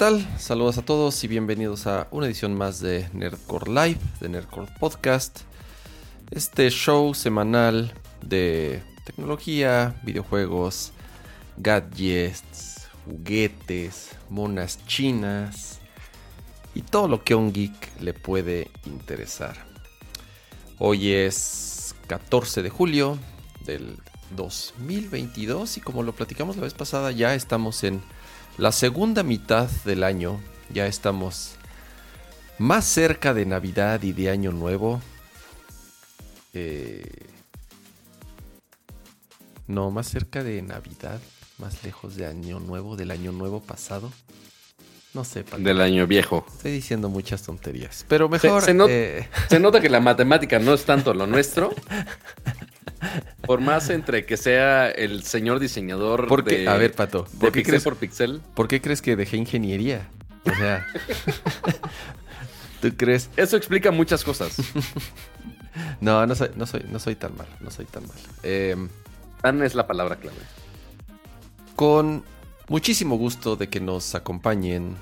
Hola, ¿qué tal? Saludos a todos y bienvenidos a una edición más de Nerdcore Live, de Nerdcore Podcast. Este show semanal de tecnología, videojuegos, gadgets, juguetes, monas chinas y todo lo que a un geek le puede interesar. Hoy es 14 de julio del 2022 y como lo platicamos la vez pasada ya estamos en la segunda mitad del año, ya estamos más cerca de Navidad y de Año Nuevo. Eh, no, más cerca de Navidad, más lejos de Año Nuevo, del Año Nuevo pasado. No sé. Del año viejo. Estoy diciendo muchas tonterías. Pero mejor. Se, eh, se nota que la matemática no es tanto lo nuestro. Por más entre que sea el señor diseñador porque, a ver, Pato, ¿por qué crees por pixel? ¿Por qué crees que dejé ingeniería? O sea, ¿tú crees? Eso explica muchas cosas. no, no soy, no soy, no soy tan mal, no soy tan mal. Eh, tan es la palabra clave. Con muchísimo gusto de que nos acompañen.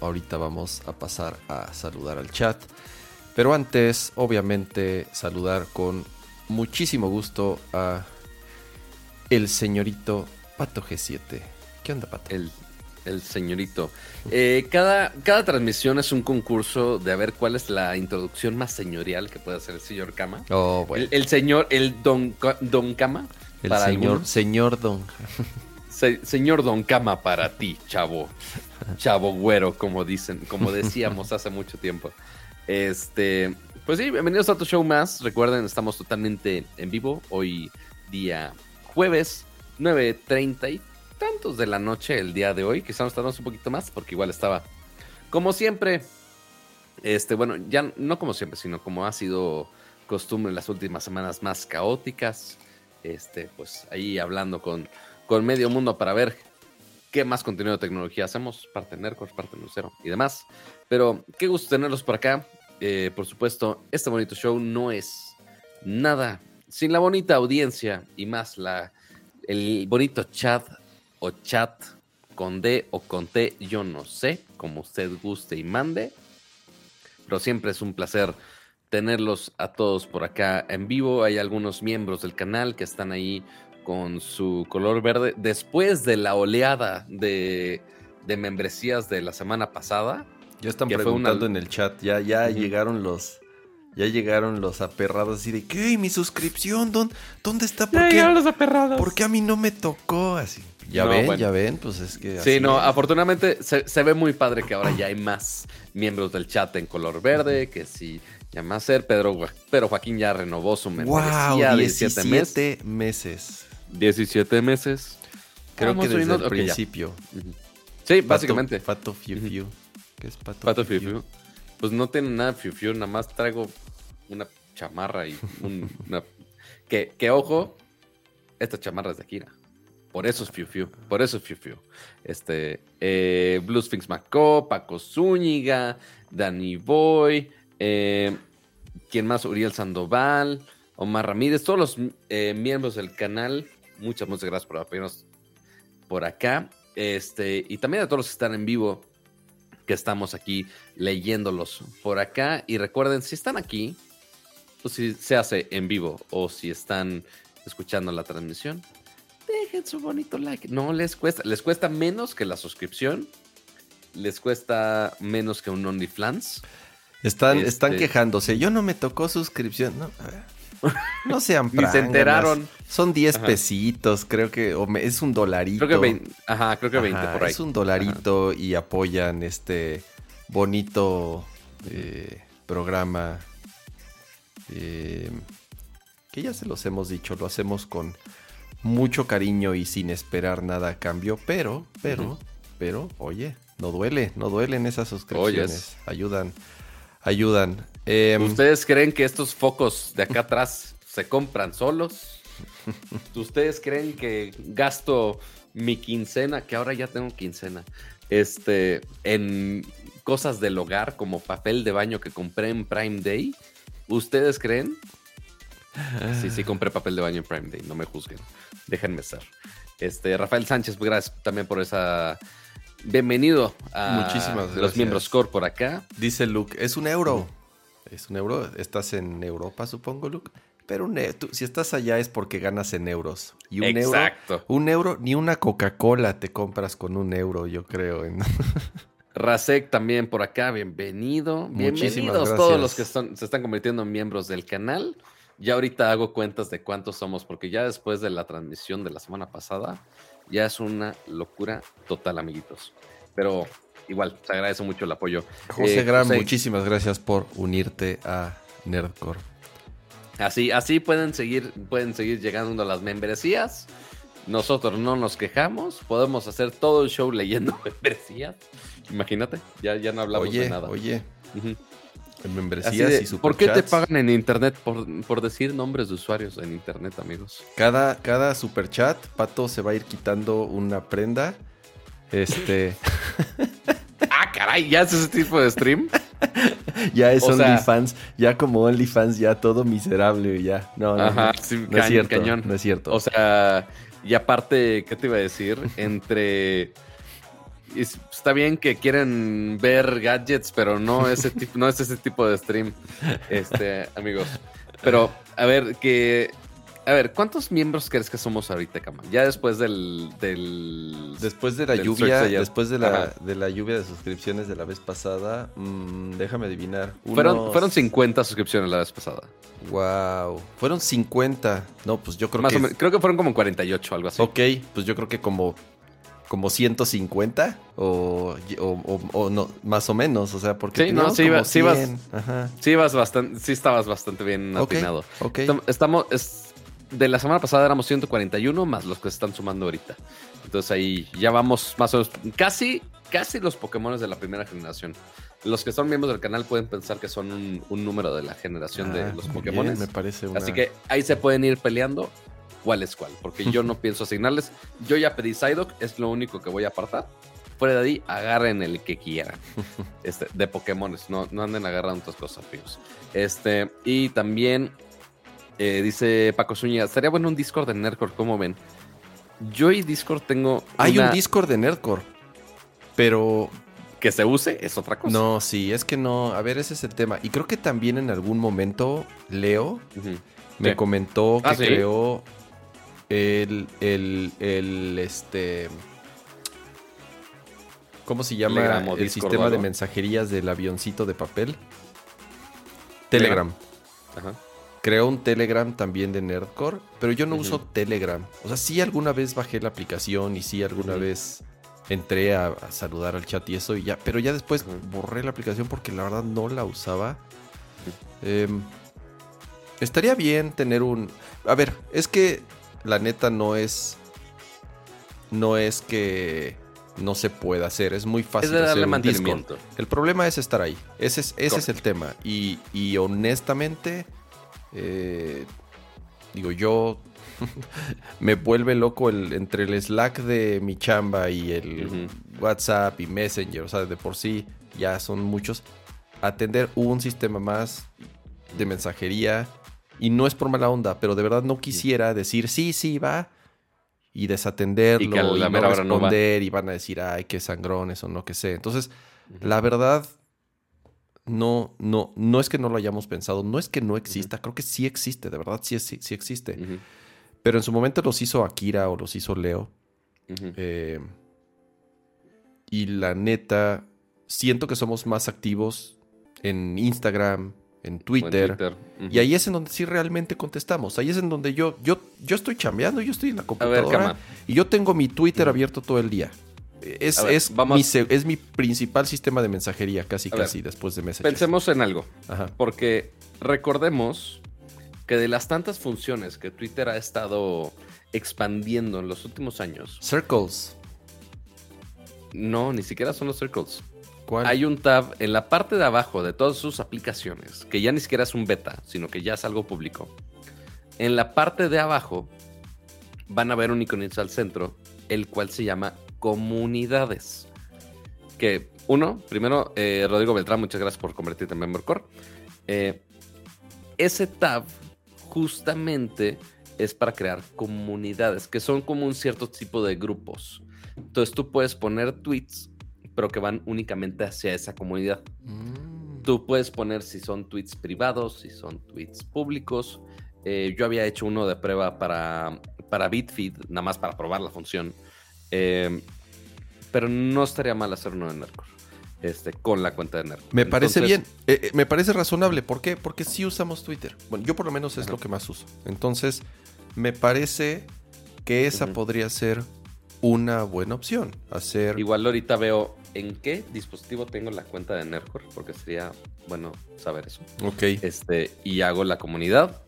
Ahorita vamos a pasar a saludar al chat. Pero antes, obviamente, saludar con muchísimo gusto a el señorito Pato G7. ¿Qué onda, Pato? El, el señorito. Eh, cada, cada transmisión es un concurso de a ver cuál es la introducción más señorial que puede hacer el señor Kama. Oh, bueno. el, señor, el Don, don Kama. El señor, señor Don. señor Don Kama para ti, chavo. Chavo güero, como dicen, como decíamos hace mucho tiempo. Este, pues sí, bienvenidos a otro show más. Recuerden, estamos totalmente en vivo. Hoy día jueves, 9.30 y tantos de la noche el día de hoy. Quizá nos tardamos un poquito más porque igual estaba, como siempre, este, bueno, ya no como siempre, sino como ha sido costumbre en las últimas semanas más caóticas. Este, pues ahí hablando con, con medio mundo para ver qué más contenido de tecnología hacemos, parte Nercos, parte Lucero y demás. Pero qué gusto tenerlos por acá. Eh, por supuesto, este bonito show no es nada sin la bonita audiencia y más la, el bonito chat o chat con D o con T, yo no sé, como usted guste y mande. Pero siempre es un placer tenerlos a todos por acá en vivo. Hay algunos miembros del canal que están ahí con su color verde después de la oleada de, de membresías de la semana pasada. Ya están preguntando en el chat, ya, ya llegaron los. Ya llegaron los aperrados así de ¿qué? ¿Mi suscripción? ¿Dónde, dónde está? ¿Por ya qué? llegaron los aperrados. ¿Por qué a mí no me tocó? Así. Ya ven, ya ven, pues es que. Sí, no, afortunadamente se, ve muy padre que ahora ya hay más miembros del chat en color verde, que si llama a ser Pedro, pero Joaquín ya renovó su membresía wow, 17, 17 meses. 17 meses. Creo que desde el principio. Sí, básicamente. Fato Fiu Fiu. ¿Qué es Pato, Pato Fiu Fiu? Pues no tiene nada Fiu Fiu, nada más traigo una chamarra y una... Que, que, ojo, esta chamarra es de Akira. Por eso es Fiu Fiu, por eso es Fiu Fiu. Este, eh, Blue Sphinx Maco, Paco Zúñiga, Danny Boy, eh, ¿quién más? Uriel Sandoval, Omar Ramírez, todos los eh, miembros del canal. Muchas, muchas gracias por apoyarnos por acá. Este, y también a todos los que están en vivo que estamos aquí leyéndolos por acá. Y recuerden, si están aquí, o si se hace en vivo, o si están escuchando la transmisión, dejen su bonito like. No les cuesta, les cuesta menos que la suscripción, les cuesta menos que un OnlyFans. Están, están este quejándose. Yo no me tocó suscripción. No, no sean Ni se enteraron. Son 10 pesitos, creo que. es un dolarito. Creo que 20. Ajá, creo que 20 por ahí. Es un dolarito y apoyan este bonito eh, programa. Eh, que ya se los hemos dicho, lo hacemos con mucho cariño y sin esperar nada a cambio, pero, pero, pero, oye, no duele, no duelen esas suscripciones. Ayudan, ayudan. Em, ¿Ustedes creen que estos focos de acá atrás se compran solos? ¿Ustedes creen que gasto mi quincena, que ahora ya tengo quincena, este, en cosas del hogar como papel de baño que compré en Prime Day? ¿Ustedes creen? Sí, sí, compré papel de baño en Prime Day, no me juzguen. Déjenme ser. Este, Rafael Sánchez, gracias también por esa bienvenido a Muchísimas los miembros core por acá. Dice Luke, es un euro. Es un euro. Estás en Europa, supongo, Luke. Pero un e- tú- si estás allá es porque ganas en euros. Y un euro, Exacto. un euro, ni una Coca-Cola te compras con un euro, yo creo. en- Rasek también por acá, bienvenido. Muchísimas Bienvenidos gracias. todos los que se están convirtiendo en miembros del canal. Ya ahorita hago cuentas de cuántos somos, porque ya después de la transmisión de la semana pasada, ya es una locura total, amiguitos. Pero igual, te agradece mucho el apoyo. José Eh, Gran, José, muchísimas gracias por unirte a Nerdcore. Así, así pueden seguir, pueden seguir llegando a las membresías. Nosotros no nos quejamos, podemos hacer todo el show leyendo membresías. Imagínate, ya, ya no hablamos Oye, de nada. oye, en membresías de, y ¿Por qué te superchats, pagan en internet por, por decir nombres de usuarios en internet, amigos? Cada, cada superchat, Pato se va a ir quitando una prenda. Este, caray, ¿ya haces ese tipo de stream? ya es OnlyFans, ya como OnlyFans, ya todo miserable, ya. No, no, Ajá, no, sí, no es cierto, cañón. no es cierto. O sea, y aparte, ¿qué te iba a decir? Entre. es- Está bien que quieren ver gadgets, pero no ese tipo, no es ese tipo de stream, este, amigos. Pero, a ver, que. A ver, ¿cuántos miembros crees que somos ahorita, Cama? Ya después del. del Después de la lluvia, después de la, de la lluvia de suscripciones de la vez pasada, mm, déjame adivinar. fueron, unos- fueron 50 suscripciones la vez pasada. Wow, fueron 50. No, pues yo creo Más que. o menos, creo que fueron como 48, algo así. Ok, pues yo creo que como, como 150 o, o, o- o no, más o menos, o sea, porque Sí, no, sí como iba- sí ibas- 100, Ajá. Sí, vas bastante, sí estabas bastante bien atinado. ok. Estam- Estamos, es- de la semana pasada éramos 141 más los que se están sumando ahorita. Entonces ahí ya vamos más o menos, casi, casi los Pokémon de la primera generación. Los que son miembros del canal pueden pensar que son un, un número de la generación Ah, de los muy Pokémon. me parece una... Así que ahí se pueden ir peleando cuál es cuál, porque yo no pienso asignarles. Yo ya pedí Psyduck, es lo único que voy a apartar. Fuera de ahí, agarren el que quieran. Este, de Pokémones, no, no anden agarrando otras cosas, amigos. Este, y también eh, dice Paco Zúñiga, estaría bueno un Discord de Nerdcore, ¿cómo ven? Yo y Discord tengo Hay una- un Discord de Nerdcore, pero que se use, es otra cosa. no, sí, es que no, a ver, ese es el tema. Y creo que también en algún momento Leo me Sí. comentó que Ah, ¿sí? creó el, el, el, este... ¿Cómo se llama Telegram el Discord sistema de mensajerías del avioncito de papel? Telegram. Ajá. Creó un Telegram también de Nerdcore, pero yo no uso Telegram. O sea, sí alguna vez bajé la aplicación y sí alguna vez entré a, a saludar al chat y eso y ya, pero ya después borré la aplicación porque la verdad no la usaba. Em, estaría bien tener un... A ver, es que la neta no es... No es que no se pueda hacer, es muy Es fácil hacer darle un Discord. mantenimiento. El problema es estar ahí. Ese es, ese es el tema. Y, y honestamente, eh, digo, yo me vuelve loco el, entre el Slack de mi chamba y el. WhatsApp y Messenger. O sea, de por sí ya son muchos. Atender un sistema más de mensajería. Y no es por mala onda, pero de verdad no quisiera decir sí, sí, va. Y desatenderlo Y que a la y, no mera hora no va. responder y van a decir, ay, qué sangrones o no que sé. Entonces, la verdad, no, no, no es que no lo hayamos pensado, no es que no exista, creo que sí existe, de verdad sí, sí, sí existe. Pero en su momento los hizo Akira o los hizo Leo. eh, y la neta, siento que somos más activos en Instagram, en Twitter. Y ahí es en donde sí realmente contestamos. Ahí es en donde yo, yo, yo estoy chambeando, yo estoy en la ver, computadora y yo tengo mi Twitter abierto todo el día. Es, ver, es, vamos- mi, es mi principal sistema de mensajería, casi, A ver, casi, después de Messenger. Pensemos en algo. Ajá. Porque recordemos que de las tantas funciones que Twitter ha estado expandiendo en los últimos años, Circles. no, ni siquiera son los circles. ¿Cuál? Hay un tab en la parte de abajo de todas sus aplicaciones, que ya ni siquiera es un beta, sino que ya es algo público. En la parte de abajo van a ver un iconito al centro, el cual se llama comunidades. Que uno, primero, eh, Rodrigo Beltrán, muchas gracias por convertirte en member core. Eh, ese tab justamente es para crear comunidades, que son como un cierto tipo de grupos. Entonces tú puedes poner tweets pero que van únicamente hacia esa comunidad. Mm. Tú puedes poner si son tweets privados, si son tweets públicos. Eh, yo había hecho uno de prueba para, para Bitfeed, nada más para probar la función. Eh, pero no estaría mal hacer uno de Nerdcore. Este, con la cuenta de Nerdcore. Me parece Entonces, bien, eh, eh, me parece razonable. ¿Por qué? Porque sí usamos Twitter. Bueno, yo por lo menos es Ajá. lo que más uso. Entonces, me parece que esa podría ser una buena opción. Hacer... Igual ahorita veo en qué dispositivo tengo la cuenta de Nerdcore, porque sería bueno saber eso. Ok. Este, y hago la comunidad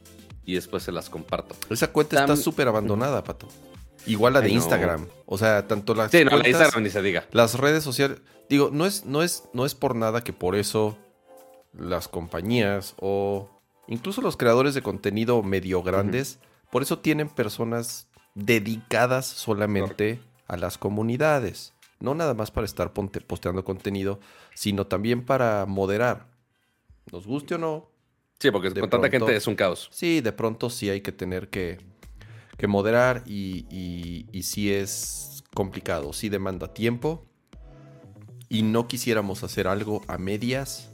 y después se las comparto. Esa cuenta está súper abandonada, Pato. Igual la de Ay, no. Instagram. O sea, tanto las Sí, no, la Instagram ni se diga. Las redes sociales, digo, no es, no es, no es por nada que por eso las compañías o incluso los creadores de contenido medio grandes, por eso tienen personas dedicadas solamente a las comunidades. No nada más para estar posteando contenido, sino también para moderar. Nos guste o no, Sí, porque De con tanta gente es un caos. Sí, de pronto sí hay que tener que, que moderar y, y, y sí es complicado, sí demanda tiempo y no quisiéramos hacer algo a medias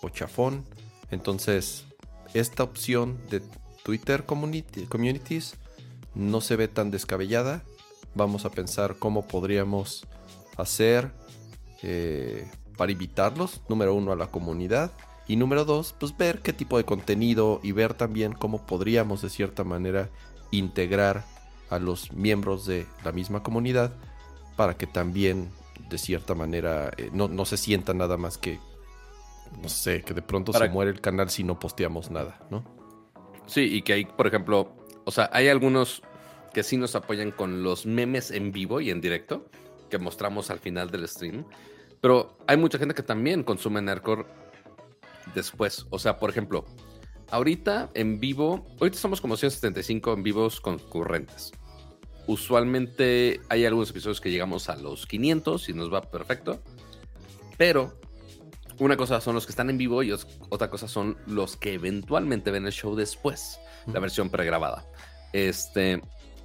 o chafón. Entonces, esta opción de Twitter Communities no se ve tan descabellada. Vamos a pensar cómo podríamos hacer eh, para invitarlos, número uno, a la comunidad. Y número dos, pues ver qué tipo de contenido y ver también cómo podríamos de cierta manera integrar a los miembros de la misma comunidad para que también de cierta manera eh, no, no se sienta nada más que, no sé, que de pronto Para- se muere el canal si no posteamos nada, ¿no? Sí, y que hay, por ejemplo, o sea, hay algunos que sí nos apoyan con los memes en vivo y en directo que mostramos al final del stream. Pero hay mucha gente que también consume Nerdcore después. O sea, por ejemplo, ahorita en vivo, ahorita somos como 175 en vivos concurrentes. Usualmente hay algunos episodios que llegamos a los 500 y nos va perfecto. Pero una cosa son los que están en vivo y otra cosa son los que eventualmente ven el show después, la versión pregrabada. Este,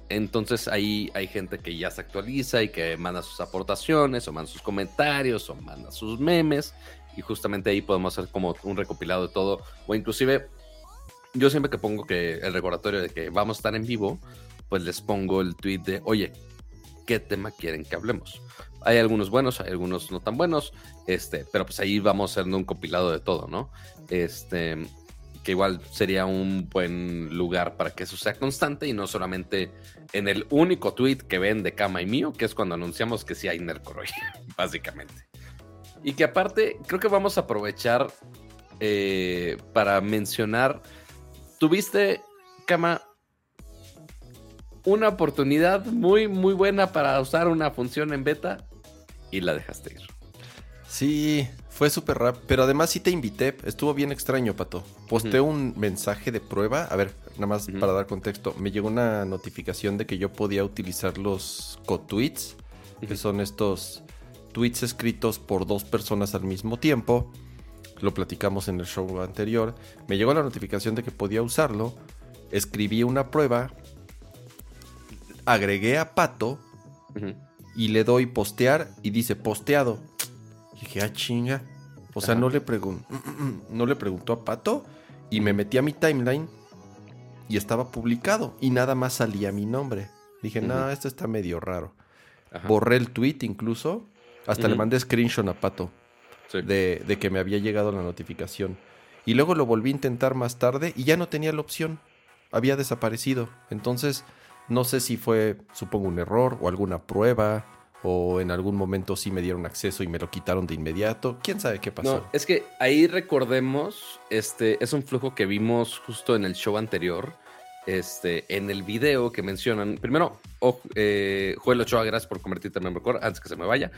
entonces ahí hay gente que ya se actualiza y que manda sus aportaciones o manda sus comentarios o manda sus memes y justamente ahí podemos hacer como un recopilado de todo o inclusive yo siempre que pongo que el recordatorio de que vamos a estar en vivo, pues les pongo el tweet de, oye, ¿qué tema quieren que hablemos? Hay algunos buenos, hay algunos no tan buenos, este, pero pues ahí vamos haciendo un compilado de todo, ¿no? Este, que igual sería un buen lugar para que eso sea constante y no solamente en el único tweet que ven de Cama y mío, que es cuando anunciamos que sí hay Nerdcore hoy, básicamente. Y que aparte, creo que vamos a aprovechar eh, para mencionar, tuviste, Cama, una oportunidad muy, muy buena para usar una función en beta y la dejaste ir. Sí, fue súper rápido. Pero además sí te invité. Estuvo bien extraño, Pato. Posté un mensaje de prueba. A ver, nada más para dar contexto. Me llegó una notificación de que yo podía utilizar los co-tweets. Que son estos tweets escritos por dos personas al mismo tiempo. Lo platicamos en el show anterior. Me llegó la notificación de que podía usarlo. Escribí una prueba. Agregué a Pato y le doy postear y dice posteado. Y dije, ah, chinga. O sea, Ajá. no le, pregun- no le preguntó a Pato y me metí a mi timeline y estaba publicado y nada más salía mi nombre. Dije, no, Ujú. esto está medio raro. Ajá. Borré el tweet incluso. Hasta le mandé screenshot a Pato Sí. de, de que me había llegado la notificación. Y luego lo volví a intentar más tarde y ya no tenía la opción. Había desaparecido. Entonces, no sé si fue, supongo, un error o alguna prueba. O en algún momento sí me dieron acceso y me lo quitaron de inmediato. ¿Quién sabe qué pasó? No, es que ahí recordemos, este, es un flujo que vimos justo en el show anterior, este, en el video que mencionan. Primero, oh, eh, Joel Ochoa, gracias por convertirte en miembro core, antes que se me vaya.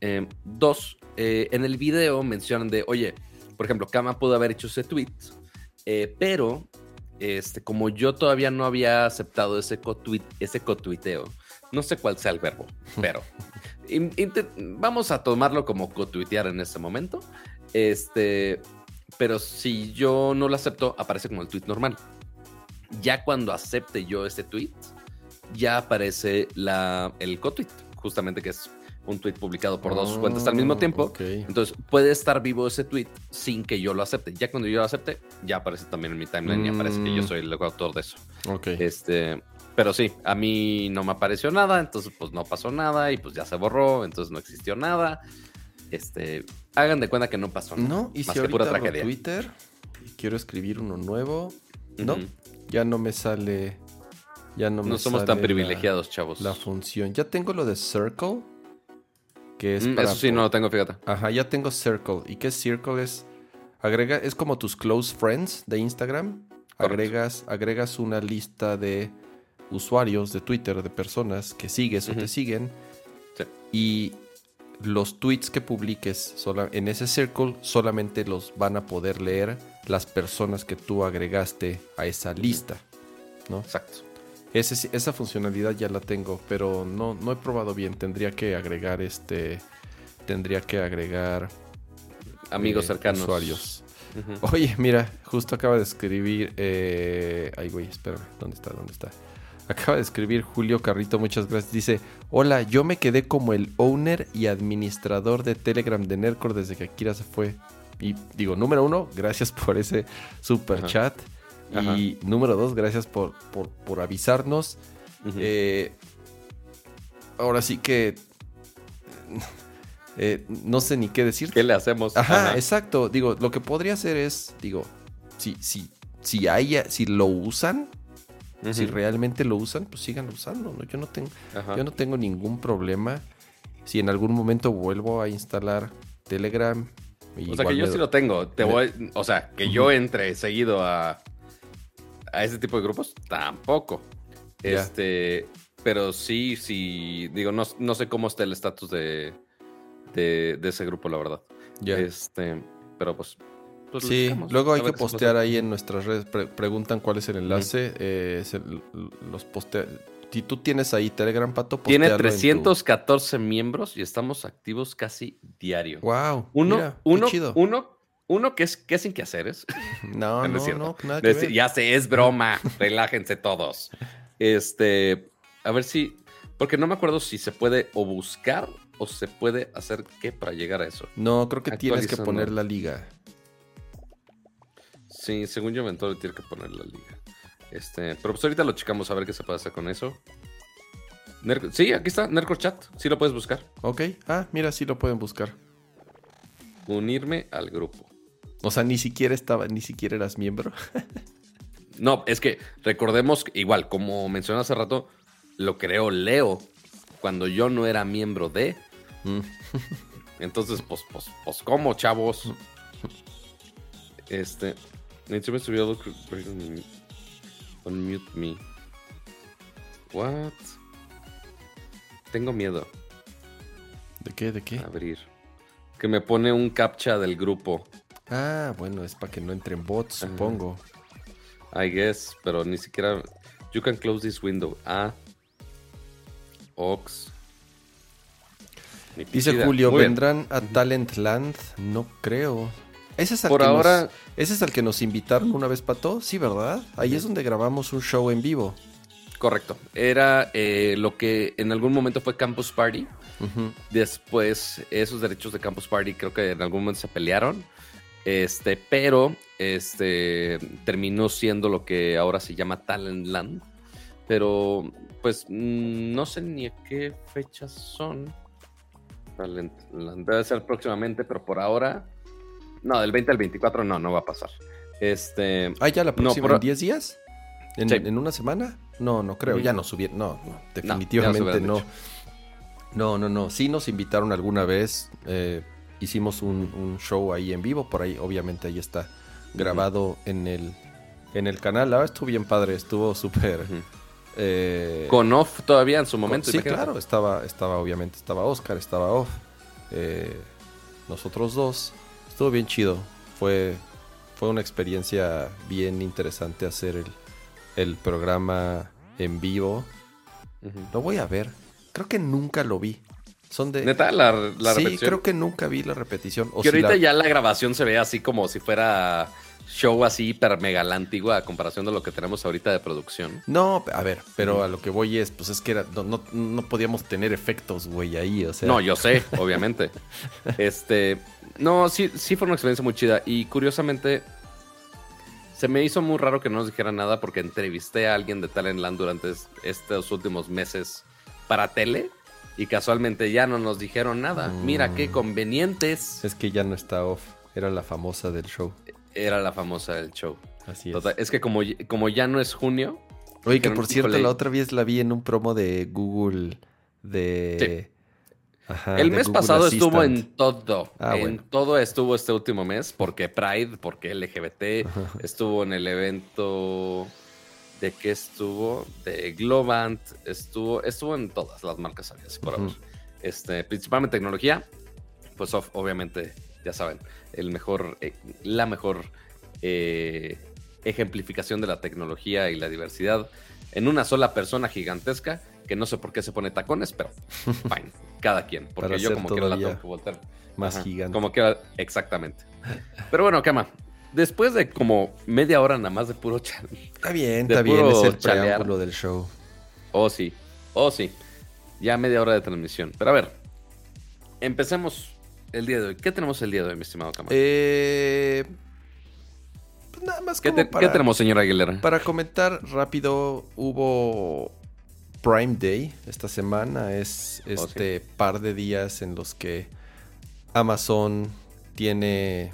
Eh, dos, eh, en el video mencionan de, oye, por ejemplo, Kama pudo haber hecho ese tweet, eh, pero este, como yo todavía no había aceptado ese co-tweet, ese co-tuiteo, no sé cuál sea el verbo, pero in- vamos a tomarlo como co-tuitear en este momento. Este, pero si yo no lo acepto, aparece como el tweet normal. Ya cuando acepte yo este tweet, ya aparece la, el co-tweet, justamente que es un tweet publicado por dos Ah, cuentas al mismo tiempo. Entonces puede estar vivo ese tweet sin que yo lo acepte. Ya cuando yo lo acepte, ya aparece también en mi timeline y aparece que yo Mm. soy el autor de eso. Ok. Este, pero sí, a mí no me apareció nada, entonces pues no pasó nada y pues ya se borró, entonces no existió nada. Este, hagan de cuenta que no pasó nada. No, y más si que pura ahorita abro tragedia. Twitter y quiero escribir uno nuevo, no. Ya no me sale. Ya no, No, me somos sale tan la- privilegiados, chavos. La, función. Ya tengo lo de Circle, que es Mm, para. eso sí, no lo tengo, fíjate. Ajá, ya tengo Circle. ¿Y qué Circle? Es. Agrega, es como tus close friends de Instagram. Agregas, agregas una lista de usuarios de Twitter, de personas que sigues o te siguen. Sí. Y los tweets que publiques sola- en ese circle solamente los van a poder leer las personas que tú agregaste a esa lista. ¿no? Exacto. Ese esa funcionalidad ya la tengo, pero no, no he probado bien. Tendría que agregar este. Tendría que agregar Amigos eh, cercanos. usuarios. Oye, mira, justo acaba de escribir. Eh... Ay, güey, espérame. ¿Dónde está? ¿Dónde está? Acaba de escribir Julio Carrito, muchas gracias. Dice: Hola, yo me quedé como el owner y administrador de Telegram de Nercor desde que Akira se fue. Y digo, número uno, gracias por ese super Ajá. chat. Ajá. Y número dos, gracias por, por, por avisarnos. Eh, ahora sí que. eh, no sé ni qué decir. ¿Qué le hacemos? Ajá, Ajá. exacto. Digo, lo que podría hacer es, digo, si, si, si hay, si lo usan, si realmente lo usan, pues síganlo usando, ¿no? Yo no tengo, Ajá. yo no tengo ningún problema. Si en algún momento vuelvo a instalar Telegram. O sea que yo me- sí lo tengo. Te voy, o sea, que yo entre seguido a, a ese tipo de grupos, tampoco. Este, pero sí, sí, digo, no, no sé cómo está el estatus de, de, de ese grupo, la verdad. Ya. Este, pero pues. Pues Sí, luego hay que postear ahí en nuestras redes, pre- preguntan cuál es el enlace, eh, los postea. Si tú tienes ahí Telegram, Pato, Tiene postealo en tu- 314 miembros y estamos activos casi diario. Wow, Uno, mira, qué uno, chido. uno, uno que es, que es sin que hacer es. No, No, no no, es cierto. no, nada que Decir, ver. ya sé, es broma. Relájense todos. Este, a ver si, porque no me acuerdo si se puede o buscar o se puede hacer qué para llegar a eso. No, creo que tienes que poner la liga. Sí, según yo, eventualmente tiene que poner la liga. Este, pero pues ahorita lo checamos a ver qué se puede hacer con eso. Sí, aquí está, Nerco Chat. Sí lo puedes buscar. Ok, ah, mira, sí lo pueden buscar. Unirme al grupo. O sea, ni siquiera estaba, ni siquiera eras miembro. No, es que recordemos, igual, como mencioné hace rato, lo creó Leo cuando yo no era miembro de. Mm. Entonces, pues, pues, pues, ¿cómo, chavos? Este. Subir algo que- Unmute me. What? Tengo miedo. ¿De qué? ¿De qué? Abrir. Que me pone un captcha del grupo. Ah, bueno, es para que no entren bots, Ajá. supongo. I guess, pero ni siquiera. You can close this window. Ah. Ox. Dice. Julio, Muy bien. ¿vendrán a Talentland? No creo. Ese es, al Por que ahora- nos, ese es al que nos invitaron una vez, Pato. Sí, ¿verdad? Ahí es donde grabamos un show en vivo. Correcto. Era eh, lo que en algún momento fue Campus Party. Después, esos derechos de Campus Party creo que en algún momento se pelearon. Este, pero este terminó siendo lo que ahora se llama Talentland. Pero, pues, mm, no sé ni a qué fechas son. Talentland. Debe ser próximamente, pero por ahora. No, del 20 al 24 no, no va a pasar. Este. Ah, ya la próxima pero- en 10 días. ¿En, Sí. en una semana? No, no creo. Ya no subieron. No, definitivamente no. No, no, no. Sí nos invitaron alguna vez. eh, hicimos un, un show ahí en vivo. Por ahí, obviamente, ahí está grabado en el en el canal. Ah, estuvo bien padre. Estuvo súper. Eh, Con off todavía en su momento. sí, imagínate. claro. Estaba, estaba, obviamente, estaba Oscar, estaba Off. eh, nosotros dos. Estuvo bien chido. Fue, fue una experiencia bien interesante hacer el, el programa en vivo. Lo voy a ver. Creo que nunca lo vi. Son de. Neta, la, la sí, repetición. creo que nunca vi la repetición. O que si ahorita la- ya la grabación se ve así como si fuera show así hiper mega la antigua a comparación de lo que tenemos ahorita de producción. No, a ver, pero a lo que voy es, pues es que era, no, no, no podíamos tener efectos, güey, ahí, o sea. No, yo sé, obviamente. este, no, sí, sí fue una experiencia muy chida y curiosamente se me hizo muy raro que no nos dijera nada porque entrevisté a alguien de Talentland durante estos últimos meses para tele y casualmente ya no nos dijeron nada. Mira qué Mm. convenientes. Es que ya no está off, era la famosa del show. Era la famosa del show. Así es. Total, es que como, como ya no es junio, Oye, que por cierto, "Híjole". la otra vez la vi en un promo de Google de... Ajá, el de mes Google pasado estuvo en todo. Ah, en bueno. todo estuvo este último mes, porque Pride, porque LGBT, estuvo en el evento. ¿De qué estuvo? De Globant, estuvo, estuvo en todas las marcas habidas y por haber. Este, principalmente tecnología, pues obviamente, ya saben, el mejor, eh, la mejor eh, ejemplificación de la tecnología y la diversidad en una sola persona gigantesca que no sé por qué se pone tacones, pero fine, cada quien, porque Para yo como quiera la tengo que voltear. Más Ajá, gigante. Como quiera, exactamente. Pero bueno, Cama, después de como media hora nada más de puro chal. Está bien, está bien, es el chalear. preámbulo del show. Oh, sí, oh, sí. Ya media hora de transmisión. Pero a ver, empecemos el día de hoy. ¿Qué tenemos el día de hoy, mi estimado Cama? Eh, pues nada más ¿Qué, como te- para, qué tenemos, señora Aguilera? para comentar rápido, hubo Prime Day esta semana. Es Oh, este par de días en los que Amazon tiene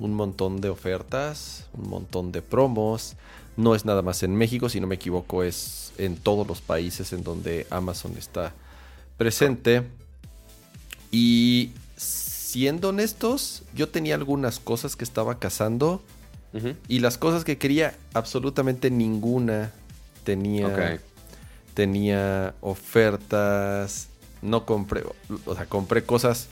un montón de ofertas, un montón de promos. No es nada más en México, si no me equivoco, es en todos los países en donde Amazon está presente. Y siendo honestos, yo tenía algunas cosas que estaba cazando y las cosas que quería, absolutamente ninguna tenía, tenía ofertas. No compré, o sea, compré cosas,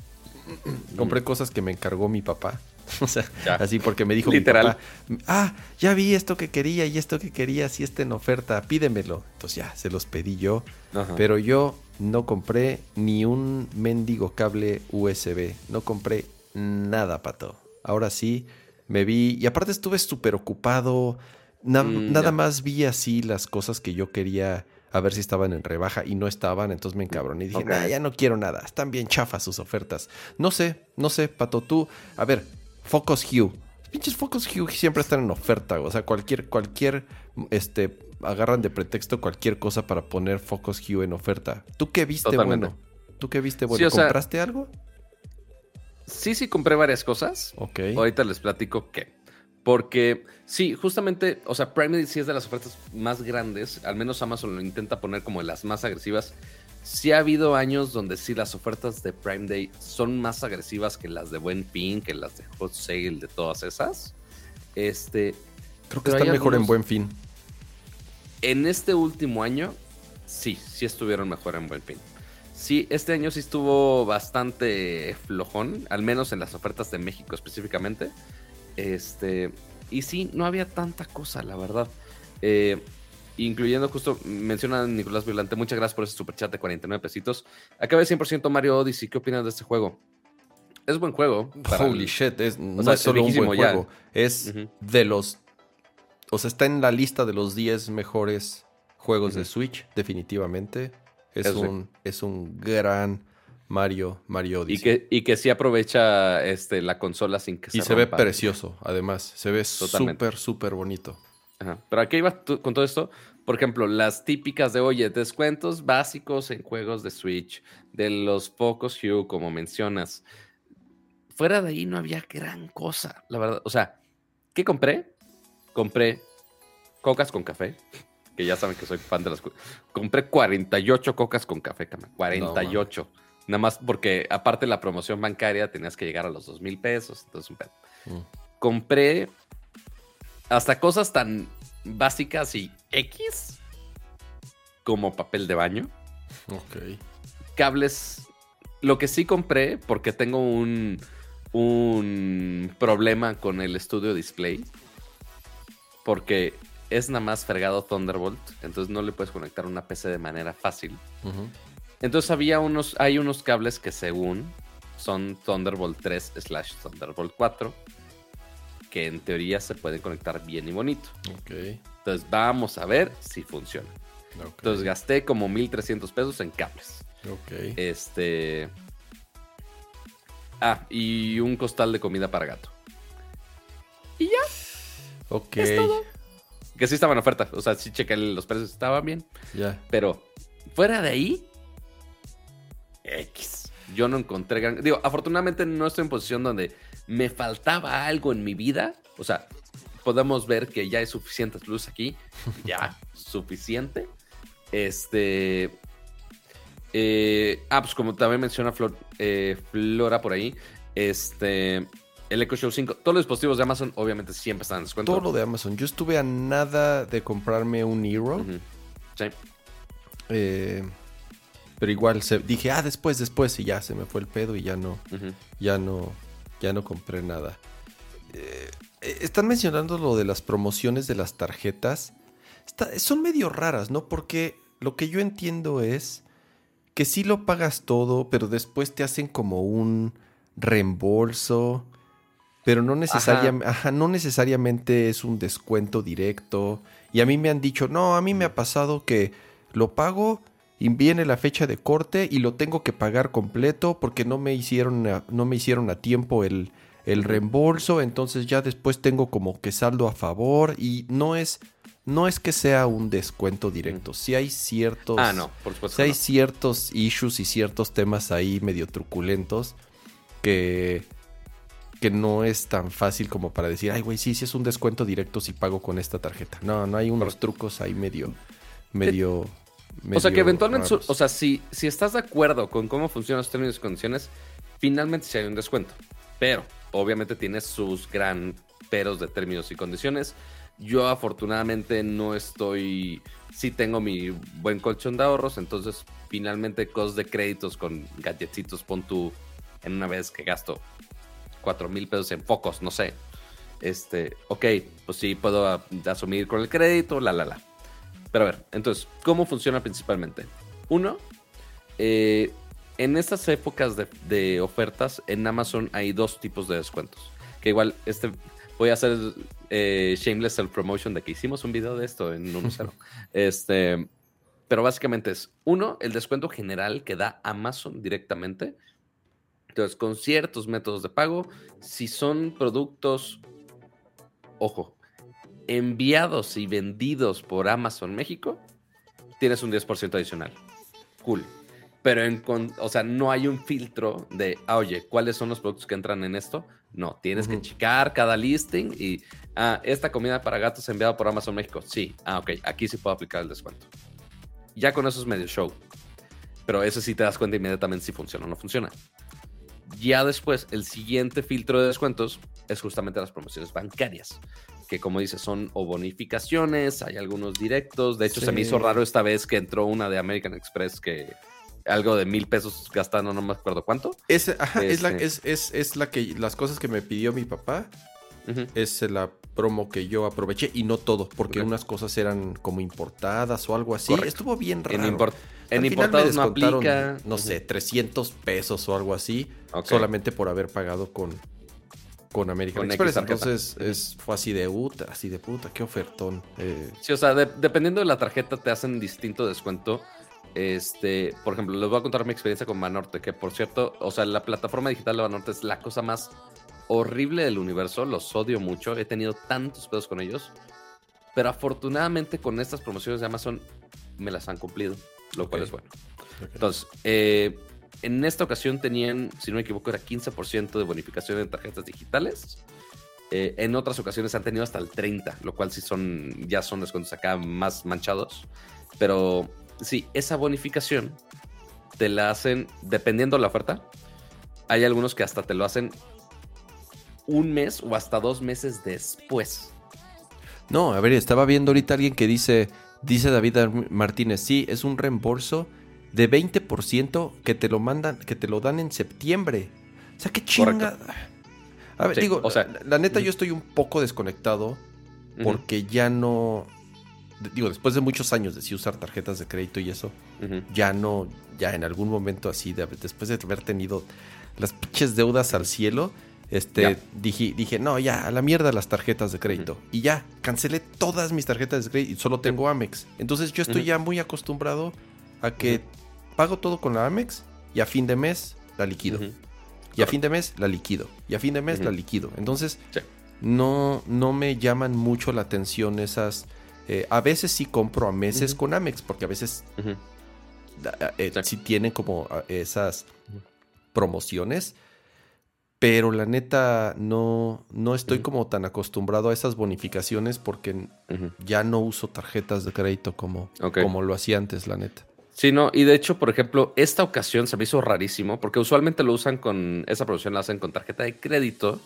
compré cosas que me encargó mi papá. O sea, Ya. así porque me dijo Literal. mi papá, ah, ya vi esto que quería y esto que quería, si está en oferta, pídemelo. Entonces ya, se los pedí yo. Ajá. Pero yo no compré ni un mendigo cable USB. No compré nada, pato. Ahora sí, me vi. Y aparte estuve súper ocupado. Na- Mm, nada más vi así las cosas que yo quería a ver si estaban en rebaja y no estaban. Entonces me encabroné y dije, Ok. "Nah, ya no quiero nada. Están bien chafas sus ofertas. No sé, no sé, pato. Tú, a ver, Focus Hue. Pinches Focus Hue siempre están en oferta. O sea, cualquier, cualquier, este, agarran de pretexto cualquier cosa para poner Focus Hue en oferta. ¿Tú qué viste Totalmente. bueno? ¿Tú qué viste Sí, bueno? o sea- ¿Compraste algo? Sí, sí, compré varias cosas. Ok. Ahorita les platico qué. Porque sí, justamente, o sea, Prime Day sí es de las ofertas más grandes. Al menos Amazon lo intenta poner como de las más agresivas. Sí ha habido años donde sí las ofertas de Prime Day son más agresivas que las de Buen Fin, que las de Hot Sale, de todas esas. Este, Creo que están mejor en buen fin. En este último año, sí, sí estuvieron mejor en Buen Fin. Sí, este año sí estuvo bastante flojón, al menos en las ofertas de México específicamente. Este, y sí, no había tanta cosa, la verdad. Eh, incluyendo justo, menciona Nicolás Violante, muchas gracias por ese superchat de 49 pesitos. Acabé 100% Mario Odyssey, ¿qué opinas de este juego? Es buen juego. Holy el- shit, es, no sea, es solo un buen ya. juego. Es de los. O sea, está en la lista de los 10 mejores juegos de. Switch, definitivamente. Es Eso sí. un, es un gran Mario, Mario Y Odyssey. que, y que sí aprovecha este, la consola sin que Y se ve rompa. precioso, además. Se ve súper, súper bonito. Ajá. Pero aquí iba tú- con todo esto. Por ejemplo, las típicas de, oye, descuentos básicos en juegos de Switch, de los pocos Hue, como mencionas. Fuera de ahí no había gran cosa, la verdad. O sea, ¿qué compré? Compré cocas con café, que ya saben que soy fan de las... co- Compré 48 cocas con café, cama. 48. Nada más porque aparte de la promoción bancaria tenías que llegar a los 2 mil pesos. Entonces, un pedo Mm. compré hasta cosas tan básicas y X como papel de baño, Ok. cables. Lo que sí compré, porque tengo un, un problema con el estudio display, porque es nada más fregado Thunderbolt, entonces no le puedes conectar una PC de manera fácil. Entonces había unos, hay unos cables que según son Thunderbolt 3 slash Thunderbolt 4, que en teoría se pueden conectar bien y bonito. Ok. Entonces vamos a ver si funciona. ok, Entonces gasté como 1300 pesos en cables. Ok. Este. Ah, y un costal de comida para gato. Ok. Que sí estaba en oferta. O sea, sí chequé los precios, estaban bien. Ya. Pero fuera de ahí, X. Yo no encontré gran... Digo, afortunadamente no estoy en posición donde me faltaba algo en mi vida. O sea, podemos ver que ya hay suficientes luz aquí. Ya, suficiente. Este... eh, ah, pues como también menciona Flor- eh, Flora por ahí, este... El Echo Show 5, todos los dispositivos de Amazon obviamente siempre están en descuento. Todo lo de Amazon. Yo estuve a nada de comprarme un Hero. Sí. eh, pero igual se- dije, ah, después, después. Y ya se me fue el pedo y ya no. ya no, ya no compré nada. Eh, eh, están mencionando lo de las promociones de las tarjetas. Está- son medio raras, ¿no? Porque lo que yo entiendo es que sí lo pagas todo, pero después te hacen como un reembolso. Pero no, necesariam- ajá, no necesariamente es un descuento directo. Y a mí me han dicho, no, a mí me ha pasado que lo pago y viene la fecha de corte y lo tengo que pagar completo porque no me hicieron a, no me hicieron a tiempo el, el reembolso. Entonces ya después tengo como que saldo a favor. Y no es, no es que sea un descuento directo. Si hay ciertos. Ah, no, por supuesto. Sí hay no. ciertos issues y ciertos temas ahí medio truculentos que, que no es tan fácil como para decir, ay, güey, sí, sí es un descuento directo si pago con esta tarjeta. No, no hay unos trucos ahí medio, medio... O sea que eventualmente, raros. o sea, si, si estás de acuerdo con cómo funcionan los términos y condiciones, finalmente sí hay un descuento. Pero, obviamente tiene sus gran peros de términos y condiciones. Yo afortunadamente no estoy, sí tengo mi buen colchón de ahorros, entonces finalmente cosas de créditos con galletitos, pon tú en una vez que gasto 4 mil pesos en focos, no sé. Este, ok, pues sí puedo asumir con el crédito, la, la, la. Pero a ver, entonces, ¿cómo funciona principalmente? Uno, eh, en estas épocas de, de ofertas, en Amazon hay dos tipos de descuentos. Que igual, este, voy a hacer eh, shameless self-promotion de que hicimos un video de esto en 1.0. este, pero básicamente es, uno, el descuento general que da Amazon directamente. Entonces, con ciertos métodos de pago, si son productos, ojo, enviados y vendidos por Amazon México, tienes un 10% adicional. Cool. Pero, en con- o sea, no hay un filtro de, ah, oye, ¿cuáles son los productos que entran en esto? No, tienes que Ujú. checar cada listing y, ah, esta comida para gatos enviada por Amazon México. Sí, ah, ok, aquí sí puedo aplicar el descuento. Ya con eso es medio show. Pero eso sí te das cuenta inmediatamente si funciona o no funciona. Ya después, el siguiente filtro de descuentos es justamente las promociones bancarias, que como dices, son o bonificaciones, hay algunos directos. De hecho, se me hizo raro esta vez que entró una de American Express que algo de mil pesos gastando, no me acuerdo cuánto. Ese- ajá, es, la, Este. es, es, es la que las cosas que me pidió mi papá. Es la promo que yo aproveché y no todo, porque unas cosas eran como importadas o algo así. Correcto. Estuvo bien raro. En, import- Al en importados no aplica. No sé, 300 pesos o algo así, solamente por haber pagado con, con American Con Express. Entonces es, fue así de puta, así de puta, qué ofertón. Eh, Sí, o sea, de- dependiendo de la tarjeta te hacen distinto descuento. Este, por ejemplo, les voy a contar mi experiencia con Banorte, que por cierto, o sea, la plataforma digital de Banorte es la cosa más horrible del universo, los odio mucho, he tenido tantos pedos con ellos, pero afortunadamente con estas promociones de Amazon me las han cumplido, lo cual es bueno. Entonces, eh, en esta ocasión tenían, si no me equivoco, era 15% de bonificación en tarjetas digitales. Eh, en otras ocasiones han tenido hasta el 30, lo cual sí son, ya son descuentos acá más manchados. Pero sí, esa bonificación te la hacen, dependiendo de la oferta, hay algunos que hasta te lo hacen un mes o hasta dos meses después. No, a ver, estaba viendo ahorita alguien que dice, dice David Ar- Martínez, sí, es un reembolso de 20% que te lo mandan, que te lo dan en septiembre. O sea, qué chinga. A ver, Sí, digo, o sea, la, la neta yo estoy un poco desconectado porque ya no, digo, después de muchos años de sí usar tarjetas de crédito y eso, ya no, ya en algún momento así, de- después de haber tenido las pinches deudas al cielo, Este, dije, dije, no, ya, a la mierda las tarjetas de crédito. Y ya, cancelé todas mis tarjetas de crédito y solo tengo Amex. Entonces yo estoy ya muy acostumbrado a que pago todo con la Amex y a fin de mes la liquido. Y a fin de mes la liquido. Y a fin de mes la liquido. Entonces, Sí. no, no me llaman mucho la atención esas. eh, a veces sí compro a meses con Amex, porque a veces eh, Sí. tienen como ah, esas promociones. Pero la neta, no, no estoy como tan acostumbrado a esas bonificaciones porque ya no uso tarjetas de crédito como, como lo hacía antes, la neta. Sí, no, y de hecho, por ejemplo, esta ocasión se me hizo rarísimo porque usualmente lo usan con, esa promoción la hacen con tarjeta de crédito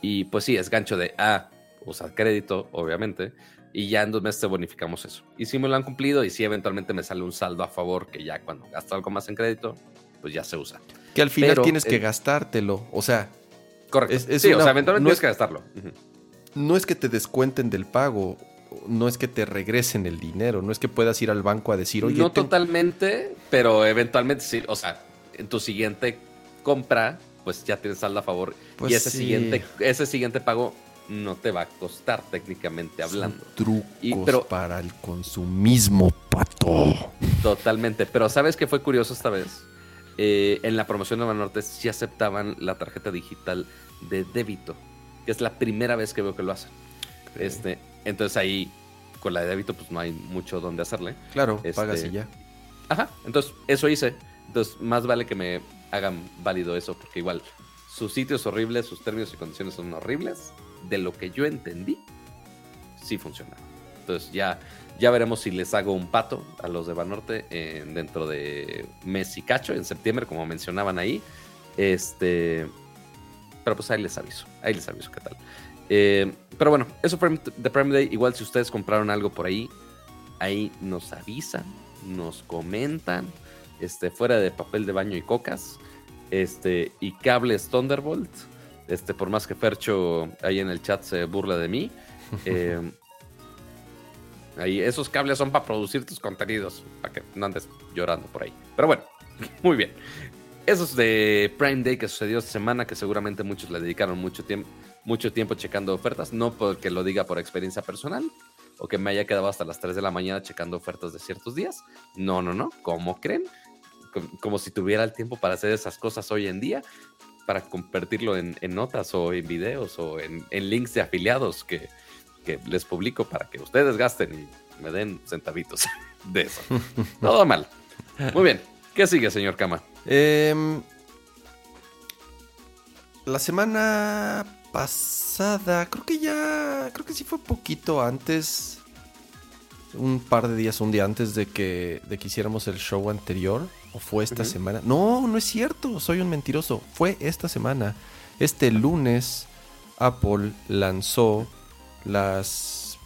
y pues sí, es gancho de, ah, usa crédito, obviamente, y ya en dos meses te bonificamos eso. Y sí me lo han cumplido y sí eventualmente me sale un saldo a favor que ya cuando gasto algo más en crédito, pues ya se usa. Que al final Pero tienes que el- gastártelo. O sea, Correcto. Es- es sí, o sea, eventualmente no tienes es- que gastarlo. No es que te descuenten del pago, no es que te regresen el dinero, no es que puedas ir al banco a decir, oye, no totalmente, pero eventualmente sí, o sea, en tu siguiente compra, pues ya tienes saldo a favor. Pues y ese sí. siguiente, ese siguiente pago no te va a costar técnicamente hablando. son trucos Y- pero- para el consumismo, pato. Totalmente. Pero ¿sabes qué fue curioso esta vez? Eh, en la promoción de Banorte sí aceptaban la tarjeta digital de débito, que es la primera vez que veo que lo hacen. Este, entonces ahí, con la de débito, pues no hay mucho donde hacerle. Claro, este- pagas y ya. Ajá, entonces eso hice. Entonces, más vale que me hagan válido eso, porque igual sus sitios horribles, sus términos y condiciones son horribles. De lo que yo entendí, sí funciona. Entonces, ya, ya veremos si les hago un pato a los de Banorte eh, dentro de mes y cacho, en septiembre, como mencionaban ahí. Este. Pero pues ahí les aviso, ahí les aviso qué tal. Eh, pero bueno, eso fue de Prime Day. Igual si ustedes compraron algo por ahí, ahí nos avisan, nos comentan, este, fuera de papel de baño y cocas, este, y cables Thunderbolt, este, por más que Fercho ahí en el chat se burla de mí, eh, ahí, esos cables son para producir tus contenidos, para que no andes llorando por ahí. Pero bueno, muy bien. Eso es de Prime Day que sucedió esta semana, que seguramente muchos le dedicaron mucho tiempo, mucho tiempo checando ofertas, no porque lo diga por experiencia personal, o que me haya quedado hasta las 3 de la mañana checando ofertas de ciertos días. No, no, no. ¿Cómo creen? Com- Como, si tuviera el tiempo para hacer esas cosas hoy en día, para convertirlo en, en notas o en videos o en, en links de afiliados que, que les publico para que ustedes gasten y me den centavitos de eso. Todo mal. Muy bien. ¿Qué sigue, señor Kama? Em, la semana pasada, creo que ya, creo que sí fue poquito antes, un par de días, un día antes de que, de que hiciéramos el show anterior, o fue esta semana. No, no es cierto, soy un mentiroso. Fue esta semana. Este lunes, Apple lanzó las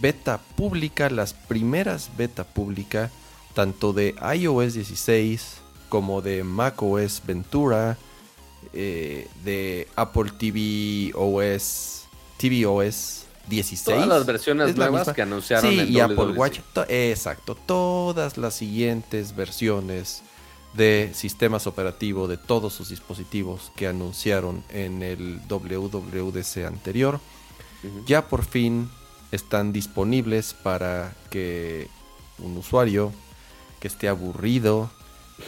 beta pública, las primeras beta pública, tanto de iOS 16 como de macOS Ventura, eh, de Apple TV OS, tvOS 16. Todas las versiones la nuevas misma. que anunciaron Sí, en y Apple WWDC. Watch. to- exacto, todas las siguientes versiones de sistemas operativos de todos sus dispositivos que anunciaron en el WWDC anterior Ya por fin están disponibles para que un usuario que esté aburrido,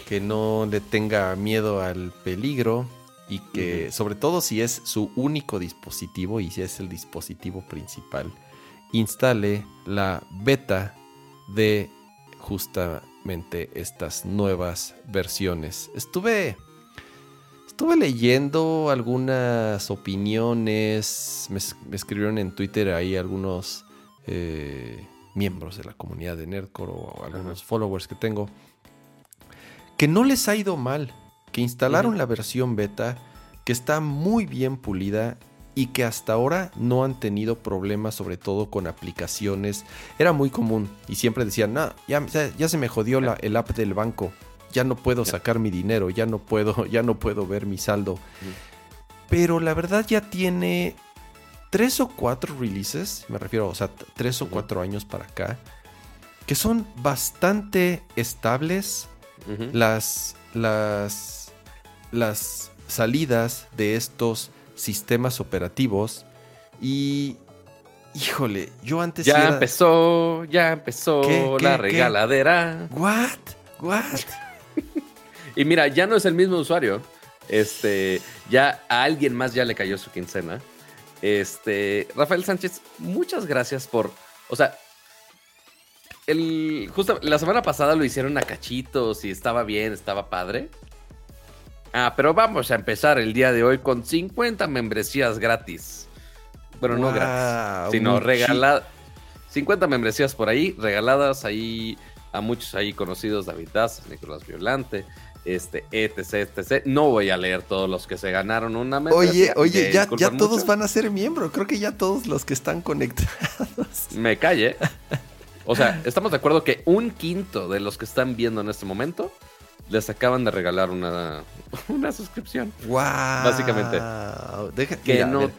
que no le tenga miedo al peligro y que sobre todo si es su único dispositivo y si es el dispositivo principal, instale la beta de justamente estas nuevas versiones. Estuve Estuve leyendo algunas opiniones, me, es- me escribieron en Twitter ahí algunos eh, miembros de la comunidad de Nerdcore o algunos followers que tengo, que no les ha ido mal, que instalaron la versión beta, que está muy bien pulida y que hasta ahora no han tenido problemas, sobre todo con aplicaciones. Era muy común y siempre decían, no, ya, ya- ya se me jodió la- el app del banco, ya no puedo sacar mi dinero, ya no puedo, ya no puedo ver mi saldo. Pero la verdad ya tiene tres o cuatro releases, me refiero, o sea, tres o cuatro años para acá, que son bastante estables. Las, las, las salidas de estos sistemas operativos y híjole, yo antes ya era- empezó, ya empezó ¿Qué, qué, la qué? regaladera. What? What? Y mira, ya no es el mismo usuario. Este, ya a alguien más ya le cayó su quincena. Este, Rafael Sánchez, muchas gracias por, o sea, el, justo la semana pasada lo hicieron a cachitos y estaba bien, estaba padre. Ah, pero vamos a empezar el día de hoy con 50 membresías gratis. Bueno, no gratis, sino regaladas. 50 membresías por ahí, regaladas ahí a muchos ahí conocidos, David Daz, Nicolás Violante, este, etc, etc. No voy a leer todos los que se ganaron una Oye, membresía. oye, me ya, ya todos mucho. van a ser miembro. Creo que ya todos los que están conectados. Me calle. O sea, estamos de acuerdo que un quinto de los que están viendo en este momento les acaban de regalar una, una suscripción. Wow. Básicamente. Deja, Que mira, no-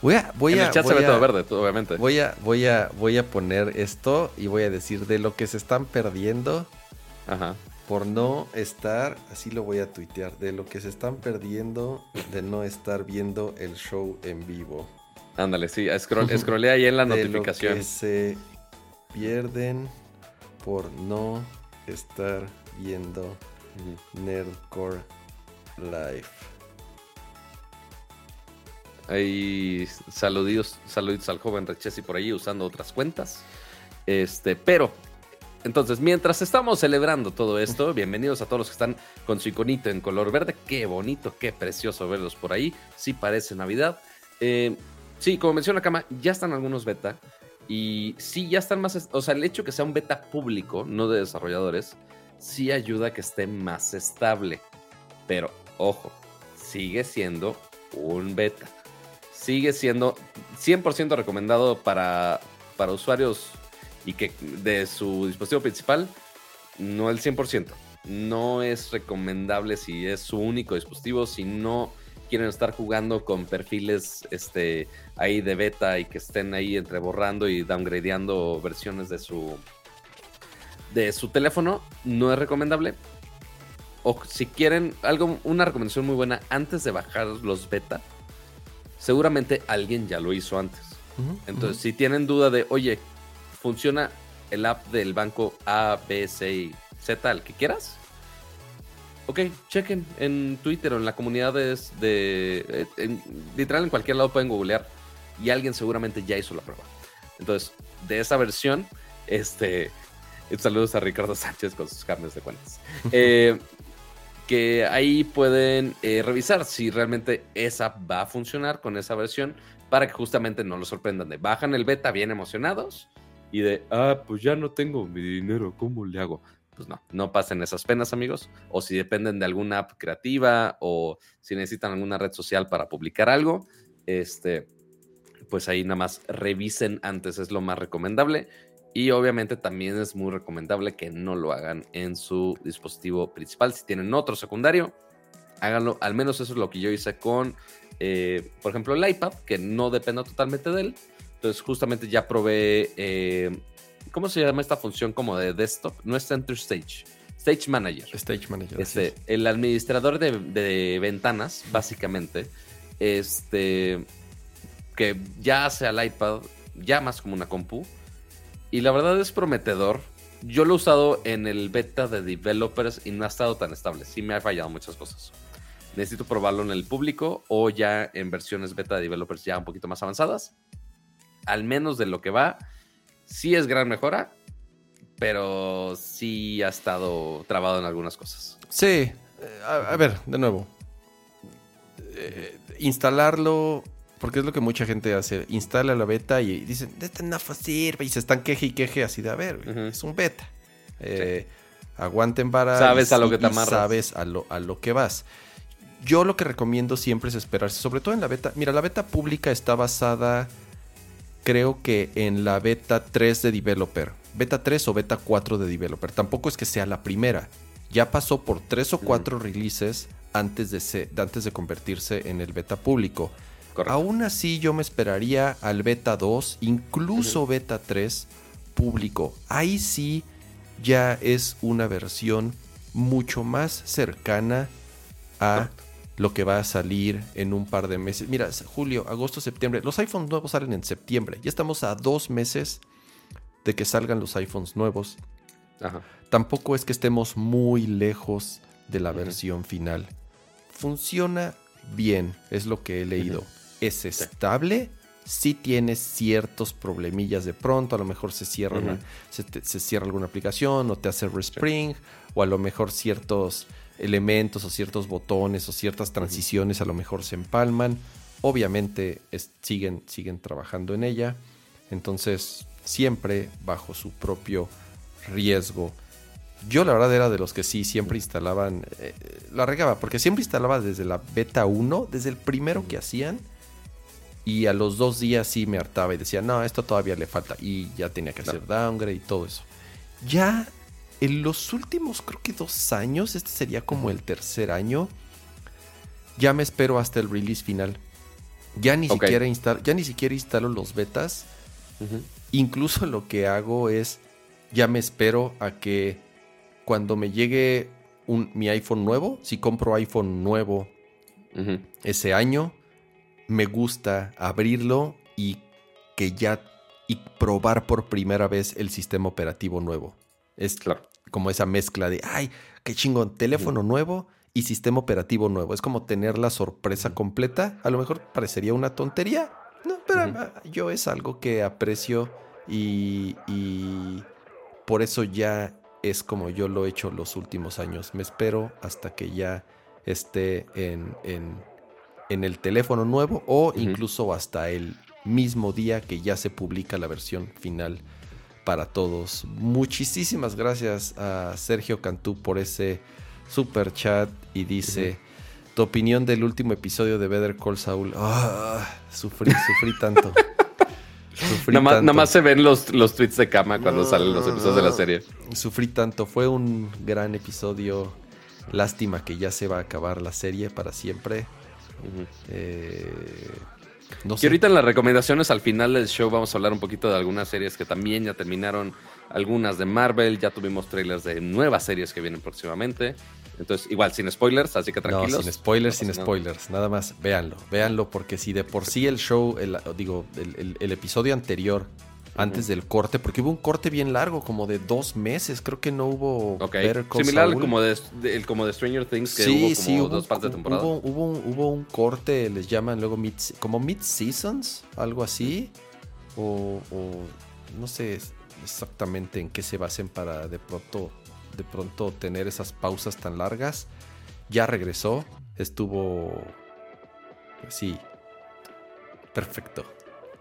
voy a, voy en el chat voy se ve a- todo verde, obviamente. Voy a, voy a, voy a poner esto y voy a decir de lo que se están perdiendo Ajá. Por no estar, así lo voy a tuitear, de lo que se están perdiendo de no estar viendo el show en vivo. Ándale, sí, scroll, scrollea ahí en la de notificación. Lo que se pierden por no estar viendo. Nerdcore Live. Ahí saluditos, saluditos al joven Rechesi por ahí usando otras cuentas. Este, pero, entonces, mientras estamos celebrando todo esto, bienvenidos a todos los que están con su iconito en color verde. Qué bonito, qué precioso verlos por ahí. Sí parece Navidad. Eh, sí, como menciona Kama, ya están algunos beta. Y sí, ya están más. O sea, el hecho que sea un beta público, no de desarrolladores, sí ayuda a que esté más estable. Pero, ojo, sigue siendo un beta. Sigue siendo 100% recomendado para, para usuarios y que de su dispositivo principal, no el 100%. No es recomendable si es su único dispositivo, si no quieren estar jugando con perfiles este, ahí de beta y que estén ahí entre borrando y downgradeando versiones de su, de su teléfono, no es recomendable. O si quieren algo, una recomendación muy buena antes de bajar los beta, seguramente alguien ya lo hizo antes. Entonces, si tienen duda de, oye, funciona el app del banco A, B, C y Z, el que quieras. Ok, chequen en Twitter o en la comunidad de, de- eh, en- literal en cualquier lado pueden googlear y alguien seguramente ya hizo la prueba. Entonces, de esa versión, este, saludos a Ricardo Sánchez con sus carnes de cuentas. Eh, que ahí pueden eh, revisar si realmente esa va a funcionar con esa versión para que justamente no lo sorprendan de bajan el beta bien emocionados y de, ah, pues ya no tengo mi dinero, ¿cómo le hago? Pues no, no pasen esas penas, amigos. O si dependen de alguna app creativa o si necesitan alguna red social para publicar algo, este, pues ahí nada más revisen antes, es lo más recomendable. Y obviamente también es muy recomendable que no lo hagan en su dispositivo principal. Si tienen otro secundario, háganlo. Al menos eso es lo que yo hice con, eh, por ejemplo, el iPad, que no depende totalmente de él. Entonces, justamente ya probé, eh, ¿cómo se llama esta función como de desktop? No es Center Stage, Stage Manager. Stage Manager. Este, el administrador de, de ventanas, básicamente, este, que ya hace al iPad, ya más como una compu, y la verdad es prometedor. Yo lo he usado en el beta de developers y no ha estado tan estable. Sí me ha fallado muchas cosas. Necesito probarlo en el público o ya en versiones beta de developers ya un poquito más avanzadas. Al menos de lo que va, sí es gran mejora, pero sí ha estado trabado en algunas cosas. Sí, eh, a, a ver, de nuevo. Eh, instalarlo, porque es lo que mucha gente hace. Instala la beta y dicen, este no sirve. Y se están queje y queje así de, a ver, es un beta. Eh, Aguanten vara. Sabes a lo que te amarras. Sabes a lo, a lo que vas. Yo lo que recomiendo siempre es esperarse, sobre todo en la beta. Mira, la beta pública está basada, creo que en la beta 3 de developer. Beta 3 o beta 4 de developer. Tampoco es que sea la primera. Ya pasó por 3 o 4 releases antes de, se- antes de convertirse en el beta público. Correcto. Aún así yo me esperaría al beta 2, incluso beta 3 público. Ahí sí ya es una versión mucho más cercana a lo que va a salir en un par de meses. Mira, julio, agosto, septiembre. Los iPhones nuevos salen en septiembre. Ya estamos a dos meses de que salgan los iPhones nuevos. Tampoco es que estemos muy lejos de la versión final. Funciona bien, es lo que he leído. Es estable, sí tiene ciertos problemillas de pronto, a lo mejor se cierra, se, cierra alguna aplicación o te hace respring, o a lo mejor ciertos elementos o ciertos botones o ciertas transiciones a lo mejor se empalman. Obviamente siguen, siguen trabajando en ella, entonces siempre bajo su propio riesgo. Yo la verdad era de los que sí siempre instalaban, eh, la regaba, porque siempre instalaba desde la beta 1, desde el primero que hacían, y a los dos días sí me hartaba y decía, no, esto todavía le falta, y ya tenía que hacer downgrade y todo eso. Ya en los últimos, creo que dos años, este sería como el tercer año, ya me espero hasta el release final. Ya ni, siquiera, ya ni siquiera instalo los betas. Incluso lo que hago es, ya me espero a que cuando me llegue un, mi iPhone nuevo, si compro iPhone nuevo ese año, me gusta abrirlo y que ya y probar por primera vez el sistema operativo nuevo. Es claro. Como esa mezcla de, ay, qué chingón, teléfono nuevo y sistema operativo nuevo. Es como tener la sorpresa completa. A lo mejor parecería una tontería, no, pero yo es algo que aprecio y, y por eso ya es como yo lo he hecho los últimos años. Me espero hasta que ya esté en, en, el teléfono nuevo o incluso hasta el mismo día que ya se publica la versión final para todos. Muchísimas gracias a Sergio Cantú por ese super chat y dice... Tu opinión del último episodio de Better Call Saul. Ah, sufrí, sufrí tanto. nada, más, se ven los, los tweets de cama cuando salen los episodios de la serie. Sufrí tanto. Fue un gran episodio. Lástima que ya se va a acabar la serie para siempre. Eh, no y ahorita en las recomendaciones al final del show vamos a hablar un poquito de algunas series que también ya terminaron. Algunas de Marvel, ya tuvimos trailers de nuevas series que vienen próximamente. Entonces, igual, sin spoilers, así que tranquilos. No, sin spoilers, sin spoilers. Nada más, véanlo, véanlo, porque si de por sí el show, el, digo, el, episodio anterior, antes del corte, porque hubo un corte bien largo, como de dos meses, creo que no hubo Better Similar como de, como de Stranger Things, que hubo como dos partes de temporada. Hubo, hubo, un corte, les llaman luego mid, como mid-seasons, algo así, o, o no sé exactamente en qué se basen para de pronto de pronto tener esas pausas tan largas. Ya regresó, estuvo... Pues sí, perfecto.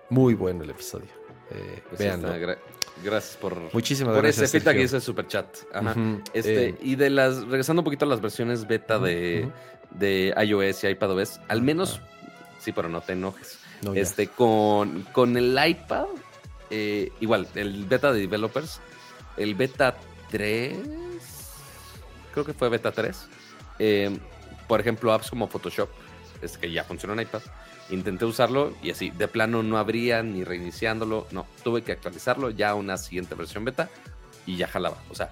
Muy bueno el episodio. Eh, pues gracias por, Muchísimas por gracias, ese feedback y ese super chat. este, eh, y de las, regresando un poquito a las versiones beta de, de iOS y iPadOS, al menos, sí, pero no te enojes. este, con, con el iPad, eh, igual, el beta de developers, el beta 3, creo que fue beta 3. Eh, por ejemplo, apps como Photoshop, es que ya funciona en iPad. Intenté usarlo y así, de plano no abría ni reiniciándolo. No, tuve que actualizarlo ya a una siguiente versión beta y ya jalaba. O sea,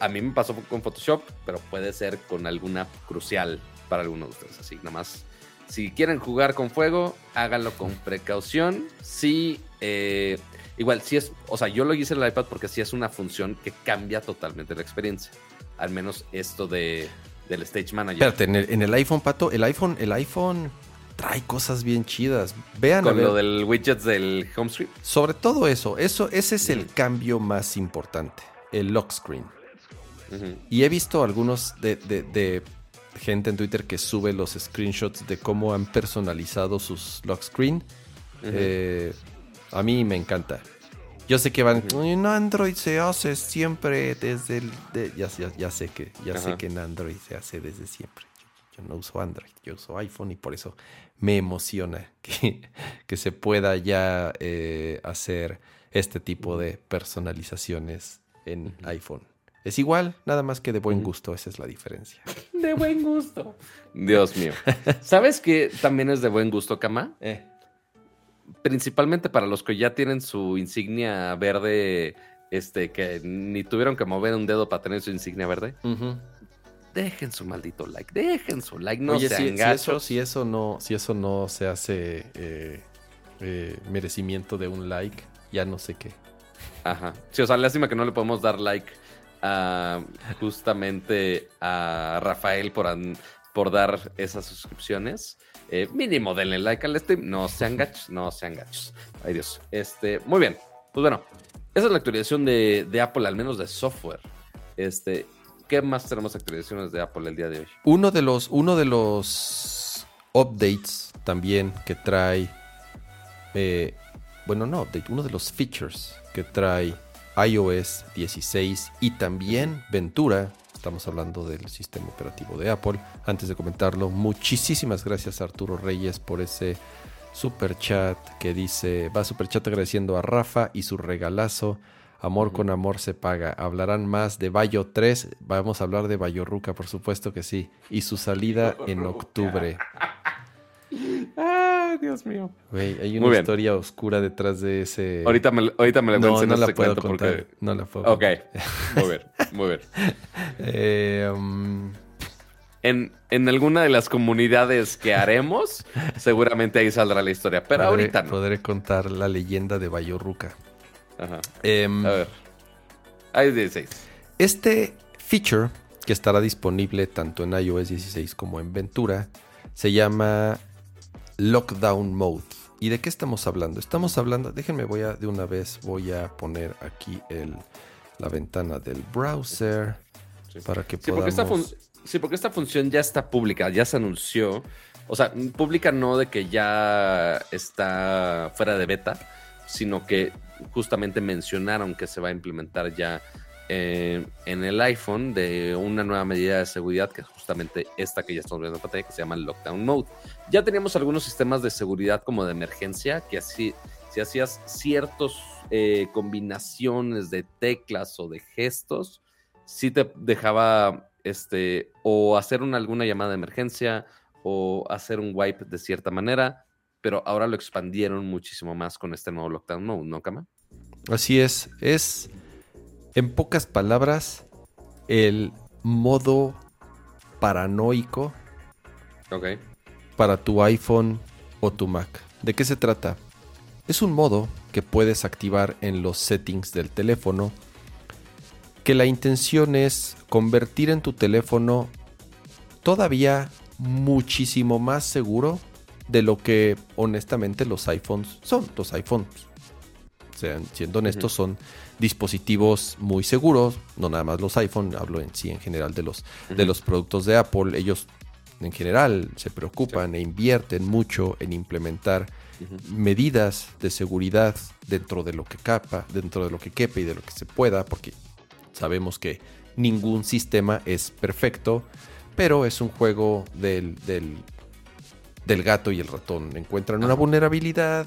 a mí me pasó con Photoshop, pero puede ser con alguna crucial para algunos de ustedes. Así, nada más. Si quieren jugar con fuego, háganlo con precaución. Si eh, Igual, si es, o sea, yo lo hice en el iPad porque sí es una función que cambia totalmente la experiencia. Al menos esto de, del Stage Manager. Espérate, en el, iPhone, Pato, el iPhone, el iPhone trae cosas bien chidas. Vean. Con lo del widget del home screen. Sobre todo eso, eso ese es el cambio más importante, el lock screen. Y he visto algunos de, de, gente en Twitter que sube los screenshots de cómo han personalizado sus lock screen. eh, a mí me encanta. Yo sé que van. En Android se hace siempre desde el. ya, ya, sé que ya sé que en Android se hace desde siempre. Yo, no uso Android, yo uso iPhone y por eso me emociona que, que se pueda ya eh, hacer este tipo de personalizaciones en iPhone. Es igual, nada más que de buen gusto, esa es la diferencia. De buen gusto. Dios mío. ¿Sabes qué también es de buen gusto, Kama? Eh principalmente para los que ya tienen su insignia verde, este, que ni tuvieron que mover un dedo para tener su insignia verde. Dejen su maldito like, dejen su like, no Oye, sean si, si gachos. eso, si eso no, si eso no se hace eh, eh, merecimiento de un like, ya no sé qué. Ajá. Sí, o sea, lástima que no le podemos dar like a justamente a Rafael por, an- por dar esas suscripciones. Eh, mínimo denle like al stream. No sean gachos, no sean gachos. Ay Dios. Este, muy bien. Pues bueno, esa es la actualización de, de Apple, al menos de software. Este, ¿qué más tenemos actualizaciones de Apple el día de hoy? Uno de los, uno de los updates también que trae. eh, bueno, no update, uno de los features que trae iOS 16 y también Ventura. Estamos hablando del sistema operativo de Apple. Antes de comentarlo, muchísimas gracias Arturo Reyes por ese super chat que dice: Va super chat agradeciendo a Rafa y su regalazo. Amor con amor se paga. Hablarán más de Bayo 3. Vamos a hablar de Bayo Ruca, por supuesto que sí. Y su salida en octubre. Ah, Dios mío. Hay una historia oscura detrás de ese. Ahorita me, ahorita me la no, no la puedo contar. porque- No la puedo Ok, contar. muy bien, muy bien. Eh, um, En, en alguna de las comunidades que haremos, seguramente ahí saldrá la historia. Pero podré- ahorita no. Podré contar la leyenda de Bayo Ruca. Ajá. Em, A ver. Hay 16. Este feature, que estará disponible tanto en iOS 16 como en Ventura, se llama Lockdown Mode. ¿Y de qué estamos hablando? Estamos hablando, déjenme voy a de una vez voy a poner aquí el, la ventana del browser Sí. para que Sí porque, esta podamos sí, porque esta función ya está pública, ya se anunció. O sea, pública no de que ya está fuera de beta, sino que justamente mencionaron que se va a implementar ya eh, en el iPhone de una nueva medida de seguridad, que es justamente esta que ya estamos viendo en pantalla, que se llama Lockdown Mode. Ya teníamos algunos sistemas de seguridad como de emergencia, que así, si hacías ciertas combinaciones de teclas o de gestos, sí te dejaba este o hacer una, alguna llamada de emergencia o hacer un wipe de cierta manera, pero ahora lo expandieron muchísimo más con este nuevo lockdown mode, ¿no, Kama? Así es, es en pocas palabras el modo paranoico para tu iPhone o tu Mac. ¿De qué se trata? Es un modo que puedes activar en los settings del teléfono que la intención es convertir en tu teléfono todavía muchísimo más seguro de lo que honestamente los iPhones son. Los iPhones, siendo honestos, son dispositivos muy seguros. No nada más los iPhone, hablo en sí en general de los, de los productos de Apple. Ellos en general se preocupan e invierten mucho en implementar medidas de seguridad dentro de lo que capa, dentro de lo que quepe y de lo que se pueda, porque sabemos que ningún sistema es perfecto, pero es un juego del, del, del gato y el ratón. Encuentran una vulnerabilidad,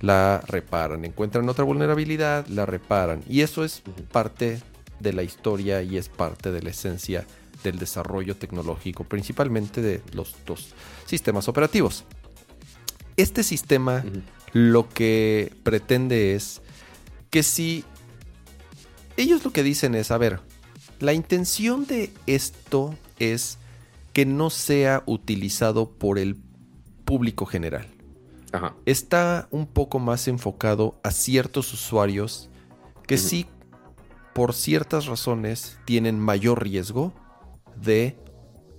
la reparan. Encuentran otra vulnerabilidad, la reparan. Y eso es parte de la historia y es parte de la esencia del desarrollo tecnológico, principalmente de los dos sistemas operativos. Este sistema lo que pretende es que si ellos lo que dicen es, a ver, la intención de esto es que no sea utilizado por el público general. Ajá. Está un poco más enfocado a ciertos usuarios que Ujú. sí, por ciertas razones, tienen mayor riesgo de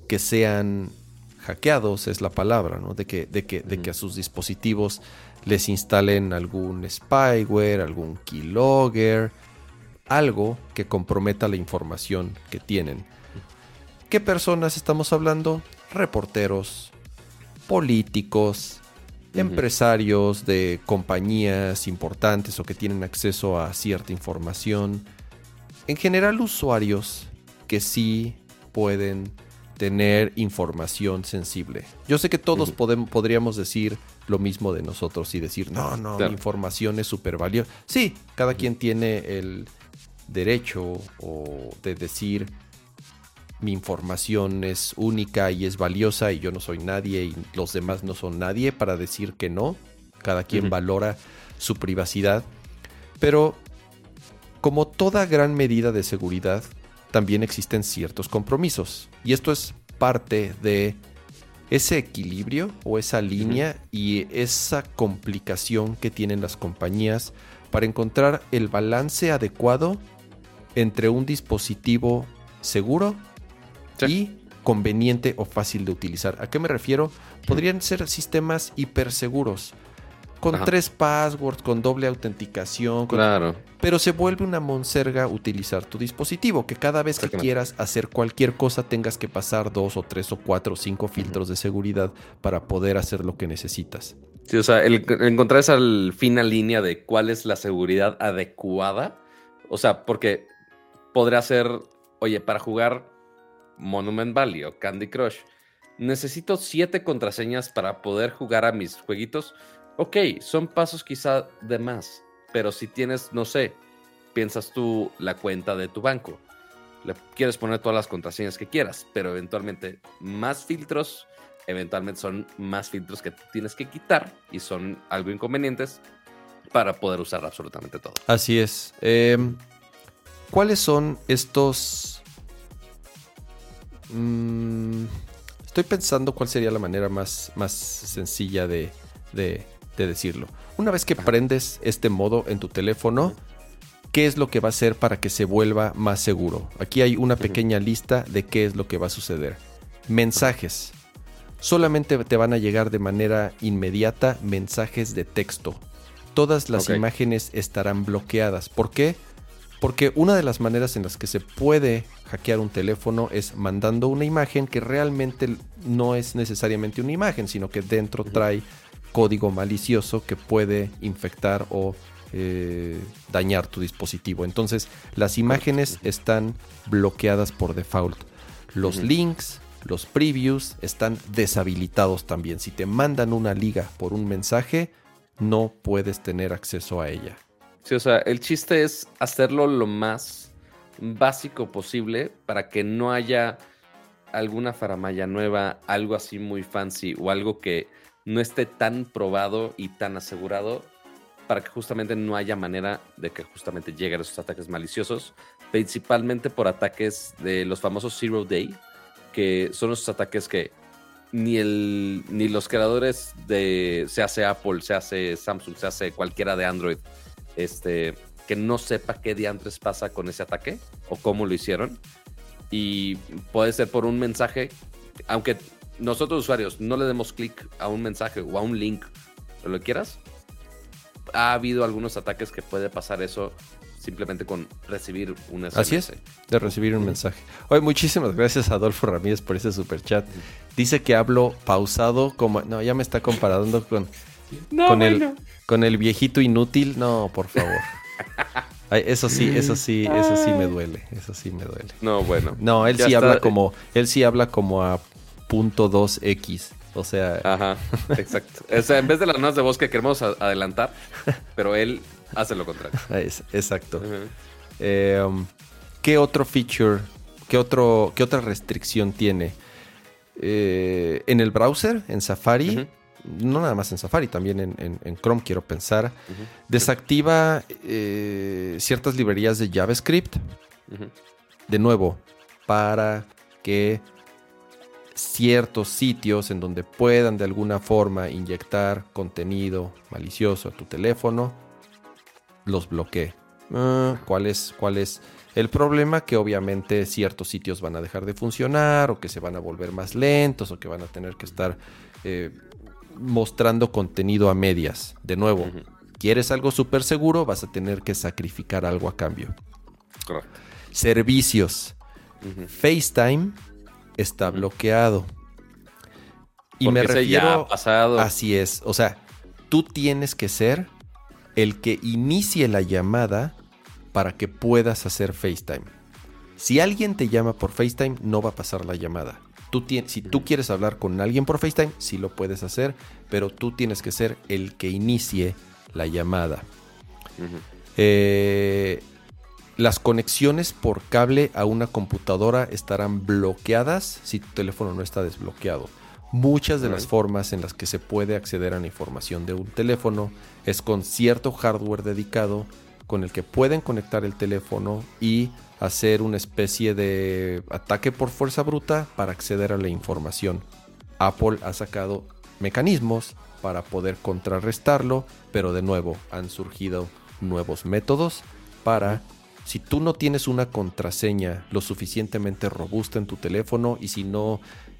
que sean hackeados, es la palabra, ¿no? De que, de que, de que a sus dispositivos les instalen algún spyware, algún keylogger, algo que comprometa la información que tienen. ¿Qué personas estamos hablando? Reporteros, políticos, empresarios de compañías importantes o que tienen acceso a cierta información. En general usuarios que sí pueden tener información sensible. Yo sé que todos Ujú. podem- podríamos decir lo mismo de nosotros y decir, no, no, Claro. mi información es súper valiosa. Sí, cada quien tiene el derecho o de decir mi información es única y es valiosa y yo no soy nadie y los demás no son nadie para decir que no. Cada quien valora su privacidad. Pero como toda gran medida de seguridad, también existen ciertos compromisos. Y esto es parte de ese equilibrio o esa línea y esa complicación que tienen las compañías para encontrar el balance adecuado entre un dispositivo seguro y conveniente o fácil de utilizar. ¿A qué me refiero? Podrían ser sistemas hiperseguros con tres passwords, con doble autenticación. Claro. Pero se vuelve una monserga utilizar tu dispositivo, que cada vez que quieras hacer cualquier cosa tengas que pasar dos o tres o cuatro o cinco filtros de seguridad para poder hacer lo que necesitas. Sí, o sea, el, encontrar esa fina línea de cuál es la seguridad adecuada. O sea, porque podría ser, oye, para jugar Monument Valley o Candy Crush, necesito siete contraseñas para poder jugar a mis jueguitos Ok, son pasos quizá de más, pero si tienes, no sé, piensas tú la cuenta de tu banco, le quieres poner todas las contraseñas que quieras, pero eventualmente más filtros, eventualmente son más filtros que tienes que quitar y son algo inconvenientes para poder usar absolutamente todo. Así es. Em, ¿Cuáles son estos... Mm, estoy pensando cuál sería la manera más, más sencilla de, de decirlo. Una vez que prendes este modo en tu teléfono, ¿qué es lo que va a hacer para que se vuelva más seguro? Aquí hay una pequeña lista de qué es lo que va a suceder. Mensajes. Solamente te van a llegar de manera inmediata mensajes de texto. Todas las imágenes estarán bloqueadas. ¿Por qué? Porque una de las maneras en las que se puede hackear un teléfono es mandando una imagen que realmente no es necesariamente una imagen, sino que dentro trae código malicioso que puede infectar o eh, dañar tu dispositivo. Entonces, las imágenes están bloqueadas por default. Los links, los previews están deshabilitados también. Si te mandan una liga por un mensaje, no puedes tener acceso a ella. Sí, o sea, el chiste es hacerlo lo más básico posible para que no haya alguna faramaya nueva, algo así muy fancy o algo que no esté tan probado y tan asegurado para que justamente no haya manera de que justamente lleguen esos ataques maliciosos, principalmente por ataques de los famosos Zero Day, que son esos ataques que ni, el, ni los creadores de, se hace Apple, se hace Samsung, se hace cualquiera de Android, este, que no sepa qué diantres pasa con ese ataque o cómo lo hicieron. Y puede ser por un mensaje, aunque nosotros usuarios no le demos clic a un mensaje o a un link, o lo quieras, ha habido algunos ataques que puede pasar eso simplemente con recibir un SMS. Así es, de recibir un mensaje. Oye, muchísimas gracias a Adolfo Ramírez por ese super chat. Dice que hablo pausado como... No, ya me está comparando con, con, el, con el viejito inútil. No, por favor. eso sí, eso sí, eso sí me duele. Eso sí me duele. No, bueno. No, él sí habla como... Él sí habla como a .2x. O sea. Ajá, exacto. O sea, en vez de las notas de voz que queremos adelantar, pero él hace lo contrario. exacto. Eh, um, ¿Qué otro feature, qué, otro, qué otra restricción tiene? Eh, en el browser, en Safari, no nada más en Safari, también en, Chrome quiero pensar, desactiva eh, ciertas librerías de JavaScript. De nuevo, para que ciertos sitios en donde puedan de alguna forma inyectar contenido malicioso a tu teléfono, los bloquee. Ah, ¿cuál, es, ¿Cuál es el problema? Que obviamente ciertos sitios van a dejar de funcionar o que se van a volver más lentos o que van a tener que estar eh, mostrando contenido a medias. De nuevo, quieres algo súper seguro, vas a tener que sacrificar algo a cambio. Servicios. FaceTime está bloqueado. Y me refiero. pasado. Así es. O sea, tú tienes que ser el que inicie la llamada para que puedas hacer FaceTime. Si alguien te llama por FaceTime, no va a pasar la llamada. Tú si tú quieres hablar con alguien por FaceTime, sí lo puedes hacer, pero tú tienes que ser el que inicie la llamada. eh, las conexiones por cable a una computadora estarán bloqueadas si tu teléfono no está desbloqueado. Muchas de las formas en las que se puede acceder a la información de un teléfono es con cierto hardware dedicado con el que pueden conectar el teléfono y hacer una especie de ataque por fuerza bruta para acceder a la información. Apple ha sacado mecanismos para poder contrarrestarlo, pero de nuevo han surgido nuevos métodos para si tú no tienes una contraseña lo suficientemente robusta en tu teléfono y si no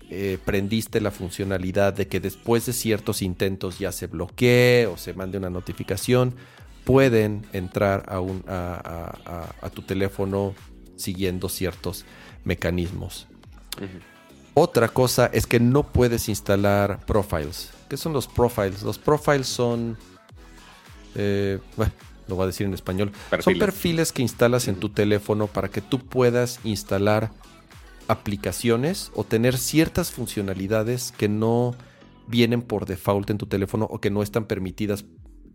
eh, prendiste la funcionalidad de que después de ciertos intentos ya se bloquee o se mande una notificación, pueden entrar a, un, a, tu teléfono siguiendo ciertos mecanismos. Otra cosa es que no puedes instalar profiles. ¿Qué son los profiles? Los profiles son... Eh, bueno, lo voy a decir en español. Son perfiles que instalas en tu teléfono para que tú puedas instalar aplicaciones o tener ciertas funcionalidades que no vienen por default en tu teléfono o que no están permitidas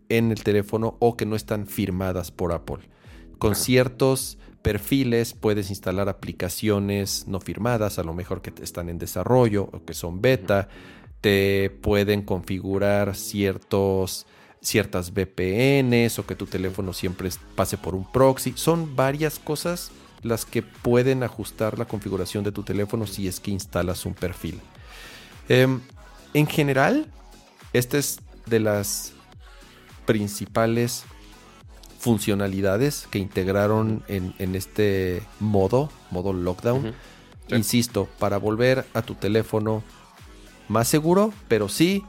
en el teléfono o que no están firmadas por Apple. Con ciertos perfiles puedes instalar aplicaciones no firmadas, a lo mejor que están en desarrollo o que son beta. Te pueden configurar ciertos ciertas VPNs o que tu teléfono siempre pase por un proxy. Son varias cosas las que pueden ajustar la configuración de tu teléfono si es que instalas un perfil. Em, en general, esta es de las principales funcionalidades que integraron en, este modo, modo lockdown. Insisto, para volver a tu teléfono más seguro, pero sí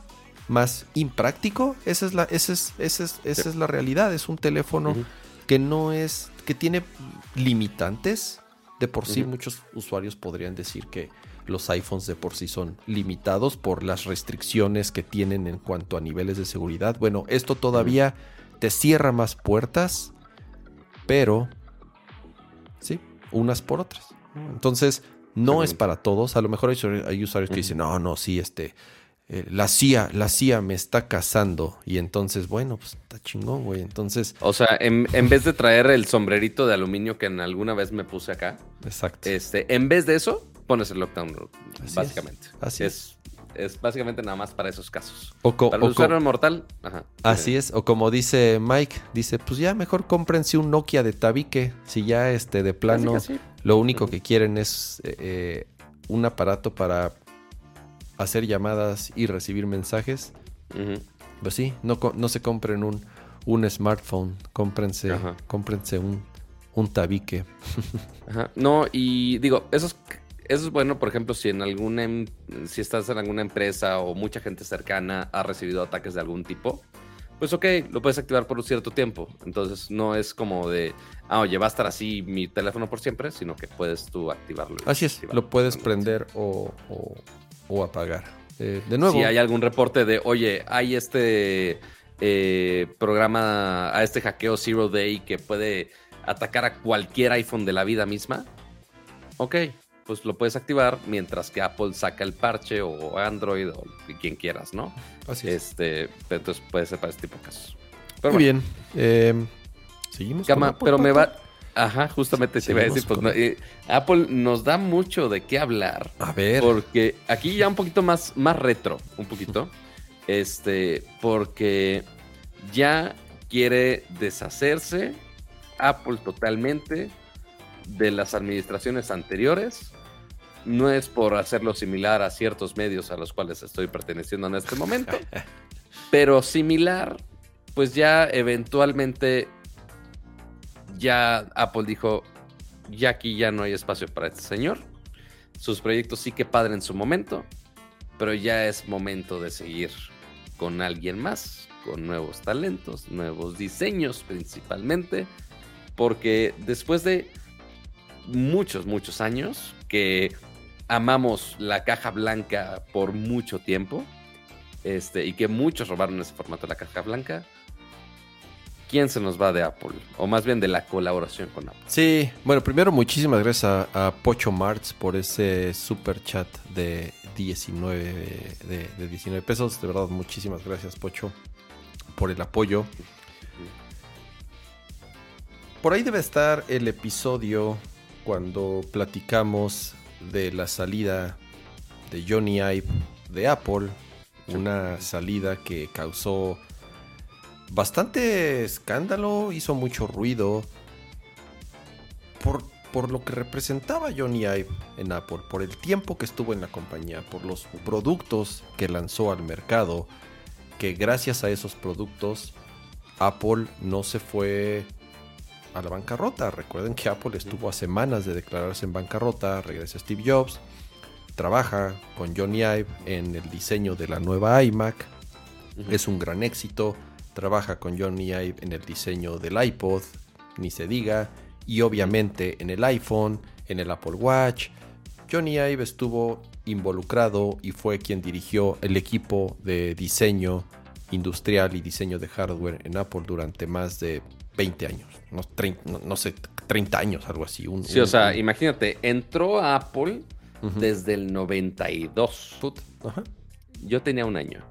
más impráctico. Esa es la, esa es, esa es, esa es la realidad. Es un teléfono que no es, que tiene limitantes. De por sí, muchos usuarios podrían decir que los iPhones de por sí son limitados por las restricciones que tienen en cuanto a niveles de seguridad. Bueno, esto todavía te cierra más puertas, pero sí, unas por otras. Entonces, no es para todos. A lo mejor hay, usuarios que dicen, no, no, sí, este, eh, la CIA, la CIA me está cazando. Y entonces, bueno, pues está chingón, güey. Entonces. O sea, en, vez de traer el sombrerito de aluminio que en alguna vez me puse acá. Exacto. Este, en vez de eso, pones el lockdown, básicamente. Así es. Es. básicamente nada más para esos casos. O para el usuario mortal. Ajá. Así es. O como dice Mike, dice, pues ya mejor cómprense un Nokia de tabique. Si ya este de plano lo único que quieren es eh, eh, un aparato para hacer llamadas y recibir mensajes, pues sí, no, no se compren un, un smartphone, cómprense, cómprense un, un tabique. No, y digo, eso es, eso es bueno, por ejemplo, si en alguna em, si estás en alguna empresa o mucha gente cercana ha recibido ataques de algún tipo, pues ok, lo puedes activar por un cierto tiempo. Entonces no es como de, ah, oye, va a estar así mi teléfono por siempre, sino que puedes tú activarlo. Así es, lo puedes prender o, o apagar. Eh, de nuevo. Si hay algún reporte de, oye, hay este eh, programa, a este hackeo Zero Day que puede atacar a cualquier iPhone de la vida misma, ok, pues lo puedes activar mientras que Apple saca el parche o Android o quien quieras, ¿no? Así es. Este, entonces puede ser para este tipo de casos. Muy bien. Eh, seguimos. pero me va. Ajá, justamente te iba a decir, pues, eh, Apple nos da mucho de qué hablar. A ver. Porque aquí ya un poquito más, más retro, un poquito. este, porque ya quiere deshacerse Apple totalmente de las administraciones anteriores. No es por hacerlo similar a ciertos medios a los cuales estoy perteneciendo en este momento, pero similar, pues ya eventualmente ya Apple dijo, ya aquí ya no hay espacio para este señor. Sus proyectos sí que padre en su momento, pero ya es momento de seguir con alguien más, con nuevos talentos, nuevos diseños principalmente, porque después de muchos, muchos años que amamos la caja blanca por mucho tiempo, este, y que muchos robaron ese formato de la caja blanca, quién se nos va de Apple, o más bien de la colaboración con Apple. Sí, bueno, primero muchísimas gracias a, Pocho Marts por ese super chat de 19, de, 19 pesos. De verdad, muchísimas gracias Pocho por el apoyo. Por ahí debe estar el episodio cuando platicamos de la salida de Johnny Ive de Apple. Una salida que causó bastante escándalo, hizo mucho ruido. Por por lo que representaba Johnny Ive en Apple, por el tiempo que estuvo en la compañía, por los productos que lanzó al mercado, que gracias a esos productos Apple no se fue a la bancarrota. Recuerden que Apple estuvo a semanas de declararse en bancarrota, regresa Steve Jobs, trabaja con Johnny Ive en el diseño de la nueva iMac, es un gran éxito, trabaja con Johnny Ive en el diseño del iPod, ni se diga, y obviamente en el iPhone, en el Apple Watch. Johnny Ive estuvo involucrado y fue quien dirigió el equipo de diseño industrial y diseño de hardware en Apple durante más de 20 años, no, sé, 30 años, algo así. sí, o sea, imagínate, entró a Apple desde el 92. Yo tenía un año.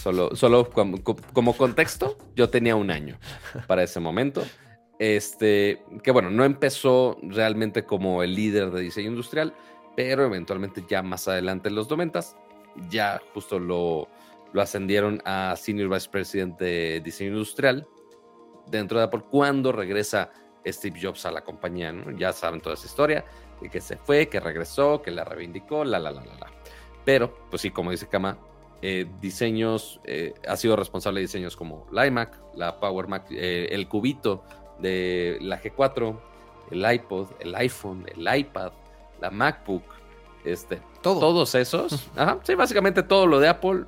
Solo, solo como, como, contexto, yo tenía un año para ese momento. Este, que bueno, no empezó realmente como el líder de diseño industrial, pero eventualmente ya más adelante en los 90 ya justo lo, lo ascendieron a Senior Vice President de Diseño Industrial dentro de Apple cuando regresa Steve Jobs a la compañía, Ya saben toda esa historia, de que se fue, que regresó, que la reivindicó, la, la, la, la, la. Pero, pues sí, como dice Kama, eh, diseños, eh, ha sido responsable de diseños como la iMac, la Power Mac, eh, el cubito de la G4, el iPod, el iPhone, el iPad, la MacBook, este, todos esos, ajá, sí, básicamente todo lo de Apple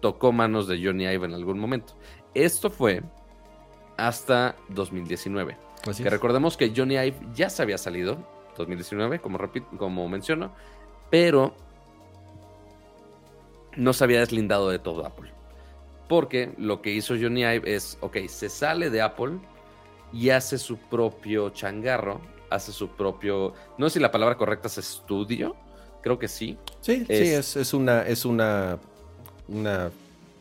tocó manos de Johnny Ive en algún momento. Esto fue hasta 2019. que recordemos que Johnny Ive ya se había salido, 2019, como, repito, como menciono, pero no se había deslindado de todo Apple. Porque lo que hizo Johnny Ive es, ok, se sale de Apple y hace su propio changarro, hace su propio, no sé si la palabra correcta es estudio, creo que sí. Sí, es, sí, es, una, es una, una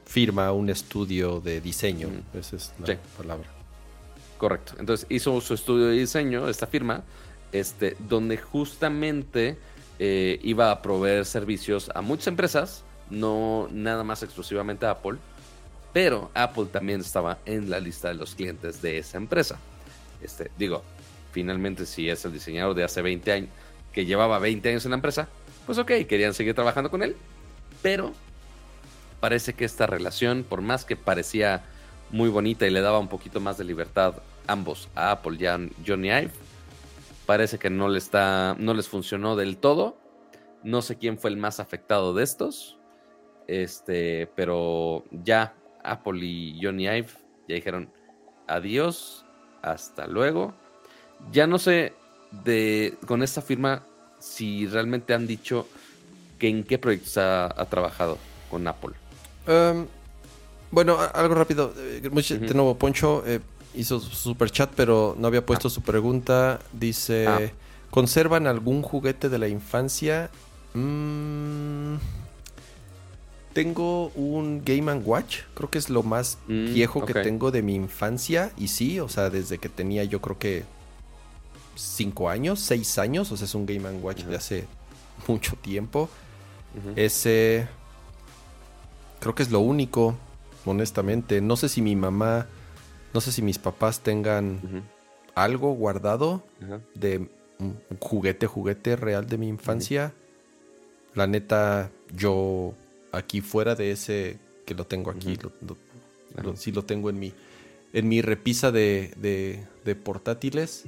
firma, un estudio de diseño. Esa es la palabra. Correcto. Entonces hizo su estudio de diseño, esta firma, este, donde justamente eh, iba a proveer servicios a muchas empresas, no nada más exclusivamente a Apple, pero Apple también estaba en la lista de los clientes de esa empresa. Este, digo, finalmente si es el diseñador de hace 20 años, que llevaba 20 años en la empresa, pues ok, querían seguir trabajando con él, pero parece que esta relación, por más que parecía muy bonita y le daba un poquito más de libertad ambos a Apple y a Johnny Ive, parece que no, le está, no les funcionó del todo. No sé quién fue el más afectado de estos. Este, pero ya Apple y Johnny Ive ya dijeron adiós, hasta luego. Ya no sé de con esta firma si realmente han dicho que en qué proyectos ha, trabajado con Apple. Um, bueno, algo rápido. Eh, de nuevo, Poncho eh, hizo su super chat, pero no había puesto ah. su pregunta. Dice: ah. ¿Conservan algún juguete de la infancia? Mm, tengo un Game Watch, creo que es lo más mm, viejo que tengo de mi infancia. Y sí, o sea, desde que tenía yo creo que 5 años, 6 años, o sea, es un Game Watch de hace mucho tiempo. Ese creo que es lo único, honestamente. No sé si mi mamá, no sé si mis papás tengan algo guardado de un juguete, juguete real de mi infancia. La neta, yo aquí fuera de ese que lo tengo aquí, lo, sí lo tengo en mi, en mi repisa de, de, portátiles.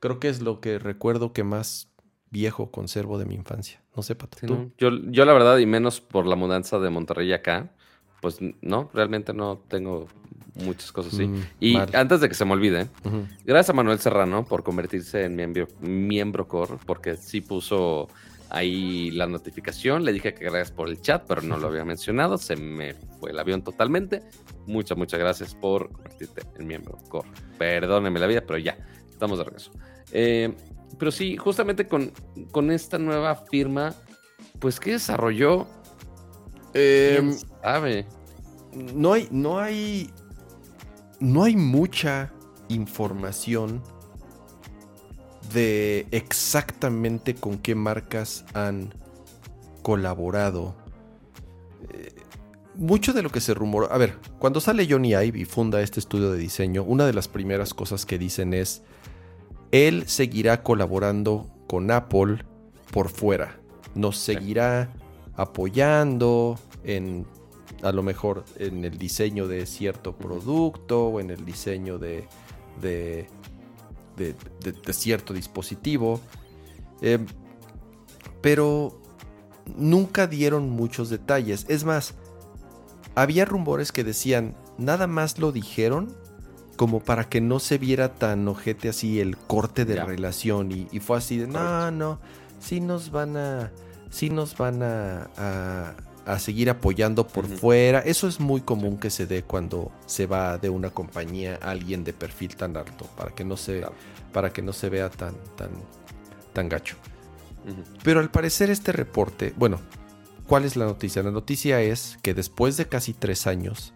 Creo que es lo que recuerdo que más viejo conservo de mi infancia. No sé, Pato. ¿tú? Yo, yo la verdad, y menos por la mudanza de Monterrey acá, pues no, realmente no tengo muchas cosas así. Mm, y antes de que se me olvide, gracias a Manuel Serrano por convertirse en miembro, miembro core, porque sí puso ahí la notificación. Le dije que gracias por el chat, pero no lo había mencionado. Se me fue el avión totalmente. Muchas, muchas gracias por convertirte en miembro core. Perdóneme la vida, pero ya, estamos de regreso. Eh, pero sí, justamente con, con esta nueva firma, pues, ¿qué desarrolló? Eh, sabe? No hay, no hay, no hay mucha información de exactamente con qué marcas han colaborado. Eh, mucho de lo que se rumoró. A ver, cuando sale Johnny Ive y funda este estudio de diseño, una de las primeras cosas que dicen es. Él seguirá colaborando con Apple por fuera. Nos seguirá apoyando en a lo mejor en el diseño de cierto producto o en el diseño de, de, cierto dispositivo. Em, pero nunca dieron muchos detalles. Es más, había rumores que decían, nada más lo dijeron como para que no se viera tan ojete así el corte de relación y, fue así de, no, no, sí nos van a, sí nos van a, a, seguir apoyando por fuera. Eso es muy común que se dé cuando se va de una compañía a alguien de perfil tan alto, para que no se, para que no se vea tan, tan, tan gacho. Pero al parecer este reporte, bueno, ¿cuál es la noticia? La noticia es que después de casi tres años,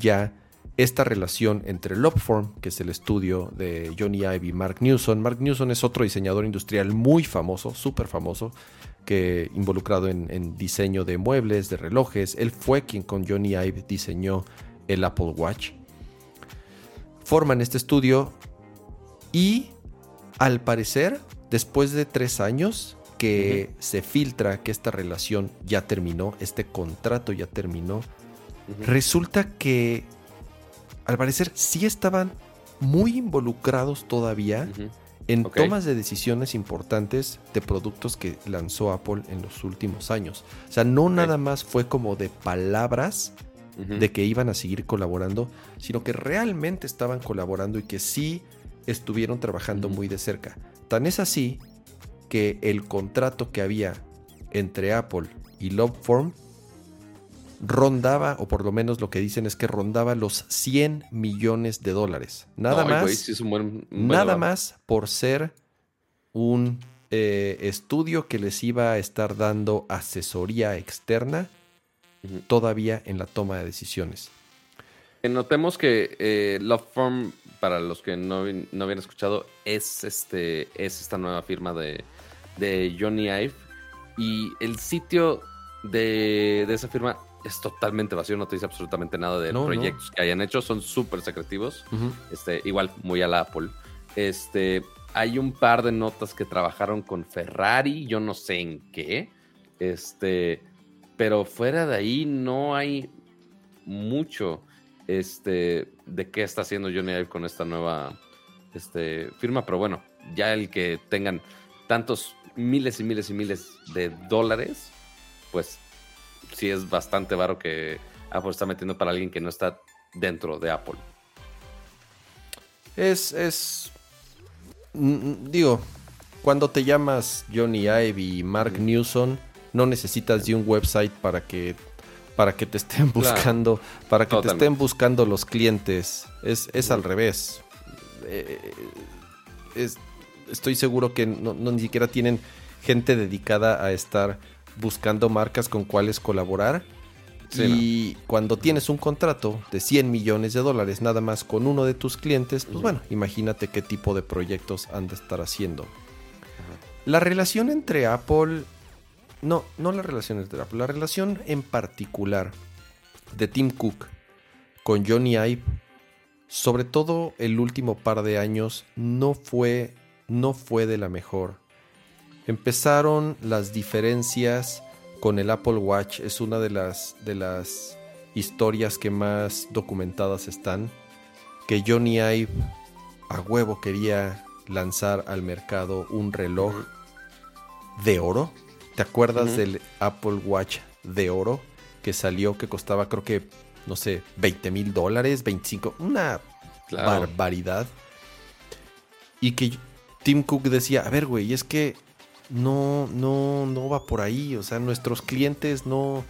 ya esta relación entre Lobform, que es el estudio de Johnny Ive y Mark Newson. Mark Newson es otro diseñador industrial muy famoso, súper famoso, que involucrado en, diseño de muebles, de relojes. Él fue quien con Johnny Ive diseñó el Apple Watch. Forman este estudio y al parecer, después de tres años que se filtra que esta relación ya terminó, este contrato ya terminó, resulta que al parecer sí estaban muy involucrados todavía en tomas de decisiones importantes de productos que lanzó Apple en los últimos años. O sea, no nada más fue como de palabras de que iban a seguir colaborando, sino que realmente estaban colaborando y que sí estuvieron trabajando muy de cerca. Tan es así que el contrato que había entre Apple y Loveform rondaba, o por lo menos lo que dicen es que rondaba los 100 millones de dólares. Nada más. nada más por ser un eh, estudio que les iba a estar dando asesoría externa todavía en la toma de decisiones. Notemos que eh, Loveform, para los que no, habían escuchado, es, este, es esta nueva firma de, Johnny Ive. Y el sitio de, de, esa firma es totalmente vacío, no te dice absolutamente nada de proyectos que hayan hecho, son súper secretivos. este, igual, muy a la Apple. Este, hay un par de notas que trabajaron con Ferrari, yo no sé en qué. Este, pero fuera de ahí no hay mucho este, de qué está haciendo Johnny Ive con esta nueva este, firma. Pero bueno, ya el que tengan tantos miles y miles y miles de dólares, pues sí es bastante varo que Apple está metiendo para alguien que no está dentro de Apple. Es, es, mm, mm, digo, cuando te llamas Johnny Ive y Mark Newson, no necesitas de un website para que para que te estén buscando, para que te estén buscando los clientes. Es, es al revés. Eh, estoy seguro que no, ni siquiera tienen gente dedicada a estar buscando marcas con cuales colaborar. y cuando tienes un contrato de 100 millones de dólares nada más con uno de tus clientes, pues bueno, imagínate qué tipo de proyectos han de estar haciendo. La relación entre Apple, no, no la relación entre Apple, la relación en particular de Tim Cook con Johnny Ive, sobre todo el último par de años, no fue, no fue de la mejor. Empezaron las diferencias con el Apple Watch. Es una de las, de las historias que más documentadas están. Que Johnny Ive a huevo quería lanzar al mercado un reloj de oro. ¿Te acuerdas del Apple Watch de oro que salió que costaba creo que, no sé, 20 mil dólares, 25, una barbaridad? Y que Tim Cook decía, a ver, güey, es que no, no, no va por ahí. O sea, nuestros clientes no.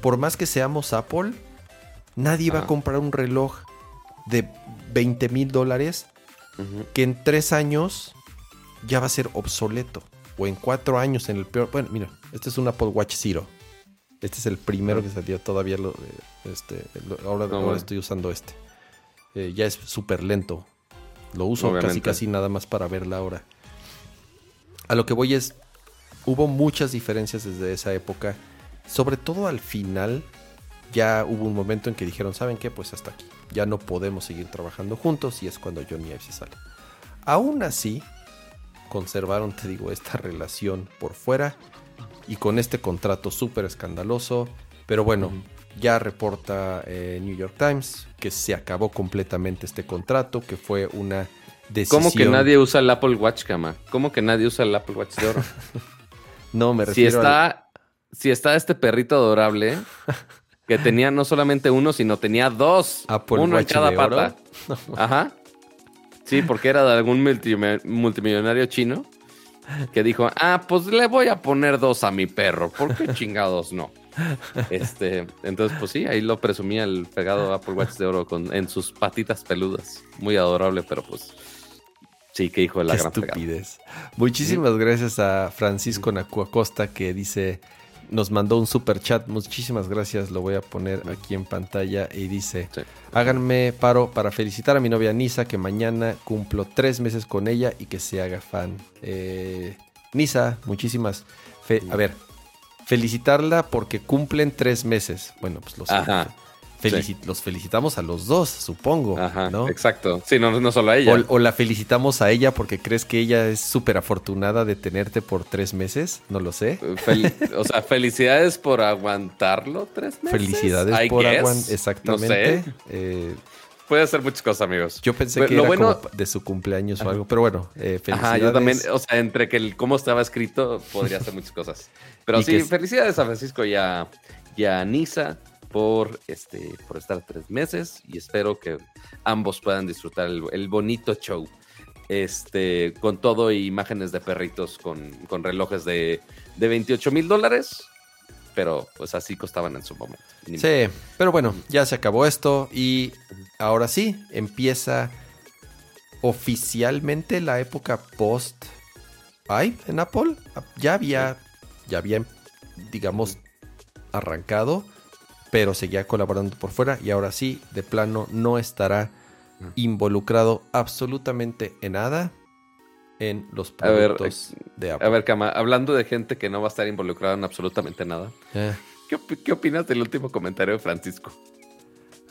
Por más que seamos Apple, nadie va a comprar un reloj de 20 mil dólares que en tres años ya va a ser obsoleto. O en cuatro años, en el peor. Bueno, mira, este es un Apple Watch Zero. Este es el primero que salió todavía. Lo, este, ahora, estoy usando este. Eh, ya es súper lento. Lo uso casi casi nada más para ver la hora a lo que voy es, hubo muchas diferencias desde esa época, sobre todo al final, ya hubo un momento en que dijeron, ¿saben qué? Pues hasta aquí, ya no podemos seguir trabajando juntos y es cuando Johnny Ive se sale. Aún así, conservaron, te digo, esta relación por fuera y con este contrato súper escandaloso. Pero bueno, ya reporta eh, New York Times que se acabó completamente este contrato, que fue una decisión. ¿Cómo que nadie usa el Apple Watch, cama? ¿Cómo que nadie usa el Apple Watch de oro? no, me si refiero está, si está este perrito adorable que tenía no solamente uno, sino tenía dos. Apple uno Watch en cada de oro. pata. Ajá. Sí, porque era de algún multimillonario chino que dijo, ah, pues le voy a poner dos a mi perro. ¿Por qué chingados no? Este, entonces, pues sí, ahí lo presumía el pegado Apple Watch de oro con, en sus patitas peludas. Muy adorable, pero pues sí, que hijo de la Qué gran pegada. estupidez. Muchísimas gracias a Francisco Nacuacosta que dice, nos mandó un super chat. Muchísimas gracias, lo voy a poner aquí en pantalla y dice, Sí. háganme paro para felicitar a mi novia Nisa que mañana cumplo tres meses con ella y que se haga fan. Eh, Nisa, muchísimas. fe- a ver, felicitarla porque cumplen tres meses. Bueno, pues los, Ajá, felici- los felicitamos a los dos, supongo. ajá, ¿no? exacto. Sí, no, no solo a ella. O, o la felicitamos a ella porque crees que ella es súper afortunada de tenerte por tres meses, no lo sé. Fel- o sea, felicidades por aguantarlo tres meses. Felicidades I por aguantar. Exactamente. No sé. Eh, Puede ser muchas cosas, amigos. yo pensé que lo era bueno- como de su cumpleaños o algo, pero bueno, eh, felicidades. Ajá, yo también, o sea, entre que el cómo estaba escrito, podría ser muchas cosas. Pero sí, que felicidades a Francisco y a, y a Nisa por este por estar tres meses y espero que ambos puedan disfrutar el, el bonito show. Este, con todo y imágenes de perritos con, con relojes de, de 28 mil dólares. Pero pues así costaban en su momento. Ni. Sí, pero bueno, ya se acabó esto y ahora sí, empieza oficialmente la época post ¿Hay en Apple? Ya había, ya había, digamos, arrancado, pero seguía colaborando por fuera y ahora sí, de plano, no estará involucrado absolutamente en nada en los A ver, productos de Apple. A ver, Kama, hablando de gente que no va a estar involucrada en absolutamente nada, Eh, ¿qué, qué opinas del último comentario de Francisco?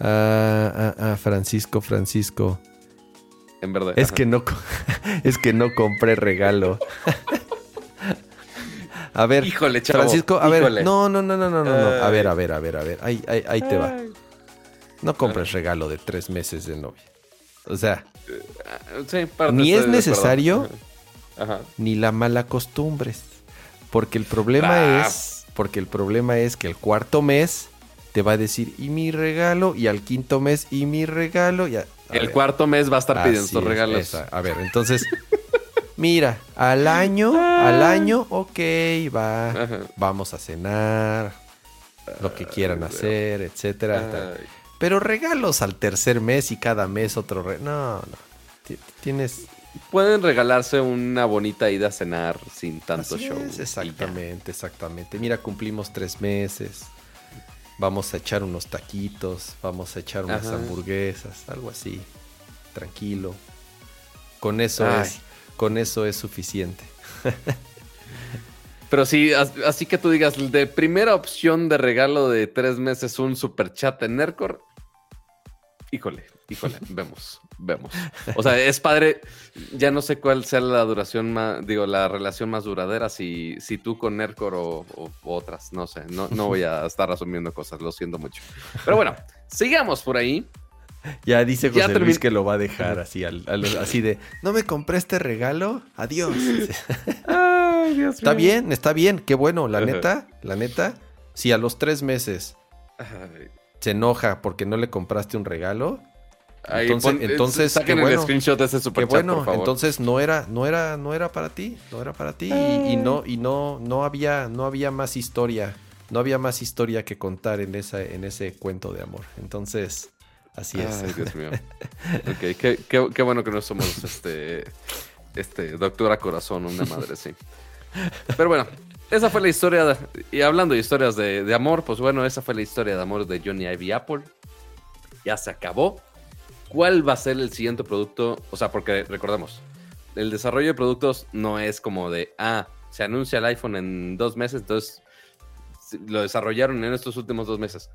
ah, ah, ah, Francisco, Francisco. En verdad. Es Ajá. que no, es que no compré regalo. A ver, Híjole, chavo. Francisco, a ver, no, no, no, no, no, no, no. A ver, a ver, a ver, a ver. Ahí, ahí, ahí te va. No compres regalo de tres meses de novia. O sea, Ah, Sí, parte Ni es necesario. Ajá. ni la mala costumbres. Porque el problema Tras. es, porque el problema es que el cuarto mes te va a decir, ¿y mi regalo? Y al quinto mes, ¿y mi regalo? Y a- a El ver, cuarto mes va a estar pidiendo así sus es, regalos. A ver, entonces, mira, al año, al año, ok, va, Ajá. vamos a cenar, lo que quieran hacer, etcétera. Ay. Pero regalos al tercer mes y cada mes otro re- No, no. Ti- Tienes. Pueden regalarse una bonita ida a cenar sin tanto Así show. es, exactamente, exactamente. Mira, cumplimos tres meses. Vamos a echar unos taquitos, vamos a echar unas Ajá. hamburguesas, algo así. Tranquilo. Con eso Ay. es, con eso es suficiente. Pero sí, as- así que tú digas, de primera opción de regalo de tres meses, un super chat en Nercor. Híjole, híjole, vemos, vemos. O sea, es padre. Ya no sé cuál sea la duración más, digo, la relación más duradera, si, si tú con Nercor o, o otras, no sé. No, no voy a estar asumiendo cosas, lo siento mucho. Pero bueno, sigamos por ahí. Ya dice Ya José Luis que lo va a dejar así, al- al- así de, no me compré este regalo, adiós. Ay, Dios está bien, está bien, qué bueno, la Ajá. neta, la neta. Si a los tres meses Ay, se enoja porque no le compraste un regalo, ahí Entonces- pon- entonces, saquen qué el bueno. screenshot de ese super chat, bueno, por favor. entonces no era, no era, no era para ti, no era para ti y, y no, y no, no había, no había más historia, no había más historia que contar en esa, en ese cuento de amor. Entonces, así es. Ay, Dios mío. Ok, qué, qué- qué bueno que no somos este, este, doctora corazón, una madre, sí. Pero bueno, esa fue la historia, de- y hablando de historias de, de amor, pues bueno, esa fue la historia de amor de Johnny Ivy Apple. Ya se acabó. ¿Cuál va a ser el siguiente producto? O sea, porque recordemos, el desarrollo de productos no es como de, ah, se anuncia el iPhone en dos meses, entonces lo desarrollaron en estos últimos dos meses.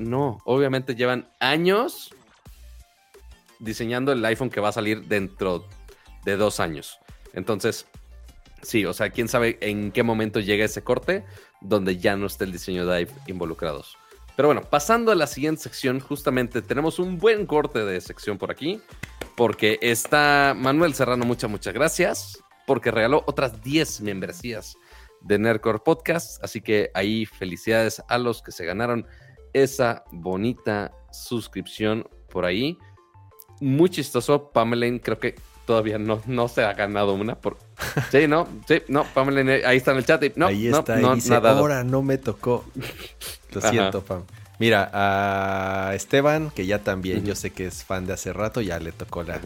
No, obviamente llevan años diseñando el iPhone que va a salir dentro de dos años. Entonces, Sí, o sea, quién sabe en qué momento llega ese corte donde ya no esté el diseño Dive involucrados. Pero bueno, pasando a la siguiente sección, justamente tenemos un buen corte de sección por aquí, porque está Manuel Serrano, muchas, muchas gracias, porque regaló otras 10 membresías de Nerdcore Podcast, así que ahí felicidades a los que se ganaron esa bonita suscripción por ahí. Muy chistoso, Pamela, creo que todavía no, no se ha ganado una. Por... Sí, no, sí, no, Pamela, ahí está en el chat. No, ahí está, no, dice, ahora no me tocó. Lo siento, Pam. Mira, a Esteban, que ya también yo sé que es fan de hace rato, ya le tocó la,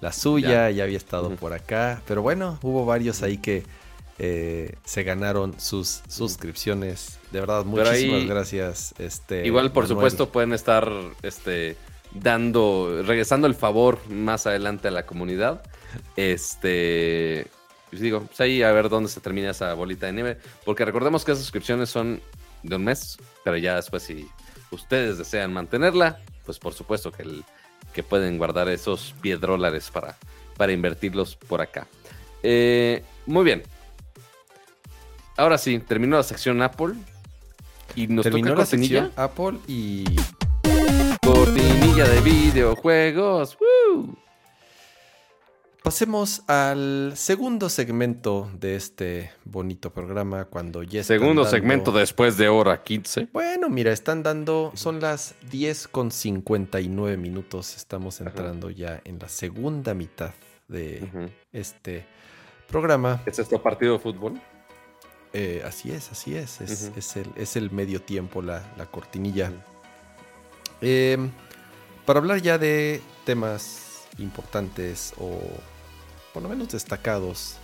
la suya, ya. había estado por acá. Pero bueno, hubo varios ahí que eh, se ganaron sus suscripciones. De verdad, muchísimas gracias. Este, igual, por supuesto, pueden estar este, dando, regresando el favor más adelante a la comunidad. Este, pues digo, pues ahí a ver dónde se termina esa bolita de nieve. Porque recordemos que esas suscripciones son de un mes, pero ya después si ustedes desean mantenerla, pues por supuesto que, el, que pueden guardar esos piedrólares para, para invertirlos por acá. Eh, muy bien. Ahora sí, terminó la sección Apple. Y nos terminó la sección Apple y cortinilla de videojuegos. Pasemos al segundo segmento de este bonito programa cuando ya Segundo segmento después de hora 15. Bueno, mira, están dando, son las 10 con 59 minutos. Estamos entrando ya en la segunda mitad de este programa. ¿Es este partido de fútbol? Eh, así es, así es. Es, el, medio tiempo, la, cortinilla. Em, para hablar ya de temas importantes o por lo menos destacados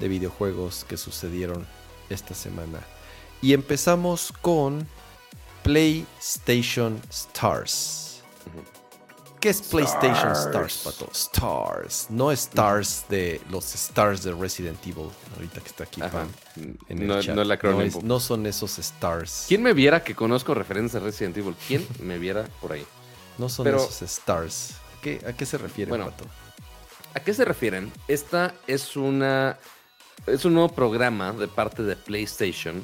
de videojuegos que sucedieron esta semana. Y empezamos con PlayStation Stars. ¿Qué es PlayStation Stars, Pato? Stars. No Stars de los Stars de Resident Evil. Ahorita que está aquí, En el no, chat. no, la no, son esos Stars. ¿Quién me viera que conozco referencias de Resident Evil? ¿Quién me viera por ahí? No son esos Stars. ¿A qué se refiere, bueno, Pato? ¿A qué se refieren? Esta es una. Es un nuevo programa de parte de PlayStation.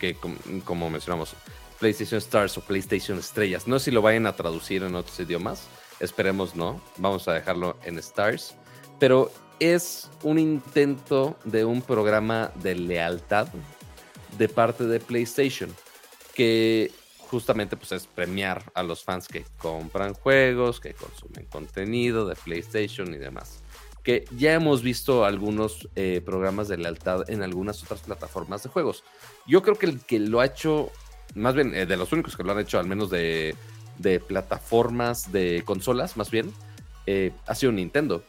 Que, como mencionamos, PlayStation Stars o PlayStation Estrellas. No sé si lo vayan a traducir en otros idiomas Esperemos no. Vamos a dejarlo en Stars. Pero es un intento de un programa de lealtad de parte de PlayStation. Que justamente pues es premiar a los fans que compran juegos, que consumen contenido de PlayStation y demás. Que ya hemos visto algunos eh, programas de lealtad en algunas otras plataformas de juegos. Yo creo que el que lo ha hecho, más bien eh, de los únicos que lo han hecho, al menos de de plataformas de consolas, más bien, eh, ha sido Nintendo.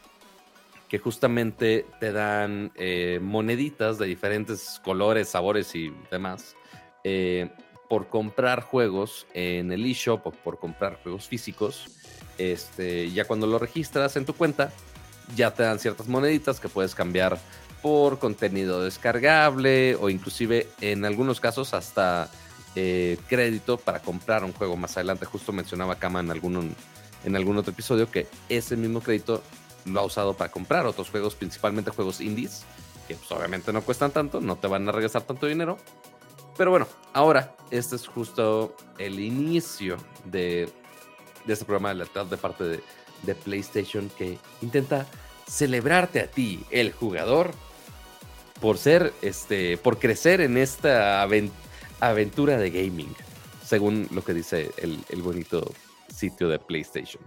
Que justamente te dan eh, moneditas de diferentes colores, sabores y demás. Eh, por comprar juegos en el eShop o por comprar juegos físicos. Este, ya cuando lo registras en tu cuenta, ya te dan ciertas moneditas que puedes cambiar por contenido descargable o inclusive en algunos casos hasta eh, crédito para comprar un juego más adelante. Justo mencionaba Kama en algún, en algún otro episodio que ese mismo crédito lo ha usado para comprar otros juegos, principalmente juegos indies, que pues, obviamente no cuestan tanto, no te van a regresar tanto dinero. Pero bueno, ahora este es justo el inicio de, de este programa de lealtad de parte de, de PlayStation que intenta celebrarte a ti, el jugador, por ser, este, por crecer en esta aventura aventura de gaming, según lo que dice el, bonito sitio de PlayStation.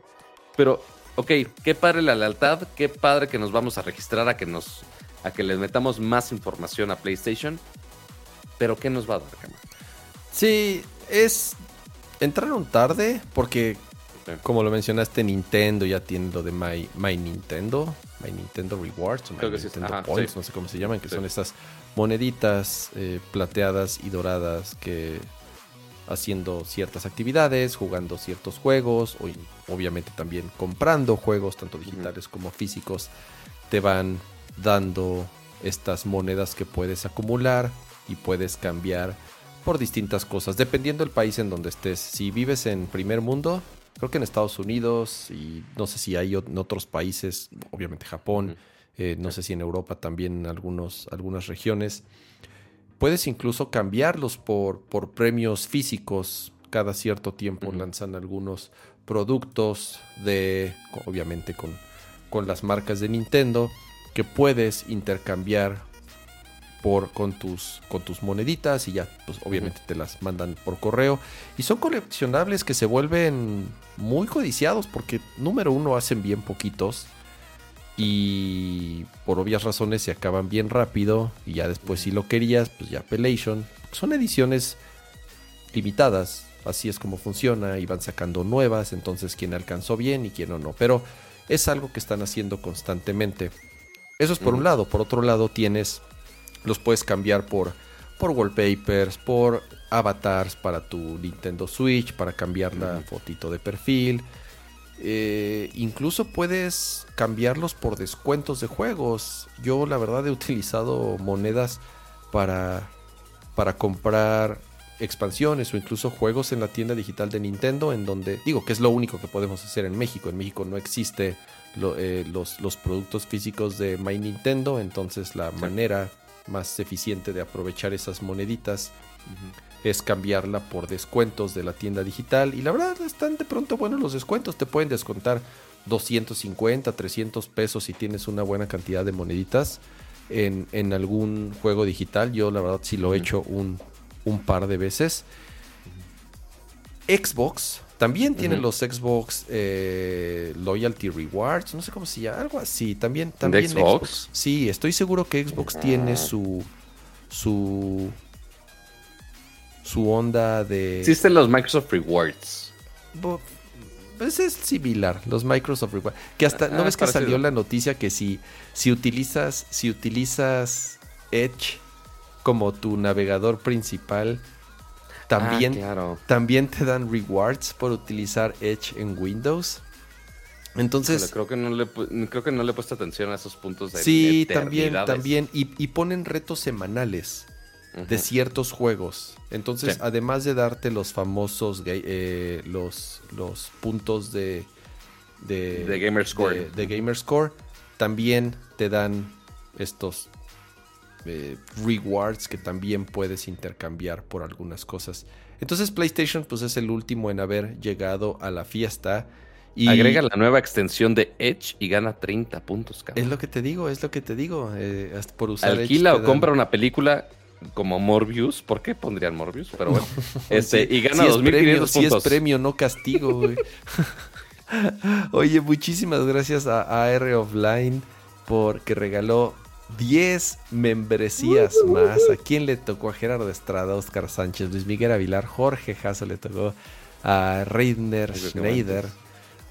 Pero, ok, qué padre la lealtad, qué padre que nos vamos a registrar a que nos a que les metamos más información a PlayStation. Pero ¿qué nos va a dar, Cama? Sí, es entraron tarde porque como lo mencionaste Nintendo ya tiene lo de My, My Nintendo, My Nintendo Rewards, My Nintendo Points, no sé cómo se llaman, que son estas moneditas eh, plateadas y doradas que haciendo ciertas actividades, jugando ciertos juegos, o obviamente también comprando juegos, tanto digitales como físicos, te van dando estas monedas que puedes acumular y puedes cambiar por distintas cosas, dependiendo del país en donde estés. Si vives en primer mundo, creo que en Estados Unidos y no sé si hay en otros países, obviamente Japón, eh, no sé si en Europa también en algunos, algunas regiones. Puedes incluso cambiarlos por, por premios físicos. Cada cierto tiempo lanzan algunos productos de, obviamente con, con las marcas de Nintendo, que puedes intercambiar por, con, tus, con tus moneditas y ya, pues obviamente te las mandan por correo. Y son coleccionables que se vuelven muy codiciados porque, número uno, hacen bien poquitos y por obvias razones se acaban bien rápido y ya después si lo querías, pues ya Appellation. Son ediciones limitadas, así es como funciona y van sacando nuevas, entonces quien alcanzó bien y quien no, no. Pero es algo que están haciendo constantemente. Eso es por un lado. Por otro lado tienes, los puedes cambiar por, por wallpapers, por avatars para tu Nintendo Switch, para cambiar la fotito de perfil. Eh, incluso puedes cambiarlos por descuentos de juegos. Yo la verdad he utilizado monedas para, para comprar expansiones o incluso juegos en la tienda digital de Nintendo en donde digo que es lo único que podemos hacer en México. En México no existe eh, los, los, productos físicos de My Nintendo, entonces la manera más eficiente de aprovechar esas moneditas es cambiarla por descuentos de la tienda digital. Y la verdad están de pronto buenos los descuentos. Te pueden descontar 250, 300 pesos si tienes una buena cantidad de moneditas en, en algún juego digital. Yo la verdad sí lo he hecho un, un par de veces. Xbox también tiene los Xbox eh, Loyalty Rewards, no sé cómo se llama, algo así. También, también Xbox? Sí, estoy seguro que Xbox tiene ah. su su su onda de... Existen los Microsoft Rewards. Pues es similar, los Microsoft Rewards. Que hasta, ¿no ah, ves que salió la noticia que si, si utilizas, si utilizas Edge como tu navegador principal, también, ah, también te dan rewards por utilizar Edge en Windows? Entonces. creo que no le creo que no le he puesto atención a esos puntos de Sí, también, también. Y, y, ponen retos semanales de ciertos juegos. Entonces, además de darte los famosos eh, los, los puntos de, de, Gamer Score. De, Gamer Score, también te dan estos eh, rewards que también puedes intercambiar por algunas cosas. Entonces PlayStation pues es el último en haber llegado a la fiesta. Y Agrega la nueva extensión de Edge y gana 30 puntos, Es lo que te digo, es lo que te digo. Eh, por usar Alquila o compra una película como Morbius. ¿Por qué pondrían Morbius? Pero bueno. este, y gana 2.500 puntos. Si es premio, no castigo, Oye, muchísimas gracias a AR Offline porque regaló 10 membresías más. ¿A quién le tocó? A Gerardo Estrada, Oscar Sánchez, Luis Miguel Avilar, Jorge Jasso le tocó a Reiner Schneider,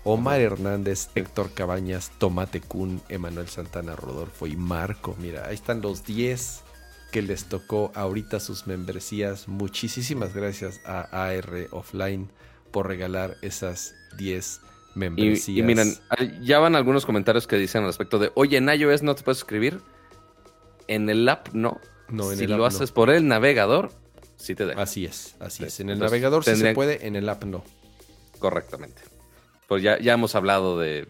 Omar Hernández, Héctor Cabañas, Tomate Kun, Emanuel Santana, Rodolfo y Marco. Mira, ahí están los 10 que les tocó ahorita sus membresías. Muchísimas gracias a AR Offline por regalar esas 10 membresías. Y, miren, ya van algunos comentarios que dicen al respecto de, oye, en iOS no te puedes escribir. En el app no. No, en si lo haces por el navegador, sí te deja. Así es, así es. En el navegador sí se puede, en el app no. Correctamente. Pues ya, ya hemos hablado de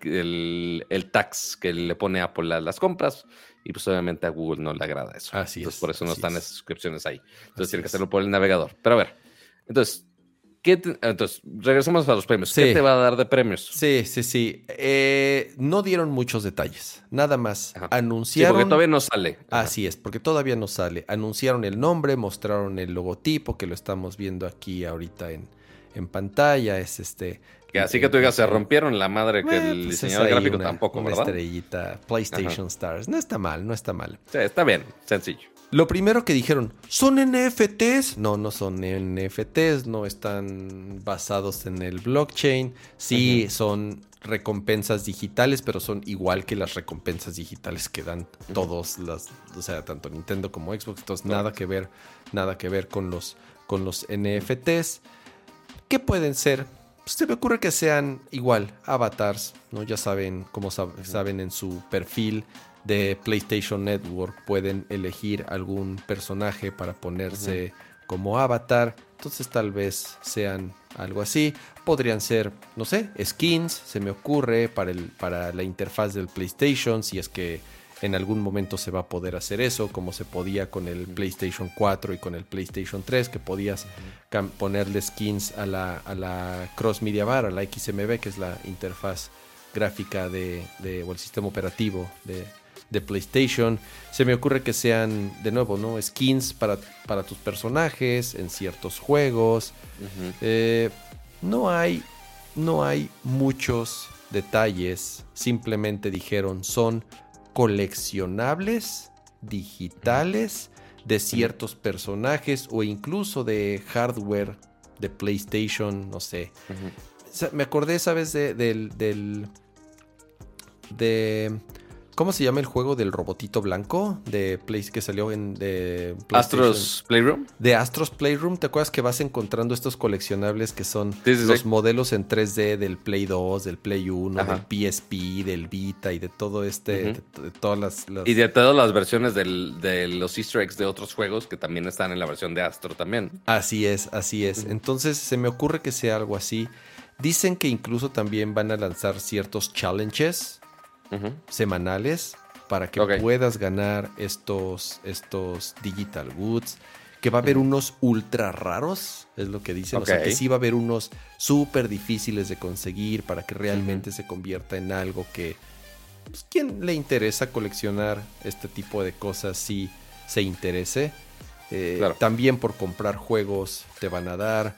el, tax que le pone Apple a las compras. Y pues obviamente a Google no le agrada eso. Así entonces, Por eso no están esas suscripciones ahí. Entonces tiene que hacerlo por el navegador. Pero a ver, entonces, ¿qué entonces, regresamos a los premios. ¿Qué te va a dar de premios? Sí, sí, sí. Eh, no dieron muchos detalles. Nada más. Anunciaron. Sí, porque todavía no sale. Así es, porque todavía no sale. Anunciaron el nombre, mostraron el logotipo, que lo estamos viendo aquí ahorita en, en pantalla. Es este así que tú digas, se rompieron la madre que el pues diseñador gráfico tampoco, una estrellita, PlayStation Stars. No está mal, no está mal. Sí, está bien, sencillo. Lo primero que dijeron, ¿son NFTs? No, no son NFTs, no están basados en el blockchain. Sí, son recompensas digitales, pero son igual que las recompensas digitales que dan todos las, o sea, tanto Nintendo como Xbox. Entonces, nada que ver, nada que ver con los, con los NFTs. ¿Qué pueden ser? Pues se me ocurre que sean igual, avatars, ¿no? Ya saben, como saben en su perfil de PlayStation Network, pueden elegir algún personaje para ponerse como avatar. Entonces tal vez sean algo así. Podrían ser, no sé, skins, se me ocurre, para, el, para la interfaz del PlayStation, si es que en algún momento se va a poder hacer eso, como se podía con el PlayStation 4 y con el PlayStation 3, que podías ponerle skins a la, a la Cross Media Bar, a la XMB, que es la interfaz gráfica de, o el sistema operativo de, PlayStation. Se me ocurre que sean, de nuevo, ¿no? Skins para, para tus personajes en ciertos juegos. Eh, no hay. No hay muchos detalles. Simplemente dijeron son coleccionables digitales de ciertos personajes o incluso de hardware de PlayStation, no sé. me acordé, ¿sabes? De, del, del, de ¿Cómo se llama el juego del robotito blanco de Play, que salió en de Astros Playroom? De Astros Playroom, ¿te acuerdas que vas encontrando estos coleccionables que son los modelos en 3D del Play 2, del Play 1, del PSP, del Vita y de todo este, de, todas las, Y de todas las versiones de los Easter eggs de otros juegos que también están en la versión de Astro también. Así es, así es. Entonces se me ocurre que sea algo así. Dicen que incluso también van a lanzar ciertos challenges semanales para que puedas ganar estos, estos digital goods. Que va a haber unos ultra raros, es lo que dicen. O sea, que sí va a haber unos súper difíciles de conseguir para que realmente se convierta en algo que. Pues, quien le interesa coleccionar este tipo de cosas sí se interese. Eh, también por comprar juegos te van a dar.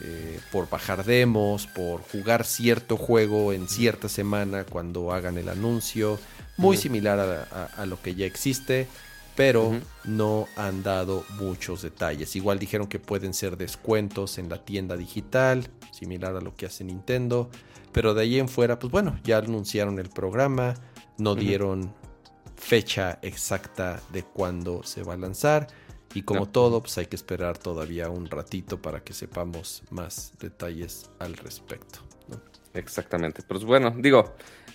Eh, por bajar demos, por jugar cierto juego en cierta semana cuando hagan el anuncio. Muy similar a, lo que ya existe, pero no han dado muchos detalles. Igual dijeron que pueden ser descuentos en la tienda digital, similar a lo que hace Nintendo. Pero de ahí en fuera, pues bueno, ya anunciaron el programa, no dieron fecha exacta de cuándo se va a lanzar. Y como todo, pues hay que esperar todavía un ratito para que sepamos más detalles al respecto. Exactamente. Pues bueno, digo,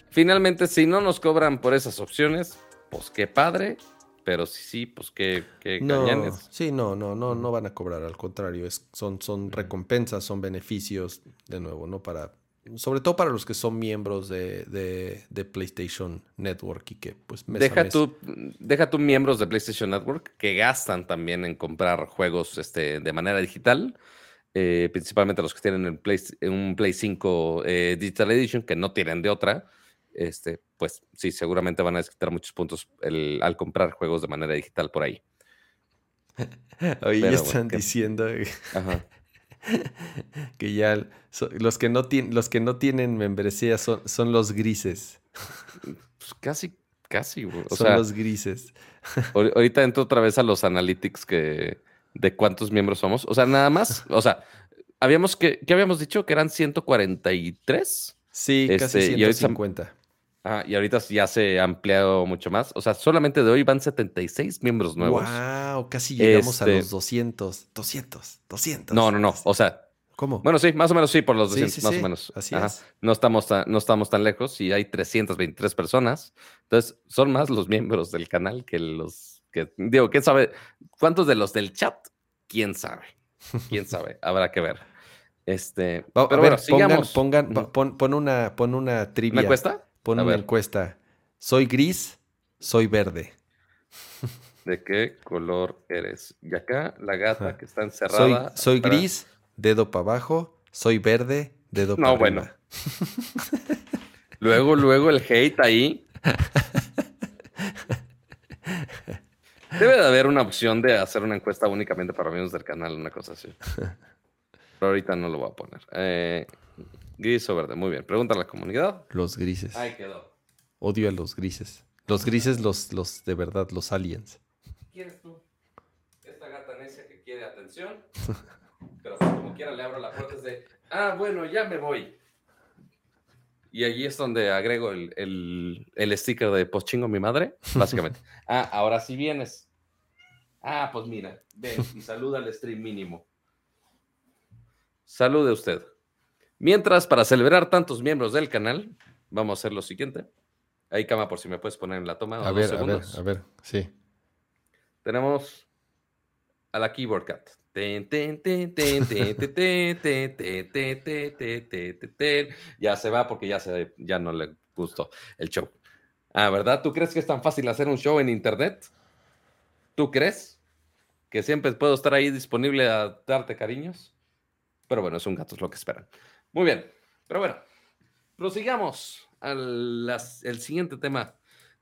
finalmente si no nos cobran por esas opciones, pues qué padre. Pero sí, sí, pues qué, qué no, Sí, no, no, no, no van a cobrar. Al contrario, es, son, son recompensas, son beneficios, de nuevo, ¿no? Para sobre todo para los que son miembros de, PlayStation Network y que pues deja tú deja tú miembros de PlayStation Network que gastan también en comprar juegos este, de manera digital eh, principalmente los que tienen el Play, un Play 5 eh, Digital Edition que no tienen de otra este pues sí seguramente van a desquitar muchos puntos al comprar juegos de manera digital por ahí. Oye, están diciendo Ajá. Que ya los, que no los que no tienen membresía son, son los grises. Pues casi, casi, son los grises. ahorita entro otra vez a los analytics que, de cuántos miembros somos. O sea, nada más, o sea, habíamos que, ¿qué habíamos dicho? Que eran 143. Sí, casi 150. Este, Ah, y ahorita ya se ha ampliado mucho más. O sea, solamente de hoy van 76 miembros nuevos. ¡Wow! Casi llegamos a este los 200. 200, 200. No, no, no. O sea. ¿Cómo? Bueno, sí, más o menos sí, por los 200, más o menos. Así es. No estamos, tan, no estamos tan lejos y hay 323 personas. Entonces, son más los miembros del canal que los que. Digo, ¿quién sabe? ¿Cuántos de los del chat? ¿Quién sabe? ¿Quién sabe? Habrá que ver. Este. pero a ver, pongan, pongan, pon, una, pon una trivia. ¿Me cuesta? Pon una encuesta. ¿Soy gris? ¿Soy verde? ¿De qué color eres? Y acá la gata que está encerrada. Soy, gris, dedo para abajo. Soy verde, dedo para arriba. No, bueno. luego, luego el hate ahí. Debe de haber una opción de hacer una encuesta únicamente para miembros del canal, una cosa así. Pero ahorita no lo voy a poner. Eh, Gris o verde, muy bien. Pregunta a la comunidad. Los grises. Ahí quedó. Odio a los grises. Los grises, los, los de verdad, los aliens. ¿Quieres tú? Esta gata necia que quiere atención. Pero como quiera le abro la puerta es de, ah, bueno, ya me voy. Y allí es donde agrego el, el, el sticker de pues chingo mi madre, básicamente. ah, ahora sí vienes. Ah, pues mira, ven y saluda al stream mínimo. Salude usted. Mientras, para celebrar tantos miembros del canal, vamos a hacer lo siguiente. Ahí, cama, por si me puedes poner en la toma. A ver, a ver, a ver, sí. Tenemos a la Keyboard Cat. Ya se va porque ya, se, ya no le gustó el show. Ah, ¿verdad? ¿Tú crees que es tan fácil hacer un show en internet? ¿Tú crees? Que siempre puedo estar ahí disponible a darte cariños. Pero bueno, es un gato, es lo que esperan. Muy bien. Pero bueno, prosigamos al el siguiente tema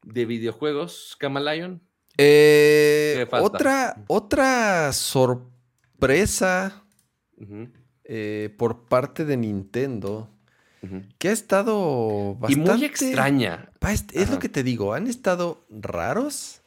de videojuegos. Camalion. Eh, otra, otra sorpresa eh, por parte de Nintendo que ha estado bastante... Y muy extraña. Es, lo que te digo, han estado raros,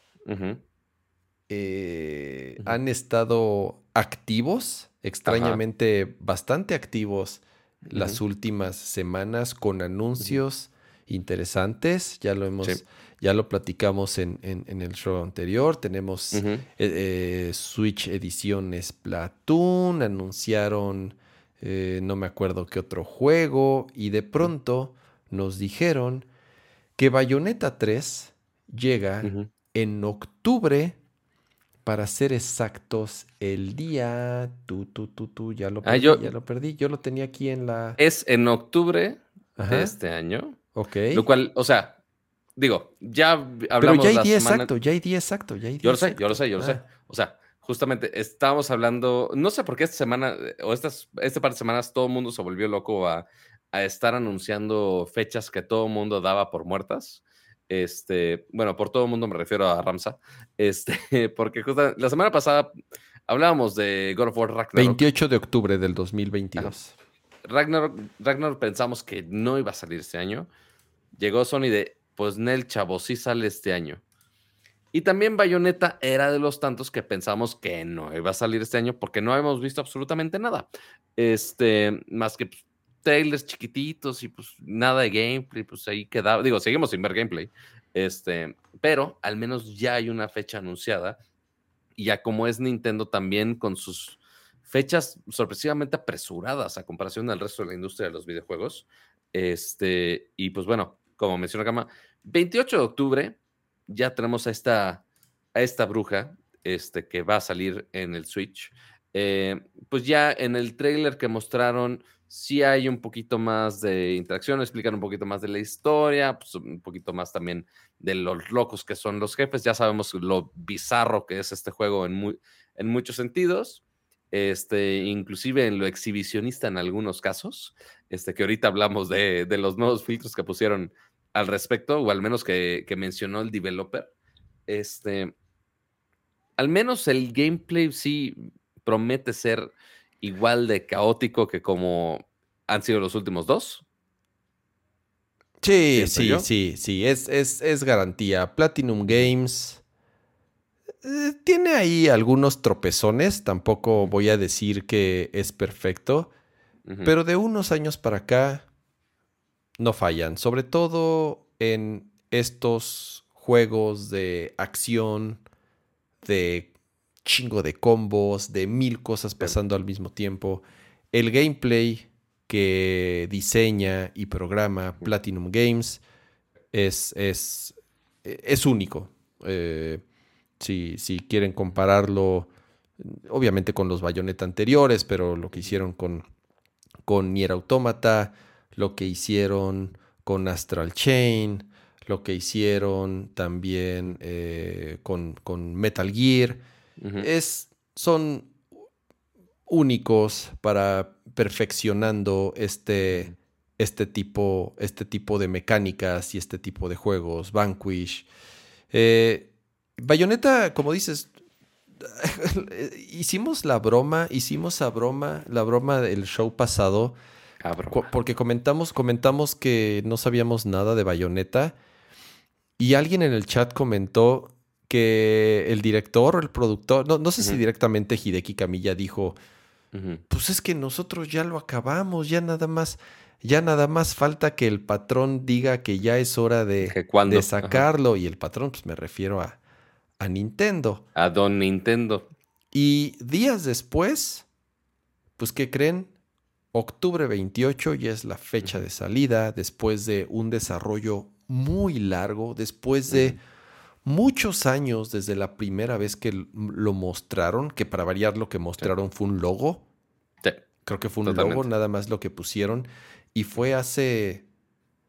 eh, han estado activos, extrañamente bastante activos las últimas semanas con anuncios interesantes. Ya lo hemos, ya lo platicamos en, el show anterior. Tenemos eh, eh, Switch Ediciones Platoon, anunciaron eh, no me acuerdo qué otro juego, y de pronto nos dijeron que Bayonetta 3 llega en octubre, para ser exactos, el día. Tú, tú, tú, tú, ya lo ah, perdí, ya lo perdí. Yo lo tenía aquí en la. Es en octubre de este año. Ok. Lo cual, o sea, digo, ya hablamos. Pero ya hay día exacto, ya hay día exacto, ya hay Yo lo sé, yo lo sé, yo lo sé. Ah. O sea, justamente estábamos hablando, no sé por qué esta semana o estas, este par de semanas todo el mundo se volvió loco a, estar anunciando fechas que todo el mundo daba por muertas. Este, bueno, por todo el mundo me refiero a Ramsa. Este, porque justo la semana pasada hablábamos de God of War Ragnarok. 28 de octubre del 2022. Ragnarok, Ragnarok pensamos que no iba a salir este año. Llegó Sony de, pues Nel, chavo, sí sale este año. Y también Bayonetta era de los tantos que pensamos que no iba a salir este año porque no habíamos visto absolutamente nada. Este, más que pues, trailers chiquititos y pues nada de gameplay, pues ahí quedaba. Digo, seguimos sin ver gameplay. Este, pero al menos ya hay una fecha anunciada. Y ya como es Nintendo también con sus fechas sorpresivamente apresuradas a comparación del resto de la industria de los videojuegos. Este, y pues bueno, como menciona Gama, 28 de octubre ya tenemos a esta, a esta bruja este, que va a salir en el Switch. Eh, pues ya en el trailer que mostraron, sí hay un poquito más de interacción, explican un poquito más de la historia, pues un poquito más también de los locos que son los jefes. Ya sabemos lo bizarro que es este juego en, en muchos sentidos. Este, inclusive en lo exhibicionista en algunos casos, este, que ahorita hablamos de, de los nuevos filtros que pusieron al respecto, o al menos que, mencionó el developer. Este, al menos el gameplay sí promete ser igual de caótico que como han sido los últimos dos. Sí, sí, sí, sí, es, es, garantía. Platinum Games eh, tiene ahí algunos tropezones, tampoco voy a decir que es perfecto, pero de unos años para acá no fallan, sobre todo en estos juegos de acción, de chingo de combos, de mil cosas pasando al mismo tiempo. El gameplay que diseña y programa Platinum Games es, es, es único. Eh, si, quieren compararlo, obviamente con los Bayonetta anteriores, pero lo que hicieron con, con Nier Automata, lo que hicieron con Astral Chain, lo que hicieron también eh, con, Metal Gear. Es, son únicos para perfeccionando este, este, tipo, este tipo de mecánicas y este tipo de juegos. Vanquish. Eh, Bayonetta, como dices, hicimos la broma, hicimos la broma, la broma del show pasado porque comentamos, comentamos que no sabíamos nada de Bayonetta y alguien en el chat comentó que el director o el productor, no, no sé si directamente Hideki Kamiya dijo, pues es que nosotros ya lo acabamos, ya nada más, ya nada más falta que el patrón diga que ya es hora de, de sacarlo y el patrón, pues me refiero a, a Nintendo. A Don Nintendo. Y días después, pues ¿qué creen? Octubre 28 ya es la fecha de salida, después de un desarrollo muy largo, después de muchos años desde la primera vez que lo mostraron, que para variar lo que mostraron fue un logo. Sí. Creo que fue un logo, nada más lo que pusieron. Y fue hace,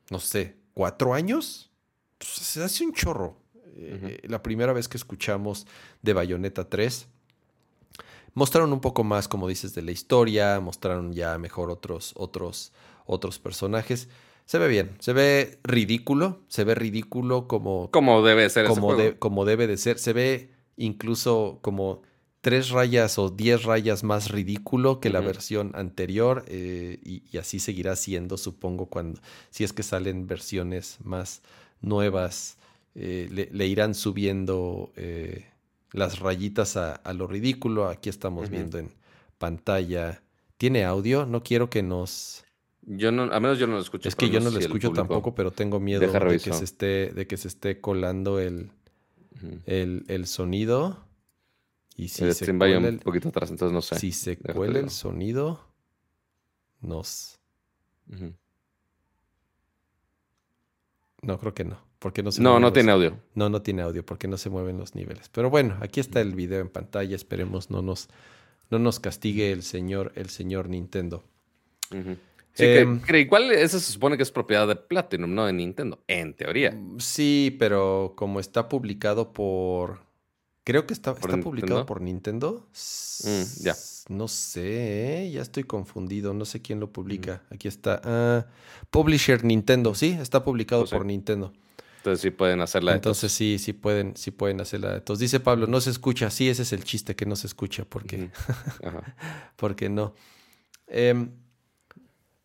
no sé, cuatro años. Pues, hace un chorro. Eh, la primera vez que escuchamos de Bayonetta 3. Mostraron un poco más, como dices, de la historia, mostraron ya mejor otros, otros, otros personajes. Se ve bien, se ve ridículo, se ve ridículo como... Como debe ser. Como, como debe de ser. Se ve incluso como tres rayas o diez rayas más ridículo que la versión anterior eh, y, así seguirá siendo, supongo, cuando si es que salen versiones más nuevas, eh, le, irán subiendo eh, las rayitas a, lo ridículo. Aquí estamos viendo en pantalla. ¿Tiene audio? No quiero que nos... Yo no, a menos yo no lo escucho. Es que yo no lo escucho tampoco, pero tengo miedo de que, se esté, de que se esté colando el, el, sonido. Y si se cuela un poquito atrás, entonces no sé. Si se cuela el sonido, nos... No, creo que no. Porque no, no, no tiene audio. No, no tiene audio porque no se mueven los niveles. Pero bueno, aquí está el video en pantalla. Esperemos no nos, no nos castigue el señor, el señor Nintendo. Sí, em, igual eso se supone que es propiedad de Platinum, no de Nintendo, en teoría. Mm, sí, pero como está publicado por. Creo que está, está publicado por Nintendo. Mm, ya. No sé, ¿eh? ya estoy confundido. No sé quién lo publica. Aquí está. Ah, Publisher Nintendo. Sí, está publicado pues por Nintendo. Entonces sí pueden hacerla Entonces sí, sí pueden, sí pueden hacerla Entonces dice Pablo, no se escucha. Sí, ese es el chiste, que no se escucha. porque porque no. Em,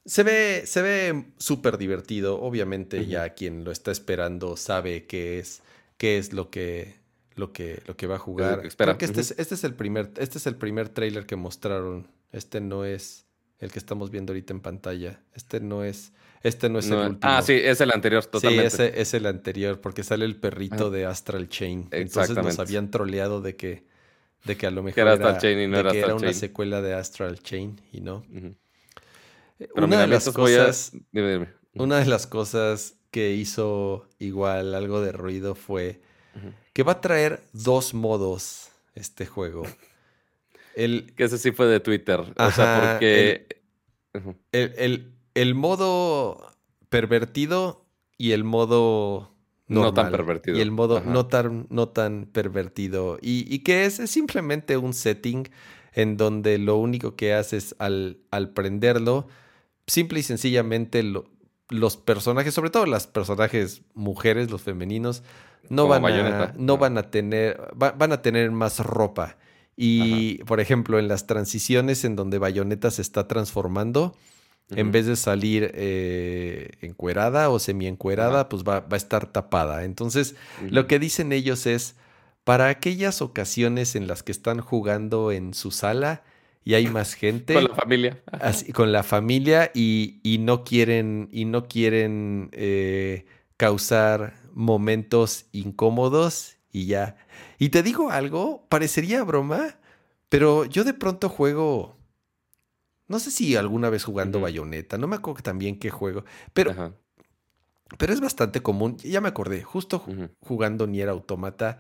se ve, se ve súper divertido. Obviamente, ya quien lo está esperando sabe qué es, qué es lo que, lo que, lo que va a jugar. Creo que este, es, este es el primer, este es el primer trailer que mostraron. Este no es el que estamos viendo ahorita en pantalla. Este no es. Este no es el último. Ah, sí, es el anterior, totalmente. Sí, ese es el anterior, porque sale el perrito de Astral Chain. Entonces nos habían troleado de que, de que a lo mejor era, era, una secuela de Astral Chain y no. Una, de las cosas, una de las cosas que hizo igual algo de ruido fue que va a traer dos modos este juego. El, que ese sí fue de Twitter. o sea, porque. el, el modo pervertido y el modo no tan pervertido. Y el modo no tan, no tan pervertido. Y, que es, simplemente un setting en donde lo único que haces al, al prenderlo, simple y sencillamente los personajes, sobre todo las personajes mujeres, los femeninos, no, van a, no van a tener, van a tener más ropa. Y, por ejemplo, en las transiciones en donde Bayonetta se está transformando, en vez de salir eh, encuerada o semi-encuerada, pues va, a estar tapada. Entonces, lo que dicen ellos es, para aquellas ocasiones en las que están jugando en su sala y hay más gente. con la familia. Así, con la familia y, no quieren, y no quieren eh, causar momentos incómodos y ya. Y te digo algo, parecería broma, pero yo de pronto juego no sé si alguna vez jugando Bayonetta, no me acuerdo también qué juego, pero, pero es bastante común. Ya me acordé, justo jugando Nier Automata.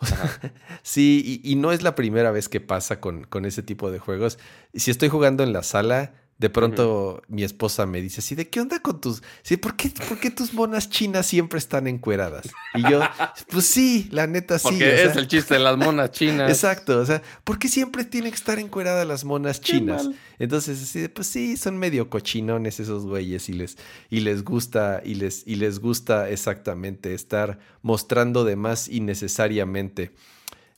sí, y, no es la primera vez que pasa con, con ese tipo de juegos. Si estoy jugando en la sala, de pronto mi esposa me dice así, ¿de qué onda con tus... Sí, ¿por qué, ¿por qué tus monas chinas siempre están encueradas? Y yo, pues sí, la neta sí. Porque es el chiste de las monas chinas. Exacto, o sea, ¿por qué siempre tienen que estar encueradas las monas chinas? Entonces, así, pues sí, son medio cochinones esos güeyes y les, y les gusta, y les, y les gusta exactamente estar mostrando de más innecesariamente.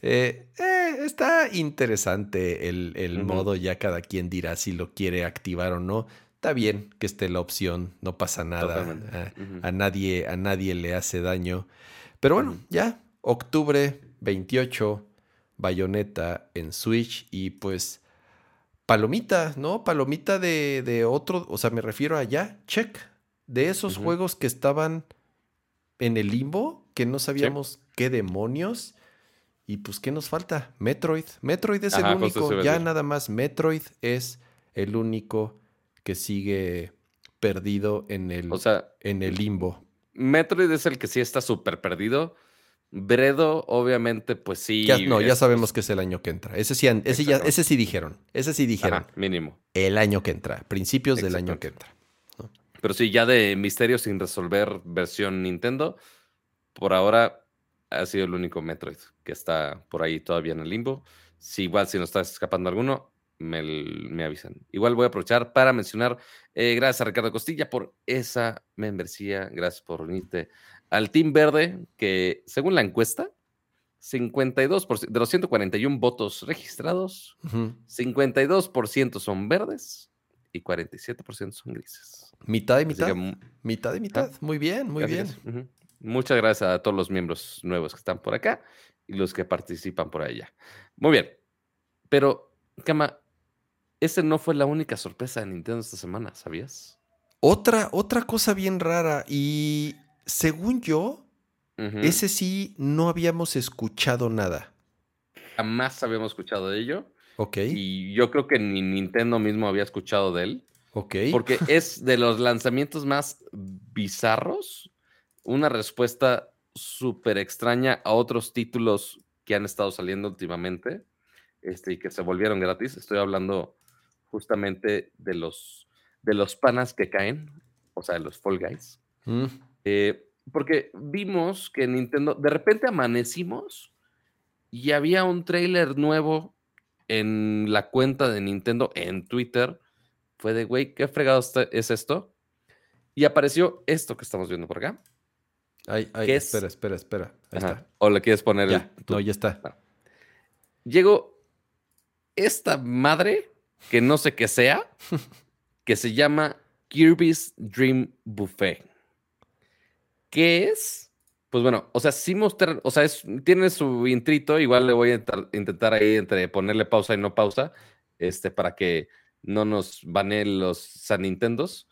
Eh, eh, está interesante el, modo, ya cada quien dirá si lo quiere activar o no. Está bien que esté la opción, no pasa nada. A, nadie, a nadie le hace daño. Pero bueno, ya, octubre 28, Bayonetta en Switch y pues palomita, ¿no? Palomita de, otro, o sea, me refiero a ya, check, de esos juegos que estaban en el limbo, que no sabíamos qué demonios. Y pues, ¿qué nos falta? Metroid. Metroid es el único, ya nada más Metroid es el único que sigue perdido en el, en el limbo. Metroid es el que sí está súper perdido, Bredo, obviamente, pues sí. Ya- no, ya sabemos que es el año que entra. Ese sí, ese, ya- ese sí dijeron. Ese sí dijeron. Ajá, mínimo. El año que entra. Principios del año que entra. Pero sí, ya de Misterio sin resolver versión Nintendo, por ahora ha sido el único Metroid que está por ahí todavía en el limbo. Si igual si nos está escapando alguno, me, me avisan. Igual voy a aprovechar para mencionar, eh, gracias a Ricardo Costilla por esa membresía, gracias por unirte al Team Verde, que según la encuesta, 52% de los 141 votos registrados, Ujú. 52% son verdes y 47% son grises. Mitad y mitad. que, Mitad y mitad. Muy bien, muy bien. es, ujú. Muchas gracias a todos los miembros nuevos que están por acá y los que participan por allá. Muy bien. Pero, Kama, esa no fue la única sorpresa de Nintendo esta semana, ¿sabías? Otra, otra cosa bien rara. Y según yo, ese sí no habíamos escuchado nada. Jamás habíamos escuchado de ello. Ok. Y yo creo que ni Nintendo mismo había escuchado de él. ok. Porque es de los lanzamientos más bizarros. Una respuesta súper extraña a otros títulos que han estado saliendo últimamente este, y que se volvieron gratis. Estoy hablando justamente de los, de los panas que caen, o sea, de los Fall Guys. Mm, Eh, porque vimos que Nintendo, de repente amanecimos y había un tráiler nuevo en la cuenta de Nintendo en Twitter. Fue de, güey, ¿qué fregado es esto? Y apareció esto que estamos viendo por acá. Ay, ay, espera, espera, espera. Ahí Ajá. está. ¿O le quieres poner Ya, el... tu- no, ya está. Llegó esta madre, que no sé qué sea, que se llama Kirby's Dream Buffet. ¿Qué es? Pues bueno, o sea, sí mostrar, o sea, es- tiene su intrito, igual le voy a intentar, intentar ahí entre ponerle pausa y no pausa, este, para que no nos baneen los San Nintendos.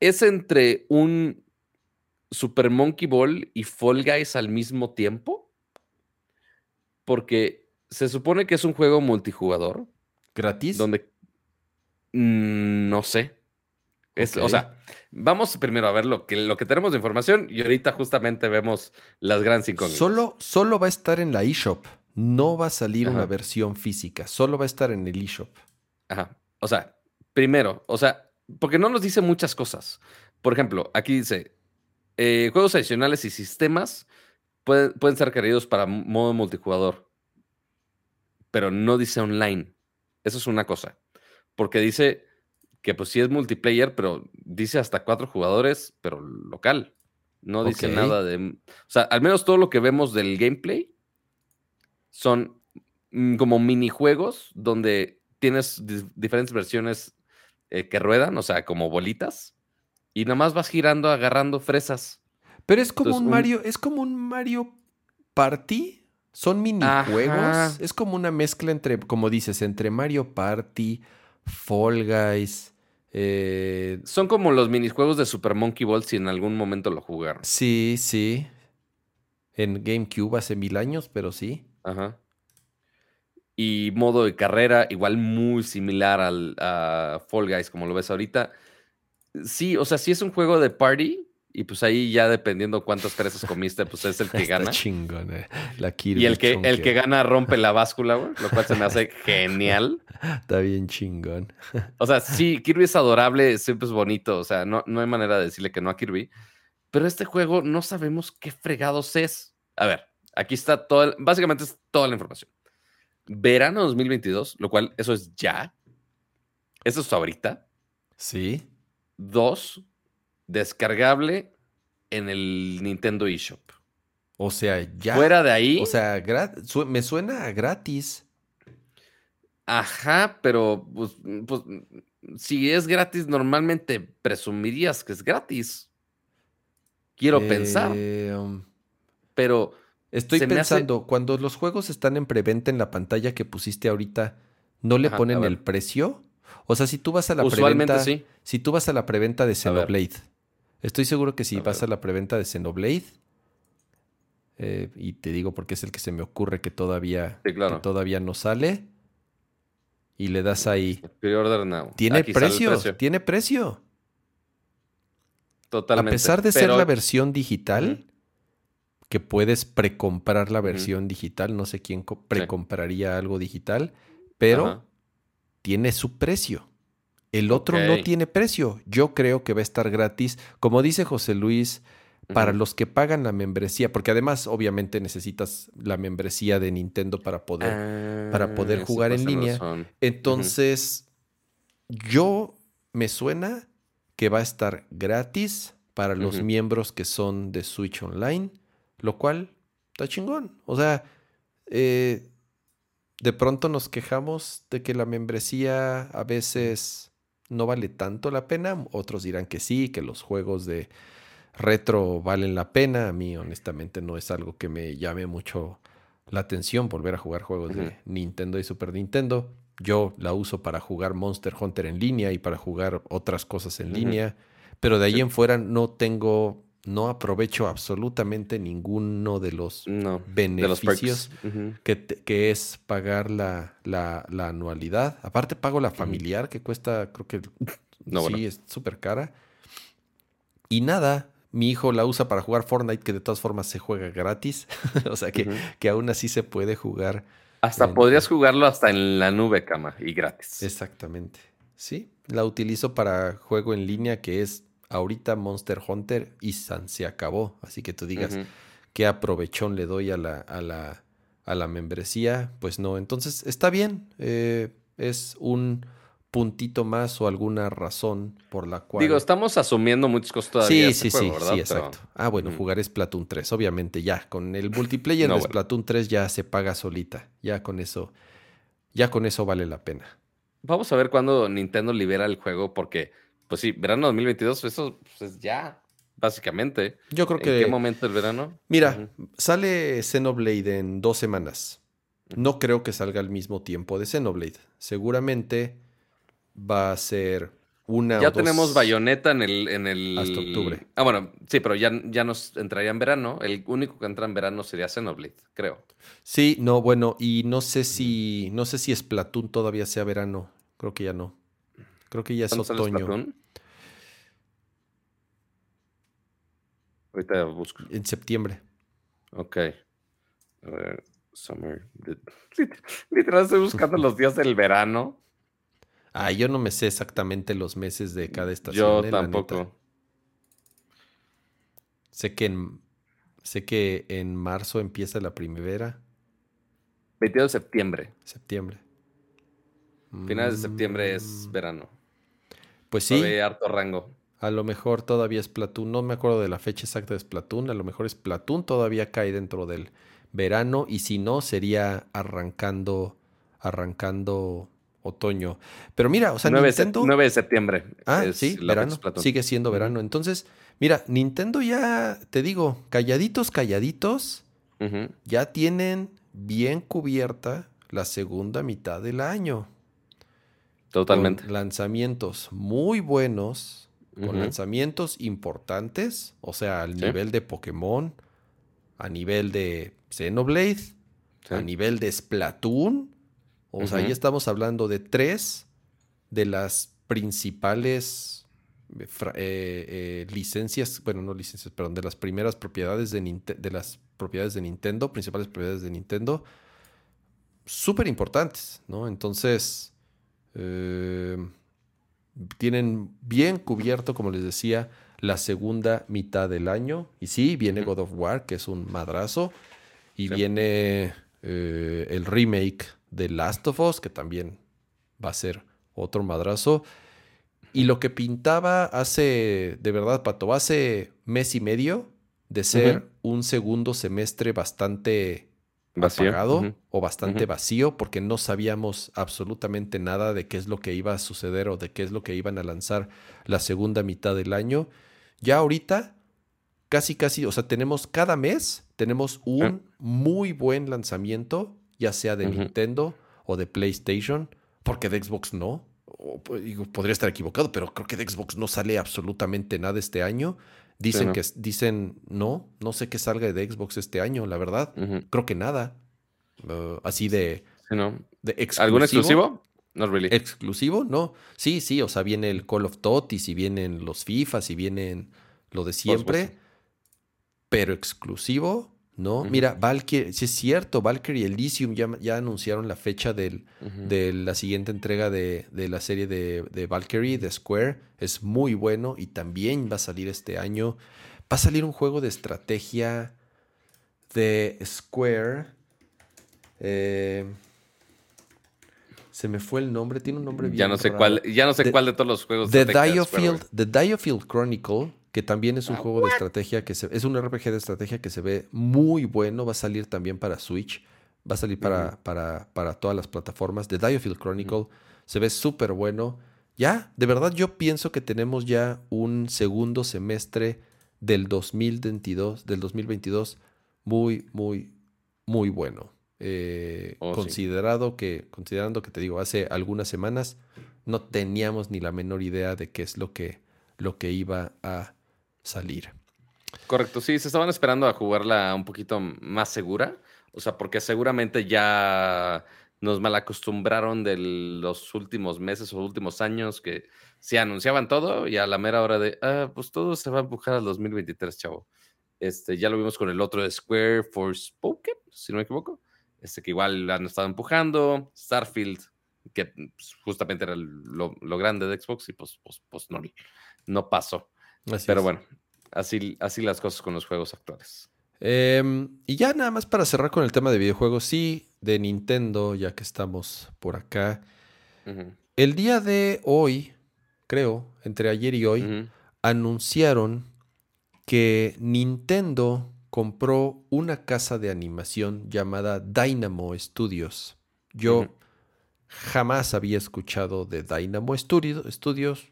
Es entre un Super Monkey Ball y Fall Guys al mismo tiempo. Porque se supone que es un juego multijugador. ¿Gratis? Donde. Mm, no sé. Es, O sea, vamos primero a ver lo que, lo que tenemos de información y ahorita justamente vemos las grandes incógnitas. Solo, solo va a estar en la eShop. No va a salir una versión física. Solo va a estar en el eShop. Ajá. O sea, primero, o sea, porque no nos dice muchas cosas. Por ejemplo, aquí dice: eh, juegos adicionales y sistemas pueden, pueden ser queridos para modo multijugador, pero no dice online. Eso es una cosa. Porque dice que, pues sí es multiplayer, pero dice hasta cuatro jugadores, pero local. No dice nada de. O sea, al menos todo lo que vemos del gameplay son como minijuegos donde tienes di- diferentes versiones eh, que ruedan, o sea, como bolitas, y nomás vas girando, agarrando fresas. Pero es como Entonces, un un- Mario, es como un Mario Party. Son minijuegos. Ajá. Es como una mezcla entre, como dices, entre Mario Party, Fall Guys. eh, Son como los minijuegos de Super Monkey Ball si en algún momento lo jugaron. sí, sí. En GameCube hace mil años, pero sí. Ajá. Y modo de carrera, igual muy similar al a Fall Guys, como lo ves ahorita. Sí, o sea, sí es un juego de party. Y pues ahí ya dependiendo cuántas fresas comiste, pues es el que Está gana. chingón, eh. La Kirby Y el que, el que gana rompe la báscula, güey, lo cual se me hace genial. Está bien chingón. O sea, sí, Kirby es adorable, siempre es bonito, o sea, no, no hay manera de decirle que no a Kirby. Pero este juego no sabemos qué fregados es. A ver, aquí está todo, el- básicamente es toda la información. Verano 2022, lo cual eso es ya. Eso es ahorita. Sí. Dos, descargable en el Nintendo eShop. O sea, ya. Fuera de ahí, O sea, su- me suena a gratis. ajá, pero pues, pues, si es gratis, normalmente presumirías que es gratis. Quiero pensar, Eh, um, pero Estoy hace- pensando, cuando los juegos están en preventa en la pantalla que pusiste ahorita, ¿no le Ajá, ponen el precio? O sea, si tú vas a la usualmente preventa, sí. si tú vas a la preventa de. Xenoblade, estoy seguro que si A vas ver. a la preventa de Xenoblade, eh, y te digo porque es el que se me ocurre que todavía, Sí, claro. que todavía no sale, y le das ahí, Pre-order now. tiene Aquí precio, precio. tiene precio. Totalmente. A pesar de ser la versión digital, que puedes precomprar la versión digital. No sé quién precompraría algo digital, pero tiene su precio. El otro no tiene precio. Yo creo que va a estar gratis. Como dice José Luis, para los que pagan la membresía, porque además obviamente necesitas la membresía de Nintendo para poder, para poder ah, jugar en línea. Entonces, yo me suena que va a estar gratis para los miembros que son de Switch Online, lo cual está chingón. O sea, eh, de pronto nos quejamos de que la membresía a veces no vale tanto la pena. Otros dirán que sí, que los juegos de retro valen la pena. A mí, honestamente, no es algo que me llame mucho la atención volver a jugar juegos de Nintendo y Super Nintendo. Yo la uso para jugar Monster Hunter en línea y para jugar otras cosas en línea. Pero de ahí en fuera no tengo, no aprovecho absolutamente ninguno de los beneficios que, que, es pagar la, la, anualidad. Aparte pago la familiar que cuesta, creo que sí, es súper cara. Y nada, mi hijo la usa para jugar Fortnite, que de todas formas se juega gratis. o sea que, que aún así se puede jugar. Hasta podrías jugarlo hasta en la nube, cama, y gratis. Exactamente. Sí, la utilizo para juego en línea que es ahorita Monster Hunter y San se acabó. Así que tú digas, ¿qué aprovechón le doy a la, a la, a la membresía? Pues no, entonces está bien. Eh, es un puntito más o alguna razón por la cual. Digo, estamos asumiendo muchas cosas todavía. Sí, sí, sí, sí, exacto. Ah, bueno, jugar Splatoon 3, obviamente, ya. Con el multiplayer de Splatoon 3 ya se paga solita. Ya con eso, ya con eso vale la pena. Vamos a ver cuándo Nintendo libera el juego, porque, pues sí, verano 2022, eso pues, es ya, básicamente. Yo creo que. ¿En qué momento del verano? Mira, sale Xenoblade en dos semanas. No creo que salga al mismo tiempo de Xenoblade. Seguramente va a ser una ya tenemos bayoneta en el, en el. Hasta octubre. Ah, bueno, sí, pero ya, ya nos entraría en verano. El único que entra en verano sería Xenoblade, creo. Sí, no, bueno, y no sé si. No sé si Splatoon todavía sea verano. Creo que ya no. Creo que ya es otoño. Ahorita busco. En septiembre. Ok. A ver, summer. Literal, estoy buscando los días del verano. Ah, yo no me sé exactamente los meses de cada estación. Yo tampoco. Sé que en sé que en marzo empieza la primavera. 22 de septiembre. Septiembre. Finales de septiembre es mm. verano. Pues sí. harto rango. A lo mejor todavía es Platoon. No me acuerdo de la fecha exacta de Splatoon. A lo mejor es Platoon. Todavía cae dentro del verano. Y si no, sería arrancando. Arrancando otoño. Pero mira, o sea, 9 Nintendo... 9 de septiembre. Ah, sí, verano. Sigue siendo verano. Entonces, mira, Nintendo ya, te digo, calladitos, calladitos, ya tienen bien cubierta la segunda mitad del año. Totalmente. Con lanzamientos muy buenos, con lanzamientos importantes, o sea, al nivel de Pokémon, a nivel de Xenoblade, a nivel de Splatoon o sea, ahí estamos hablando de tres de las principales eh, eh, licencias, bueno, no licencias, perdón, de las primeras propiedades de, de las propiedades de Nintendo, principales propiedades de Nintendo, súper importantes, ¿no? Entonces, eh, tienen bien cubierto, como les decía, la segunda mitad del año. Y sí, viene God of War, que es un madrazo, y viene el remake de Last of Us, que también va a ser otro madrazo. Y lo que pintaba hace, de verdad, Pato, hace mes y medio de ser un segundo semestre bastante vacío. apagado o bastante vacío, porque no sabíamos absolutamente nada de qué es lo que iba a suceder o de qué es lo que iban a lanzar la segunda mitad del año. Ya ahorita, casi, casi, o sea, tenemos cada mes, tenemos un muy buen lanzamiento ya sea de Nintendo o de PlayStation, porque de Xbox no. podría estar equivocado, pero creo que de Xbox no sale absolutamente nada este año. Dicen que dicen no, no sé qué salga de Xbox este año, la verdad. Creo que nada. Uh, así de, ¿Algún exclusivo? No really. ¿Exclusivo? No. Sí, sí, o sea, viene el Call of Duty, si vienen los FIFA, si vienen lo de siempre. Pero exclusivo, ¿no? Mira, Valkyrie, sí es cierto, Valkyrie Elysium ya, ya anunciaron la fecha del, de la siguiente entrega de, de la serie de, de, Valkyrie, de Square. Es muy bueno y también va a salir este año. Va a salir un juego de estrategia de Square. Eh, se me fue el nombre, tiene un nombre bien Ya no sé cuál, ya no sé cuál de todos los juegos. The Diofield, The Diofield Chronicle que también es un ah, juego de estrategia que se, es un RPG de estrategia que se ve muy bueno, va a salir también para Switch, va a salir para, para, para, todas las plataformas. The Diofield Chronicle se ve súper bueno. Ya, de verdad yo pienso que tenemos ya un segundo semestre del 2022, del 2022 muy, muy, muy bueno. Eh, oh, considerado que, considerando que te digo, hace algunas semanas no teníamos ni la menor idea de qué es lo que, lo que iba a salir. Correcto, sí, se estaban esperando a jugarla un poquito más segura, o sea, porque seguramente ya nos malacostumbraron de los últimos meses o últimos años que se anunciaban todo y a la mera hora de, ah, pues todo se va a empujar al 2023, chavo. Este, ya lo vimos con el otro de Square Forspoken, si no me equivoco, este que igual han estado empujando, Starfield, que pues, justamente era lo, grande de Xbox y pues, pues, pues no, no pasó. Pero bueno, así, así las cosas con los juegos actuales. Em, y ya nada más para cerrar con el tema de videojuegos, sí, de Nintendo, ya que estamos por acá. El día de hoy, creo, entre ayer y hoy, anunciaron que Nintendo compró una casa de animación llamada Dynamo Studios. Yo jamás había escuchado de Dynamo Studios,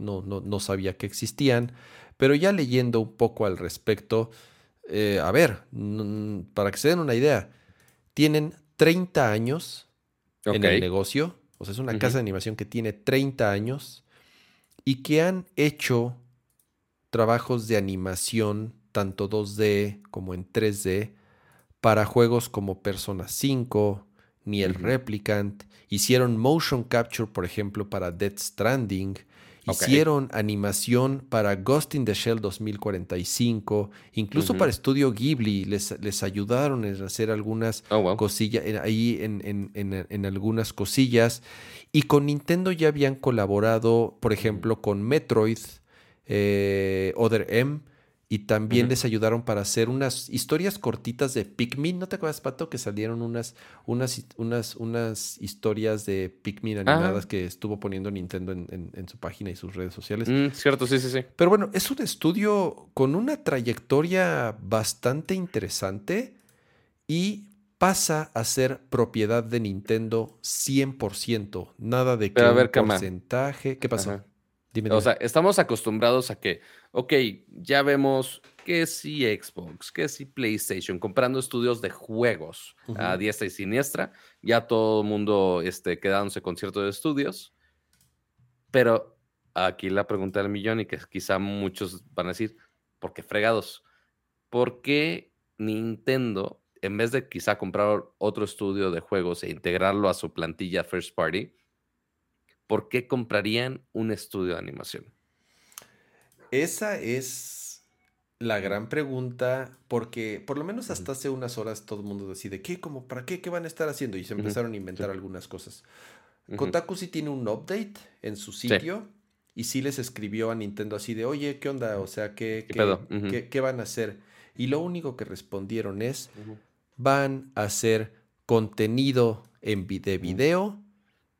no, no, sabía que existían, pero ya leyendo un poco al respecto, eh, a ver, para que se den una idea, tienen 30 años en el negocio, o sea, es una casa de animación que tiene 30 años y que han hecho trabajos de animación, tanto 2D como en 3D, para juegos como Persona 5, ni el Replicant, hicieron motion capture, por ejemplo, para Dead Stranding, Hicieron animación para Ghost in the Shell 2045, incluso para Studio Ghibli les, les, ayudaron a hacer algunas oh, cosillas, ahí en, algunas cosillas. Y con Nintendo ya habían colaborado, por ejemplo, con Metroid, eh, Other M, y también les ayudaron para hacer unas historias cortitas de Pikmin. ¿No te acuerdas, Pato? Que salieron unas, unas, unas, unas historias de Pikmin ah. animadas que estuvo poniendo Nintendo en, su página y sus redes sociales. Mm, cierto, sí, sí, sí. Pero bueno, es un estudio con una trayectoria bastante interesante y pasa a ser propiedad de Nintendo 100%. Nada de que un porcentaje. ¿Qué pasó? O sea, estamos acostumbrados a que, ok, ya vemos que si Xbox, que si PlayStation, comprando estudios de juegos a diestra y siniestra, ya todo el mundo este, quedándose con ciertos estudios. Pero aquí la pregunta del millón y que quizá muchos van a decir, ¿por qué fregados? ¿Por qué Nintendo, en vez de quizá comprar otro estudio de juegos e integrarlo a su plantilla first party, ¿por qué comprarían un estudio de animación? Esa es la gran pregunta, porque por lo menos hasta hace unas horas todo el mundo decide, ¿qué? ¿Cómo? ¿Para qué? ¿Qué van a estar haciendo? Y se empezaron a inventar algunas cosas. Kotaku sí tiene un update en su sitio y sí les escribió a Nintendo así de, oye, ¿qué onda? O sea, ¿qué, qué, van a hacer? Y lo único que respondieron es, van a hacer contenido en de video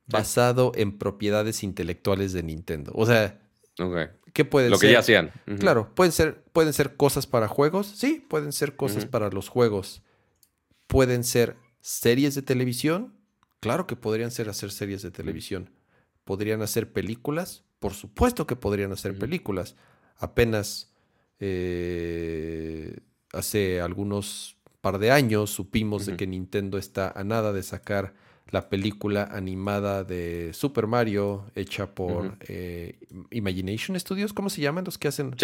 basado en propiedades intelectuales de Nintendo. O sea, ¿qué puede ser? Lo que ya hacían. Claro, pueden ser, pueden ser cosas para juegos. Sí, pueden ser cosas para los juegos. Pueden ser series de televisión. Claro que podrían ser hacer series de televisión. ¿Podrían hacer películas? Por supuesto que podrían hacer películas. Apenas eh, hace algunos par de años supimos de que Nintendo está a nada de sacar la película animada de Super Mario hecha por eh, Imagination Studios, ¿cómo se llaman los que hacen?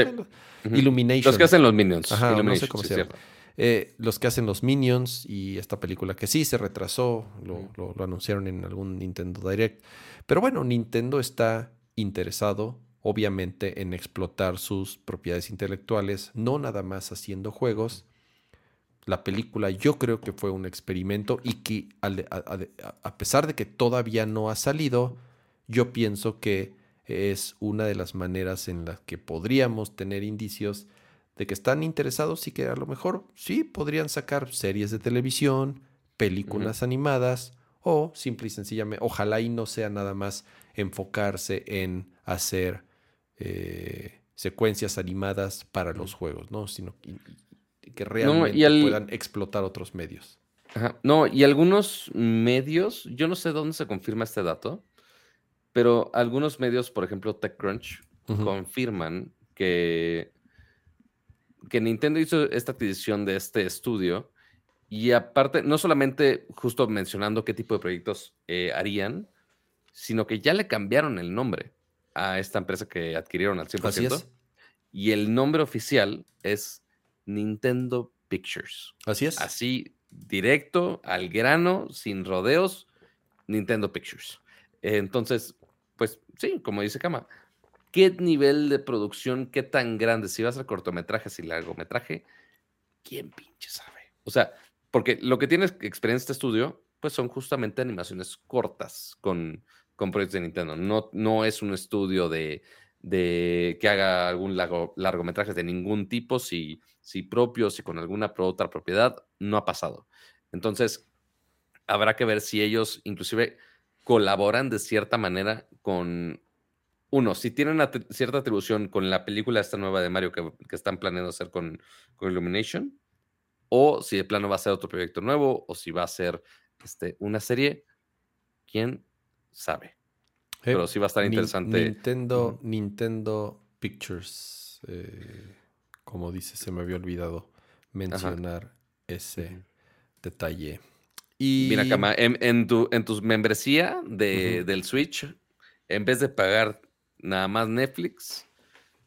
Illumination. Los que hacen los Minions. Ajá, no sé cómo se llama. Eh, los que hacen los Minions y esta película que sí se retrasó, lo, lo, anunciaron en algún Nintendo Direct. Pero bueno, Nintendo está interesado, obviamente, en explotar sus propiedades intelectuales, no nada más haciendo juegos, La película yo creo que fue un experimento y que a, pesar de que todavía no ha salido, yo pienso que es una de las maneras en las que podríamos tener indicios de que están interesados y que a lo mejor sí podrían sacar series de televisión, películas animadas o simple y sencillamente, ojalá y no sea nada más enfocarse en hacer eh, secuencias animadas para los juegos, ¿no? Sino que, realmente puedan explotar otros medios. No, y algunos medios, yo no sé dónde se confirma este dato, pero algunos medios, por ejemplo TechCrunch, confirman que, que Nintendo hizo esta adquisición de este estudio y aparte, no solamente justo mencionando qué tipo de proyectos eh, harían, sino que ya le cambiaron el nombre a esta empresa que adquirieron al 100%. Así es. Y el nombre oficial es Nintendo Pictures. Así es. Así, directo, al grano, sin rodeos, Nintendo Pictures. Entonces, pues sí, como dice Kama, ¿qué nivel de producción, qué tan grande? Si vas a cortometrajes y largometraje, ¿quién pinche sabe? O sea, porque lo que tienes experiencia este estudio, pues son justamente animaciones cortas con, con proyectos de Nintendo. No, no es un estudio de, de que haga algún largo, largometraje de ningún tipo, si, si propio, si con alguna otra propiedad, no ha pasado. Entonces, habrá que ver si ellos inclusive colaboran de cierta manera con, uno, si tienen cierta atribución con la película esta nueva de Mario que, que están planeando hacer con, con Illumination, o si de plano va a ser otro proyecto nuevo, o si va a ser este, una serie, quién sabe. Pero sí va a estar interesante. Nintendo, Nintendo Pictures, eh, como dice, se me había olvidado mencionar ese detalle. Y... Mira, Kama, en, tu, en tu membresía de, del Switch, en vez de pagar nada más Netflix,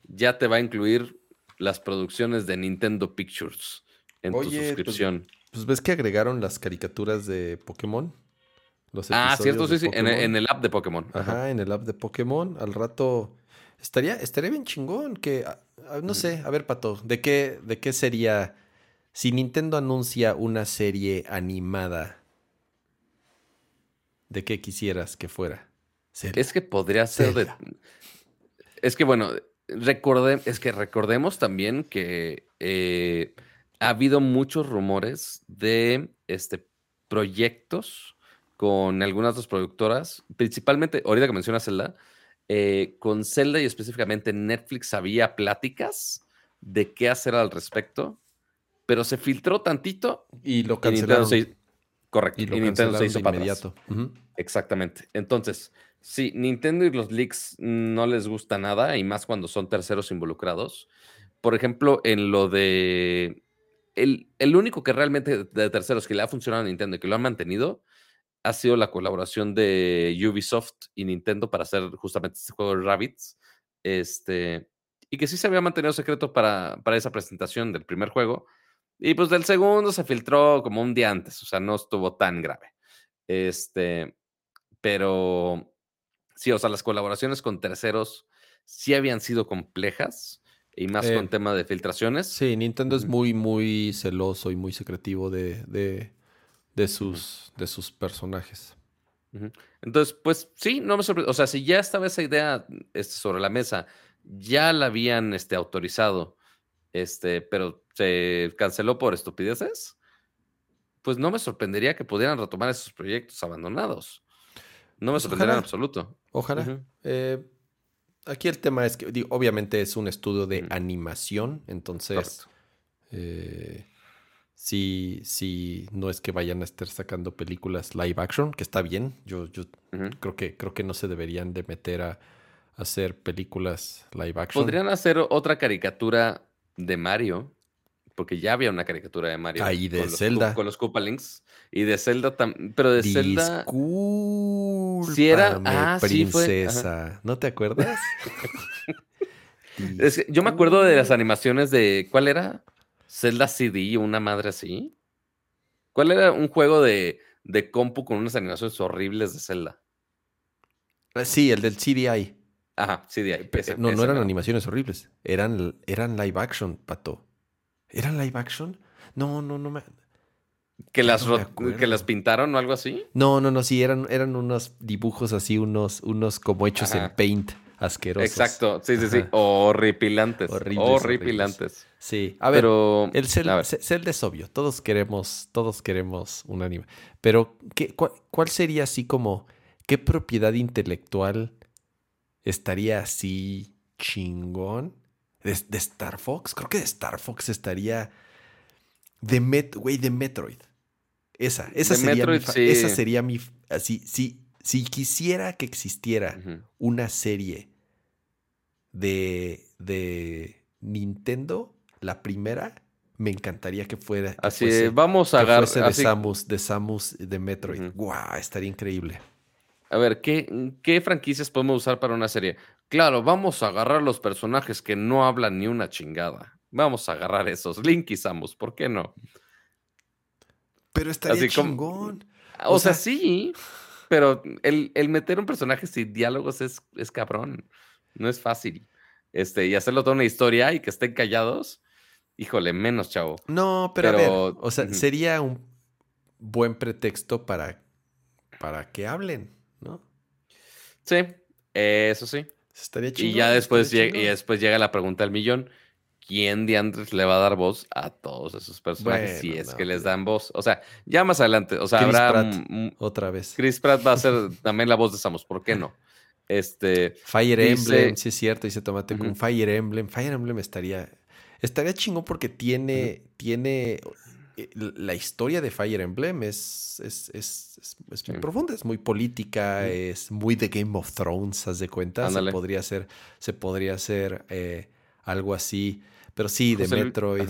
ya te va a incluir las producciones de Nintendo Pictures en tu pues, suscripción. Pues, ves que agregaron las caricaturas de Pokémon. Ah, cierto, sí, sí, en, el app de Pokémon. Ajá. en el app de Pokémon. Al rato estaría, estaría bien chingón que, ah, ah, no sé, a ver, Pato, ¿de qué, ¿de qué sería si Nintendo anuncia una serie animada? ¿De qué quisieras que fuera? Es que podría ser de... Es que bueno, recordé, es que recordemos también que eh, ha habido muchos rumores de este, proyectos con algunas dos productoras, principalmente, ahorita que menciona Zelda, eh, con Zelda y específicamente Netflix había pláticas de qué hacer al respecto, pero se filtró tantito y lo cancelaron. correcto. Y, lo Nintendo se hizo inmediato. Exactamente. Entonces, si Nintendo y los leaks no les gusta nada, y más cuando son terceros involucrados. Por ejemplo, en lo de el, único que realmente de terceros que le ha funcionado a Nintendo y que lo han mantenido ha sido la colaboración de Ubisoft y Nintendo para hacer justamente este juego de Rabbits. Este, y que sí se había mantenido secreto para, para esa presentación del primer juego. Y pues del segundo se filtró como un día antes, o sea, no estuvo tan grave. Este, pero sí, o sea, las colaboraciones con terceros sí habían sido complejas y más con eh, tema de filtraciones. Sí, Nintendo es muy, muy celoso y muy secretivo de, de, sus, de sus personajes. Entonces, pues sí, no me sorprende. O sea, si ya estaba esa idea este, sobre la mesa, ya la habían este, autorizado, este, pero se canceló por estupideces, pues no me sorprendería que pudieran retomar esos proyectos abandonados. No me sorprendería en absoluto. Ojalá. Aquí el tema es que, obviamente es un estudio de animación, entonces eh, sí, sí, no es que vayan a estar sacando películas live action, que está bien. Yo, yo creo que creo que no se deberían de meter a, hacer películas live action. Podrían hacer otra caricatura de Mario, porque ya había una caricatura de Mario. Ahí de Zelda. con los Koopalings. Y de Zelda también. Pero de Zelda. Si era. Ah, princesa. ¿No te acuerdas? yo me acuerdo de las animaciones de. ¿Cuál era? Zelda CD, una madre así. ¿Cuál era un juego de, de compu con unas animaciones horribles de Zelda? Ah, sí, el del CDI. Ajá, CDI. no, no eran animaciones horribles. Eran, eran live action, pato. ¿Eran live action? No, no, no me. ¿Que las, no que las pintaron o algo así? No, no, no, sí, eran, eran unos dibujos así, unos, unos como hechos Ajá. en paint, asquerosos. Exacto, sí, sí, sí. Horripilantes. Horribles, Horripilantes. Sí, a ver, Pero. el Cel- a ver, Ce- Zelda es obvio, todos queremos, todos queremos un anime. Pero, ¿qué, cuál, cuál sería así como, qué propiedad intelectual estaría así chingón? ¿De, de Star Fox? Creo que de Star Fox estaría de Met, güey, de Metroid. Esa, esa De sería Metroid, mi, sí. esa sería mi, así, si, si quisiera que existiera una serie de, de Nintendo, la primera, me encantaría que fuera. que Así, fuese- vamos a agarrar. de así- Samus, de Samus de Metroid. Estaría increíble. A ver, ¿qué, ¿qué franquicias podemos usar para una serie? Claro, vamos a agarrar los personajes que no hablan ni una chingada. Vamos a agarrar esos. Link y Samus, ¿por qué no? Pero estaría Así como- chingón. O, O sea, sea- sí, pero el, el meter un personaje sin diálogos es, es cabrón. No es fácil. Este, y hacerlo toda una historia y que estén callados, híjole, menos, chavo. No, pero, a ver, o sea, sería un buen pretexto para, para que hablen, ¿no? Sí, eso sí. Estaría chingón. Y ya después, llega, y después llega la pregunta del millón. ¿Quién de Andrés le va a dar voz a todos esos personajes si es no, que les dan voz? O sea, ya más adelante, o sea, Chris habrá... Pratt. un- un- Otra vez. Chris Pratt va a ser también la voz de Samus, ¿por qué no? Este, Fire Dice- Emblem, sí es cierto, dice Tomate con Ujú. Fire Emblem. Fire Emblem estaría. Estaría chingón porque tiene. Tiene. eh, La historia de Fire Emblem es, es, es, es- es muy profunda, es muy política, es muy de Game of Thrones, haz de cuenta. Ándale. Se podría hacer, se podría hacer eh, algo así. Pero sí, de José Metroid.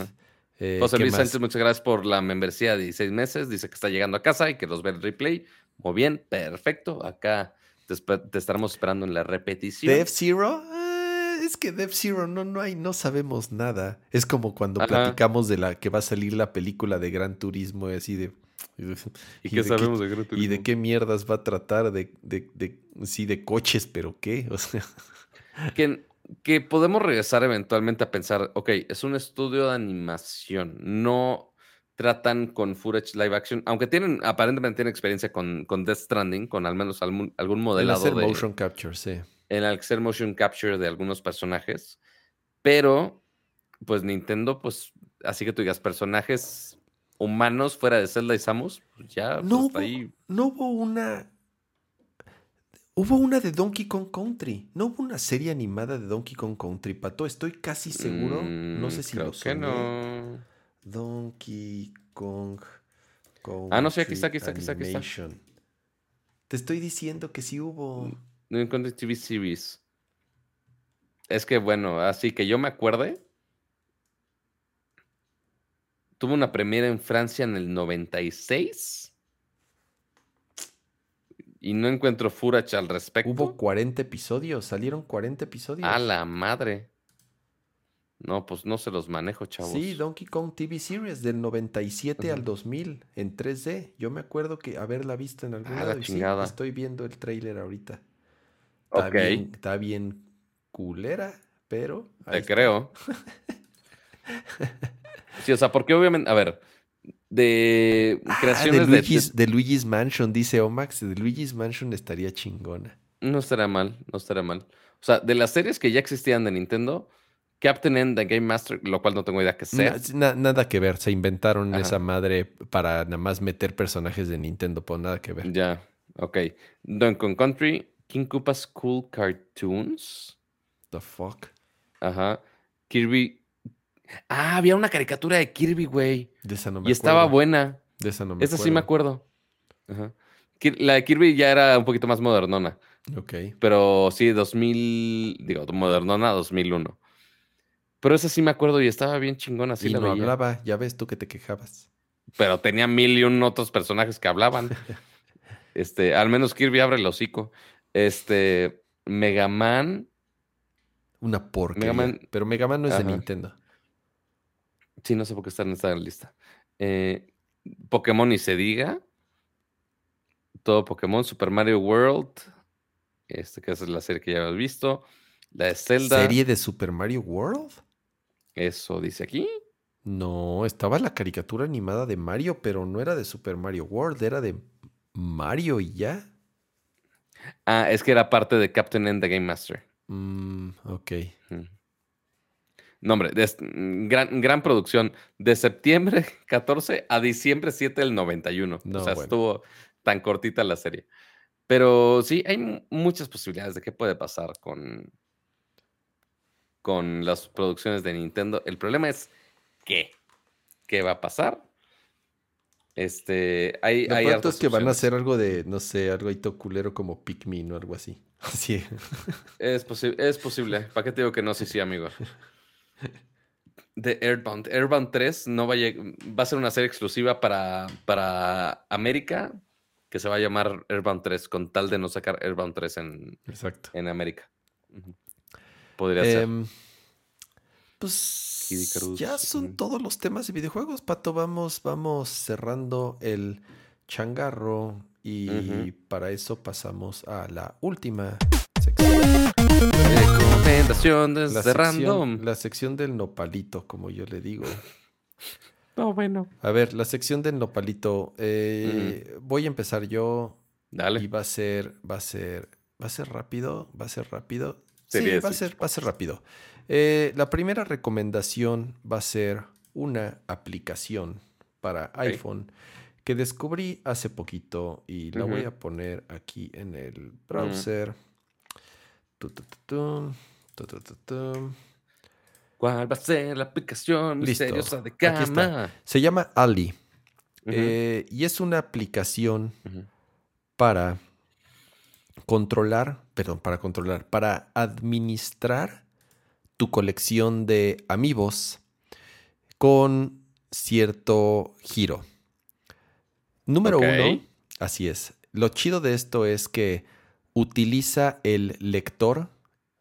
eh, José ¿qué Luis más? Sánchez, muchas gracias por la membresía de 16 meses. Dice que está llegando a casa y que los ve el replay. Muy bien, perfecto. Acá te, estaremos esperando en la repetición. Death Zero, eh, es que Death Zero no, no hay, no sabemos nada. Es como cuando Ajá. platicamos de la que va a salir la película de Gran Turismo, y así de. ¿Y ¿y qué de sabemos de Gran ¿Y de Turismo? qué mierdas va a tratar? De, de, de- sí, de coches, pero qué? O sea, Que, que podemos regresar eventualmente a pensar, ok, es un estudio de animación, no tratan con footage live action, aunque tienen, aparentemente tienen experiencia con, con Death Stranding, con al menos algún, algún el modelado hacer de, motion capture, sí. en el hacer motion capture de algunos personajes, pero pues Nintendo, pues así que tú digas, personajes humanos fuera de Zelda y Samus, pues ya No pues, hubo, ahí. no hubo una. Hubo una de Donkey Kong Country. No hubo una serie animada de Donkey Kong Country, Pato. Estoy casi seguro. no Mm, sé si creo lo que no. Donkey Kong. Ah, no, sí, aquí está, aquí está, aquí está, aquí está. Te estoy diciendo que sí hubo. No encontré TV series. Es que bueno, así que yo me acuerde. Tuvo una premiera en Francia en el 96. Y no encuentro footage al respecto. Hubo 40 episodios. Salieron 40 episodios. A la madre. No, pues no se los manejo, chavos. Sí, Donkey Kong TV Series del 97 al Ujú. 2000 en 3D. Yo me acuerdo que haberla visto en algún Ah, la y sí, chingada. estoy viendo el tráiler ahorita. Está Ok. bien, está bien culera, pero Te está. creo. Sí, o sea, porque obviamente, a ver, de Ah, creaciones de, Luigi's, de Luigi's Mansion, dice Omax. De Luigi's Mansion estaría chingona. No estará mal, no estará mal. O sea, de las series que ya existían de Nintendo, Captain N The Game Master, lo cual no tengo idea que sea. Na- na- nada que ver. Se inventaron Ajá. esa madre para nada más meter personajes de Nintendo, pues nada que ver. Ya, ok. Donkey Country, King Koopa's Cool Cartoons. The fuck. Ajá. Kirby. Ah, había una caricatura de Kirby, güey. De esa no me Y estaba acuerdo. buena. De esa no me Esa sí me acuerdo. acuerdo. Ajá. La de Kirby ya era un poquito más modernona. Ok. Pero sí, 2000, digo, modernona, 2001. Pero esa sí me acuerdo y estaba bien chingona, sí y la no veía. hablaba. Ya ves tú que te quejabas. Pero tenía mil y un otros personajes que hablaban. este, al menos Kirby abre el hocico. Este, Mega Man. Una porquería. Man- Pero Mega Man no es de. Nintendo. Sí, no sé por qué está en esta lista. Eh, Pokémon y se diga. Todo Pokémon, Super Mario World. Este, que es la serie que ya habías visto. La de Zelda. ¿Serie de Super Mario World? Eso dice aquí. No, estaba la caricatura animada de Mario, pero no era de Super Mario World, era de Mario y ya. Ah, es que era parte de Captain N the Game Master. Mm, ok. No, hombre, mm, gran, gran producción. De septiembre 14 a diciembre 7 del 91. o sea, estuvo tan cortita la serie. Pero sí, hay muchas posibilidades de qué puede pasar con, con las producciones de Nintendo. El problema es qué. ¿Qué va a pasar? Este, hay, hay que van a hacer algo de, no sé, algo ahí culero como Pikmin o algo así. Así. Es, es posible. ¿Para qué te digo que no? Sí, sí, amigo. De Airbound. Airbound 3 no va a, va a ser una serie exclusiva para, para América que se va a llamar Airbound 3 con tal de no sacar Airbound 3 en, Exacto. en América. Podría ser. Em, pues ya son todos los temas de videojuegos, Pato. Vamos, vamos cerrando el changarro y para eso pasamos a la última sección. Recomendaciones la de random. La sección del nopalito, como yo le digo. No, bueno. A ver, la sección del nopalito. Eh, voy a empezar yo. Dale. Y va a ser, va a ser, va a ser rápido, va a ser rápido. Sí, va a ser, va a ser rápido. Eh, la primera recomendación va a ser una aplicación para iPhone que descubrí hace poquito y la voy a poner aquí en el browser. ¿Cuál va a ser la aplicación misteriosa de cama? Se llama Ali. Eh, y es una aplicación para controlar, perdón, para controlar, para administrar tu colección de amigos con cierto giro. Número uno, así es. Lo chido de esto es que utiliza el lector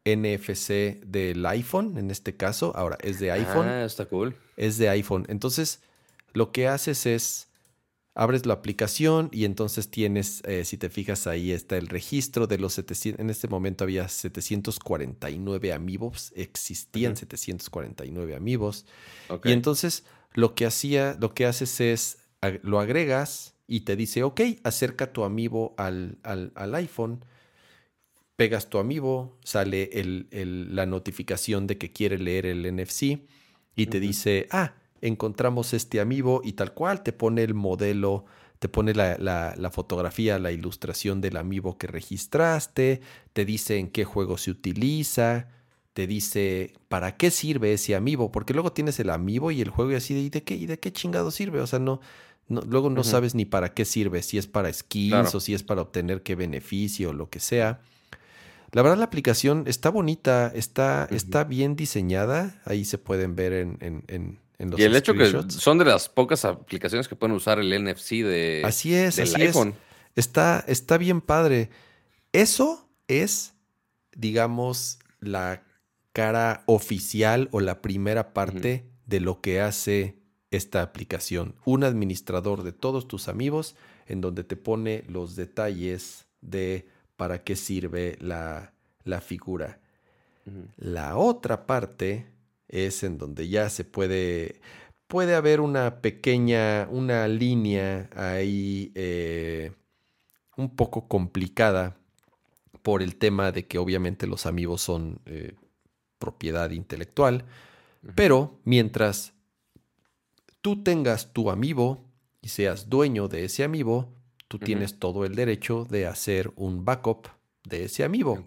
NFC del iPhone, en este caso. Ahora, es de iPhone. Ah, está cool. Es de iPhone. Entonces, lo que haces es abres la aplicación y entonces tienes, eh, si te fijas ahí está el registro de los 700, en este momento había 749 amigos, existían 749 amigos. Y entonces lo que hacía, lo que haces es, lo agregas y te dice, ok, acerca tu amigo al, al, iPhone, pegas tu amigo, sale el, la notificación de que quiere leer el NFC y te dice, ah, encontramos este amigo y tal cual te pone el modelo, te pone la, fotografía, la ilustración del amigo que registraste, te dice en qué juego se utiliza, te dice para qué sirve ese amigo, porque luego tienes el amigo y el juego y así de, ¿y de qué, y de qué chingado sirve? O sea, no, luego no sabes ni para qué sirve, si es para skins o si es para obtener qué beneficio o lo que sea. La verdad la aplicación está bonita, está, está bien diseñada, ahí se pueden ver en y el hecho que son de las pocas aplicaciones que pueden usar el NFC de así es, del iPhone. Está, está bien padre. Eso es, digamos, la cara oficial o la primera parte de lo que hace esta aplicación. Un administrador de todos tus amigos en donde te pone los detalles de para qué sirve la, figura. La otra parte es en donde ya se puede, puede haber una pequeña, una línea ahí eh, un poco complicada por el tema de que obviamente los amigos son eh, propiedad intelectual, pero mientras tú tengas tu amigo y seas dueño de ese amigo, tú tienes todo el derecho de hacer un backup de ese amigo.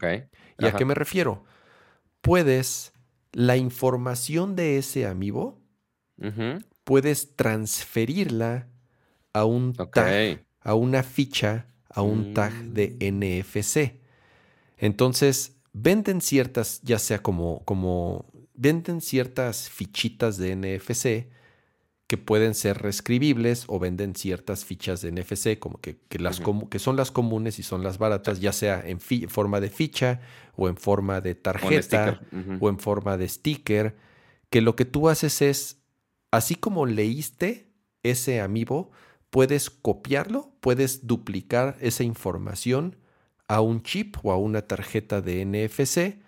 ¿Y a qué me refiero? Puedes la información de ese amigo puedes transferirla a un tag, a una ficha, a un tag de mm. NFC. Entonces, venden ciertas, ya sea como, como, venden ciertas fichitas de NFC que pueden ser reescribibles o venden ciertas fichas de NFC, como que, las que son las comunes y son las baratas, ya sea en forma de ficha o en forma de tarjeta o en forma de sticker, que lo que tú haces es, así como leíste ese amiibo, puedes copiarlo, puedes duplicar esa información a un chip o a una tarjeta de NFC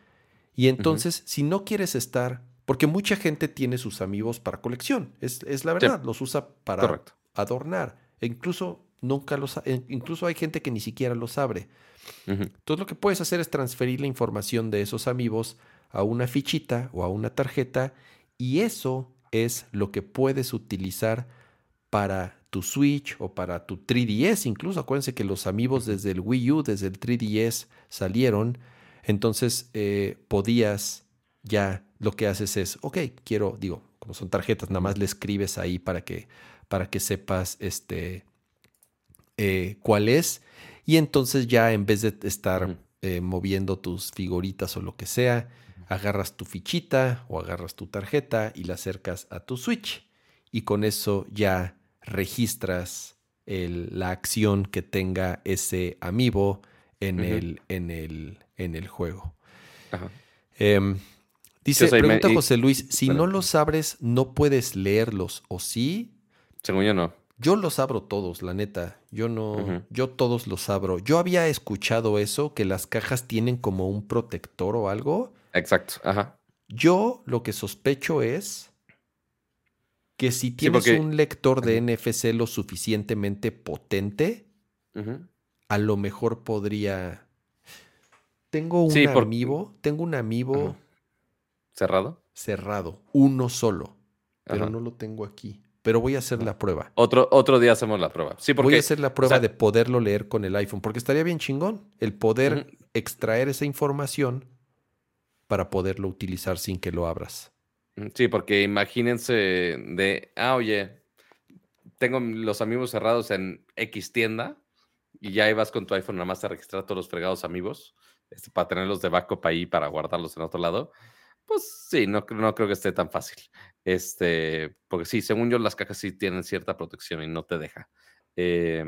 y entonces si no quieres estar Porque mucha gente tiene sus amigos para colección. Es, es la verdad, los usa para Correcto. adornar. E incluso nunca los, e incluso hay gente que ni siquiera los abre. Ujú. Entonces lo que puedes hacer es transferir la información de esos amigos a una fichita o a una tarjeta y eso es lo que puedes utilizar para tu Switch o para tu 3DS. Incluso acuérdense que los amigos desde el Wii U, desde el 3DS salieron. Entonces eh, podías ya lo que haces es, ok, quiero, digo, como son tarjetas, nada más le escribes ahí para que, para que sepas este, eh, cuál es. Y entonces ya en vez de estar eh, moviendo tus figuritas o lo que sea, agarras tu fichita o agarras tu tarjeta y la acercas a tu Switch. Y con eso ya registras el- la acción que tenga ese amiibo en, el, en, el, en el juego. Ajá. Em, dice, me- pregunta José Luis, si no los abres, ¿no puedes leerlos o sí? Según yo no. Yo los abro todos, la neta. Yo no, yo todos los abro. Yo había escuchado eso, que las cajas tienen como un protector o algo. Exacto. Ajá. Yo lo que sospecho es que si tienes porque- un lector de NFC lo suficientemente potente, a lo mejor podría. Tengo un Sí, por- amiibo, tengo un Ajá. ¿Cerrado? cerrado, uno solo, pero Ajá. no lo tengo aquí. Pero voy a hacer la prueba. Otro, otro día hacemos la prueba. Sí, porque Voy a hacer la prueba sea- de poderlo leer con el iPhone, porque estaría bien chingón el poder extraer esa información para poderlo utilizar sin que lo abras. Mm, Sí, porque imagínense de, ah, oye, tengo los amigos cerrados en X tienda y ya ibas con tu iPhone nada más a registrar todos los fregados amigos este, para tenerlos de backup ahí para guardarlos en otro lado. Pues sí, no, no creo que esté tan fácil. Este, porque sí, según yo, las cajas sí tienen cierta protección y no te deja. Eh,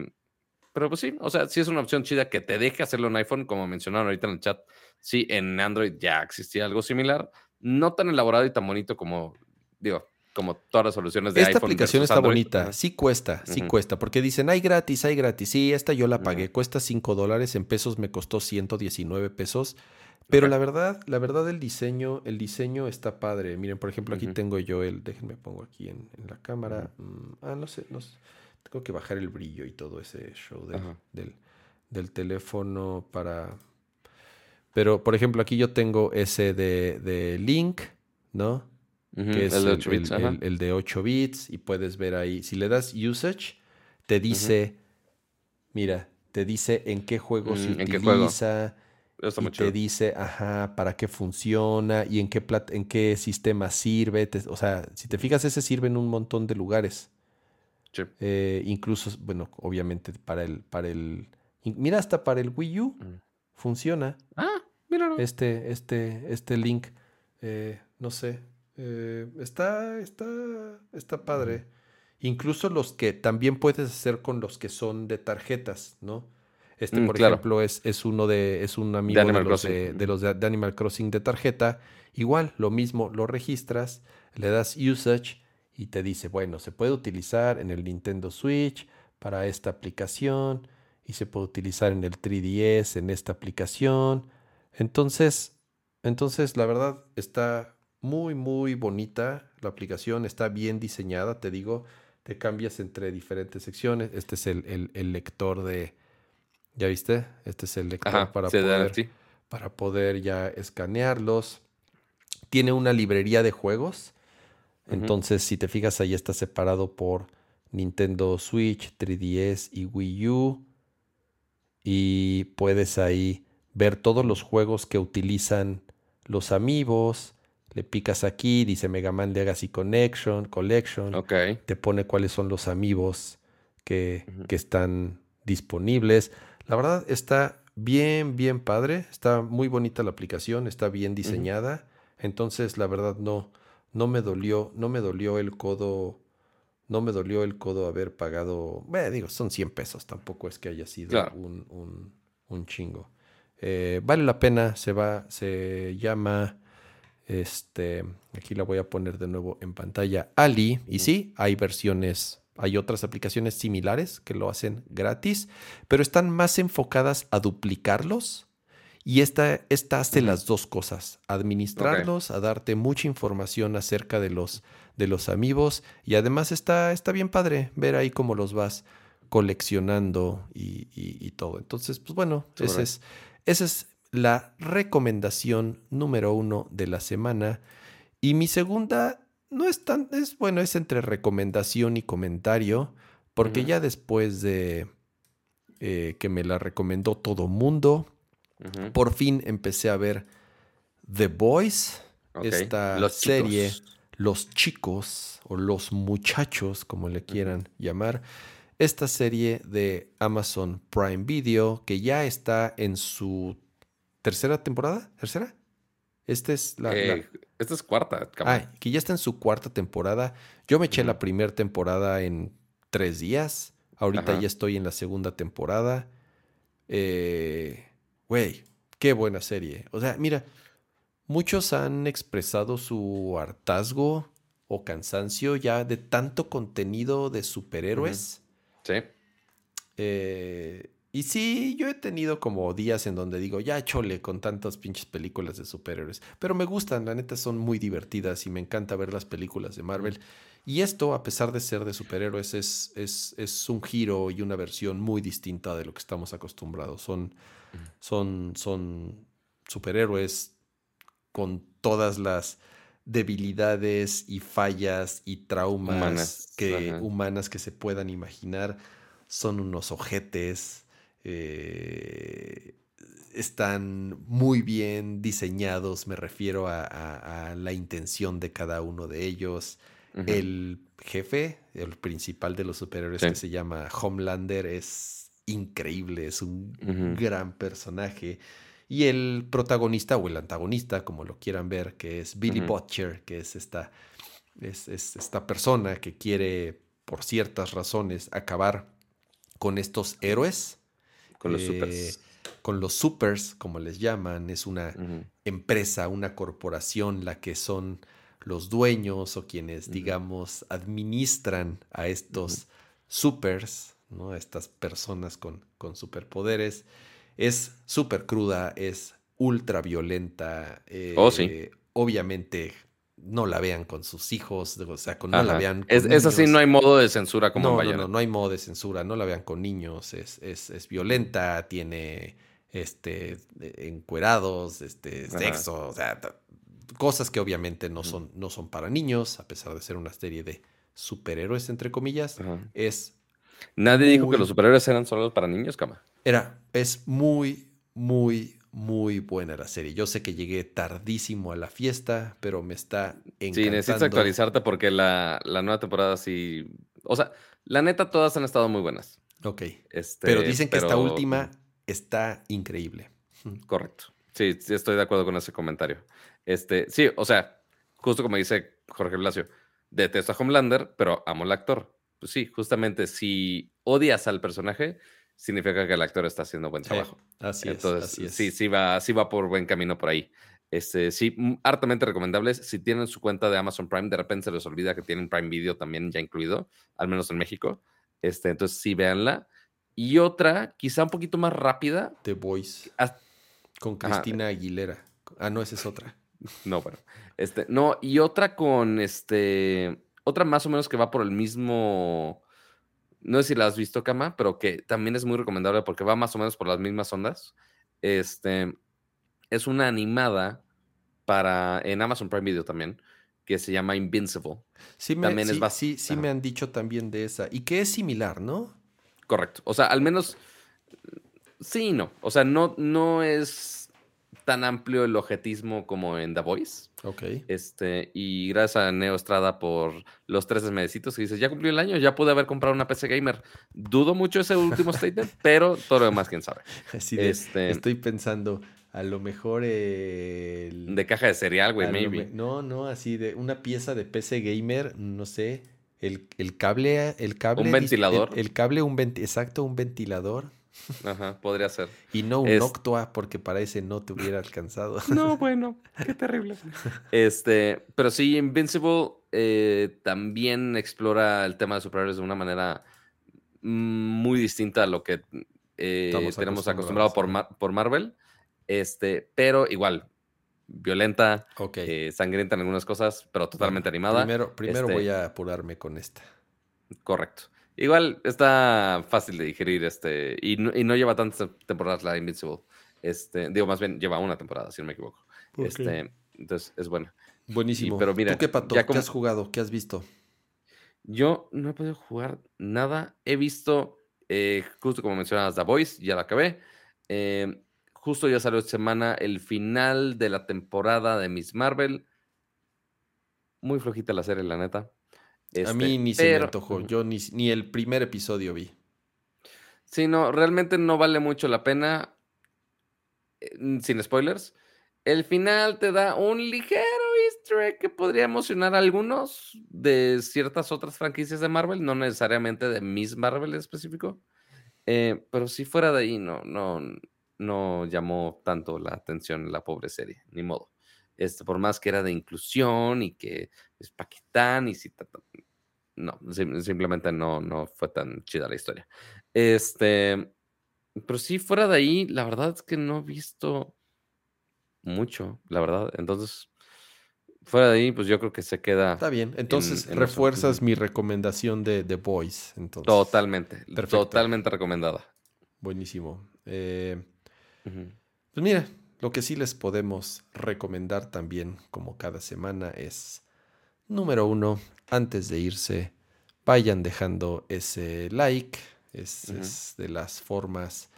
pero pues sí, o sea, sí es una opción chida que te deje hacerlo en iPhone, como mencionaron ahorita en el chat. Sí, en Android ya existía algo similar, no tan elaborado y tan bonito como, digo, como todas las soluciones de Esta iPhone. aplicación está Android. bonita, sí cuesta, sí cuesta, porque dicen, hay gratis, hay gratis. Sí, esta yo la pagué, cuesta 5 dólares, en pesos me costó 119 pesos. Pero la verdad, la verdad, el diseño, el diseño está padre. Miren, por ejemplo, aquí tengo yo el, déjenme pongo aquí en, en la cámara. Mm, ah, no sé, no sé. Tengo que bajar el brillo y todo ese show del, del, del teléfono para. Pero, por ejemplo, aquí yo tengo ese de, de Link, ¿no? Que es el de 8 bits. el- el- de 8 bits y puedes ver ahí, si le das usage, te dice, mira, te dice en qué juego se Mm, juego. utiliza Y te dice, ajá, para qué funciona y en qué, en qué sistema sirve. te- o sea, si te fijas, ese sirve en un montón de lugares. Sí. Eh, incluso, bueno, obviamente para el, para el, mira, hasta para el Wii U Mm. funciona Ah, míralo. este, este, este link, eh, no sé, eh, está, está, está padre. Incluso los que también puedes hacer con los que son de tarjetas, ¿no? Este, Mm, por claro. ejemplo, es, es uno de, es un amigo de, los de, de los de, de Animal Crossing de tarjeta. Igual, lo mismo, lo registras, le das usage y te dice, bueno, se puede utilizar en el Nintendo Switch para esta aplicación y se puede utilizar en el 3DS en esta aplicación. Entonces, entonces la verdad está muy, muy bonita la aplicación, está bien diseñada, te digo, te cambias entre diferentes secciones. Este es el, el- el lector de, ¿ya viste? Este es el lector Ajá, para, poder, para poder ya escanearlos. Tiene una librería de juegos. Entonces, si te fijas, ahí está separado por Nintendo Switch, 3DS y Wii U. Y puedes ahí ver todos los juegos que utilizan los amigos. Le picas aquí, dice Mega Man Legacy Connection, Collection. Ok. Te pone cuáles son los amigos que, que están disponibles. La verdad está bien, bien padre. Está muy bonita la aplicación, está bien diseñada. Entonces, la verdad, no, no me dolió, no me dolió el codo, no me dolió el codo haber pagado, bueno, digo, son 100 pesos, tampoco es que haya sido Claro. un, un- un chingo. Eh, vale la pena, se va, se llama, este, aquí la voy a poner de nuevo en pantalla, Ali, y sí, hay versiones, hay otras aplicaciones similares que lo hacen gratis, pero están más enfocadas a duplicarlos. Y esta, esta hace las dos cosas, administrarlos, a darte mucha información acerca de los, de los amigos. Y además está, está bien padre ver ahí cómo los vas coleccionando y, todo. Entonces, pues bueno, ese es, esa es la recomendación número uno de la semana. Y mi segunda no es tan, es bueno, es entre recomendación y comentario, porque ya después de eh, que me la recomendó todo mundo, por fin empecé a ver The Boys, esta serie, Los chicos o los muchachos, como le quieran llamar. Esta serie de Amazon Prime Video que ya está en su tercera temporada. ¿Tercera? Esta es la, eh, Esta es cuarta. Ah, que ya está en su cuarta temporada. Yo me eché la primera temporada en tres días. Ahorita ya estoy en la segunda temporada. Eh, Güey, qué buena serie. O sea, mira, muchos han expresado su hartazgo o cansancio ya de tanto contenido de superhéroes. Sí. Eh, y sí, yo he tenido como días en donde digo, ya chole con tantas pinches películas de superhéroes. Pero me gustan, la neta son muy divertidas y me encanta ver las películas de Marvel. Y esto, a pesar de ser de superhéroes, es, es, es un giro y una versión muy distinta de lo que estamos acostumbrados. Son son, son superhéroes con todas las debilidades y fallas y traumas humanas que, humanas que se puedan imaginar. Son unos ojetes. Eh, están muy bien diseñados, me refiero a, la intención de cada uno de ellos. El jefe, el principal de los superhéroes que se llama Homelander, es increíble, es un gran personaje. Y el protagonista o el antagonista, como lo quieran ver, que es Billy Butcher, que es esta, es, esta persona que quiere, por ciertas razones, acabar con estos héroes. Con los supers. Eh, con los supers, como les llaman, es una empresa, una corporación la que son los dueños o quienes, digamos, administran a estos supers ¿no? Estas personas con, con superpoderes. Es súper cruda, es ultra violenta. oh, sí. Eh, obviamente no la vean con sus hijos, o sea, con, no la vean es, es, así, no hay modo de censura como no, no, no, no hay modo de censura, no la vean con niños, es, es, es violenta, tiene este encuerados, este sexo, o sea, cosas que obviamente no son, no son para niños, a pesar de ser una serie de superhéroes, entre comillas, es Nadie dijo que los superhéroes eran solo para niños, cama. Era, es muy, muy, muy buena la serie. Yo sé que llegué tardísimo a la fiesta, pero me está encantando. Sí, necesitas actualizarte porque la, nueva temporada sí. O sea, la neta, todas han estado muy buenas. Ok. Este, pero dicen que esta última está increíble. Correcto. Sí, sí, estoy de acuerdo con ese comentario. Este, sí, o sea, justo como dice Jorge Blasio, detesto a Homelander, pero amo al actor. Pues sí, justamente si odias al personaje, significa que el actor está haciendo buen trabajo. así Entonces, es. sí, sí va, sí va por buen camino por ahí. Este, sí, hartamente recomendables. Si tienen su cuenta de Amazon Prime, de repente se les olvida que tienen Prime Video también ya incluido, al menos en México. Este, entonces sí, véanla. Y otra, quizá un poquito más rápida. The Voice. con Cristina Aguilera. Ah, no, esa es otra. No, bueno. Este, no, y otra con este otra más o menos que va por el mismo. No sé si la has visto, Kama, pero que también es muy recomendable porque va más o menos por las mismas ondas. Este es una animada para en Amazon Prime Video también que se llama Invincible. Sí, me, también es sí, sí me han dicho también de esa y que es similar, ¿no? Correcto. O sea, al menos sí, no. O sea, no, no es tan amplio el objetismo como en The Voice. Ok. Este, y gracias a Neo Estrada por los 13 medecitos que dices, ya cumplió el año, ya pude haber comprado una PC Gamer. Dudo mucho ese último statement, pero todo lo demás, quién sabe. Así de, este, estoy pensando, a lo mejor De caja de cereal, güey, maybe. no, no, así de una pieza de PC Gamer, no sé. El, cable, el cable. Un ventilador. El, cable, un exacto, un ventilador. Ajá, podría ser. Y no un Octua, porque para ese no te hubiera alcanzado. No, bueno, qué terrible. Este, pero sí, Invincible eh, también explora el tema de superhéroes de una manera muy distinta a lo que eh, tenemos acostumbrado por, por Marvel. Este, pero igual, violenta, Ok. eh, sangrienta en algunas cosas, pero totalmente animada. Primero, primero Este, voy a apurarme con esta. Correcto. Igual está fácil de digerir, este, y no, y no lleva tantas temporadas la Invincible. Este, digo, más bien lleva una temporada, si no me equivoco. Este, entonces es buena. Buenísimo. y- pero mira, ¿Tú qué pato? ya ¿Qué como- has jugado? ¿Qué has visto? Yo no he podido jugar nada. He visto, eh, justo como mencionabas, The Voice, ya la acabé. Eh, justo ya salió esta semana el final de la temporada de Miss Marvel. Muy flojita la serie, la neta. A Este, mí ni se me antojó. Yo ni, ni el primer episodio vi. Sí, no, realmente no vale mucho la pena. eh, Sin spoilers. El final te da un ligero easter egg que podría emocionar a algunos de ciertas otras franquicias de Marvel, no necesariamente de Miss Marvel en específico. Eh, pero si fuera de ahí, no, no, no llamó tanto la atención la pobre serie, ni modo. Este, por más que era de inclusión y que es Paquistán y si no, sim- simplemente no, no fue tan chida la historia. Este, pero sí, fuera de ahí, la verdad es que no he visto mucho, la verdad. Entonces, fuera de ahí, pues yo creo que se queda Está bien. Entonces en refuerzas mi recomendación de The Voice. Entonces, totalmente, Perfecto. totalmente recomendada. Buenísimo. Eh. Pues mira, lo que sí les podemos recomendar también, como cada semana, es, número uno, antes de irse, vayan dejando ese like. Es, es de las formas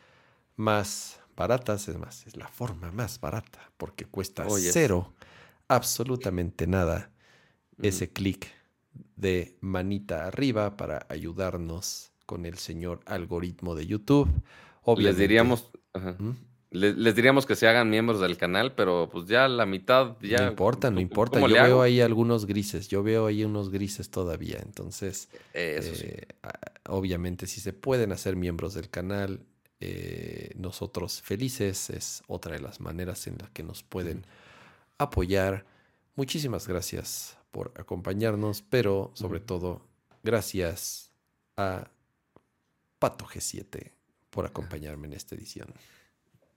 más baratas, es más, es la forma más barata, porque cuesta Oh, yes. cero, absolutamente nada, ese clic de manita arriba para ayudarnos con el señor algoritmo de YouTube. Les Obviamente- diríamos, ajá. ¿Mm? Les, les diríamos que se hagan miembros del canal, pero pues ya la mitad, ya. no importa, no ¿cómo- importa. Yo veo ahí algunos grises. Yo veo ahí unos grises todavía. Entonces, Eh, Eso eh, obviamente, si se pueden hacer miembros del canal, eh, nosotros felices es otra de las maneras en las que nos pueden apoyar. Muchísimas gracias por acompañarnos, pero sobre todo, gracias a Pato G7 por acompañarme en esta edición.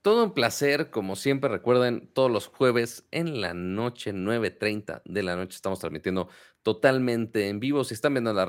Todo un placer, como siempre recuerden, todos los jueves en la noche, 9.30 de la noche, estamos transmitiendo totalmente en vivo. Si están viendo la,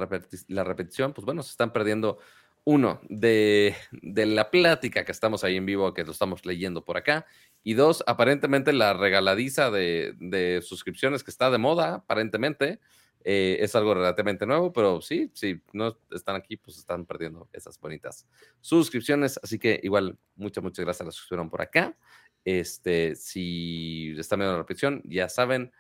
la repetición, pues bueno, se están perdiendo uno de, de la plática que estamos ahí en vivo, que lo estamos leyendo por acá. Y dos, aparentemente la regaladiza de, de suscripciones que está de moda, aparentemente. Eh, es algo relativamente nuevo, pero sí, si no están aquí, pues están perdiendo esas bonitas suscripciones. Así que igual, muchas, muchas gracias a los que estuvieron por acá. Este, si están viendo la repetición, ya saben,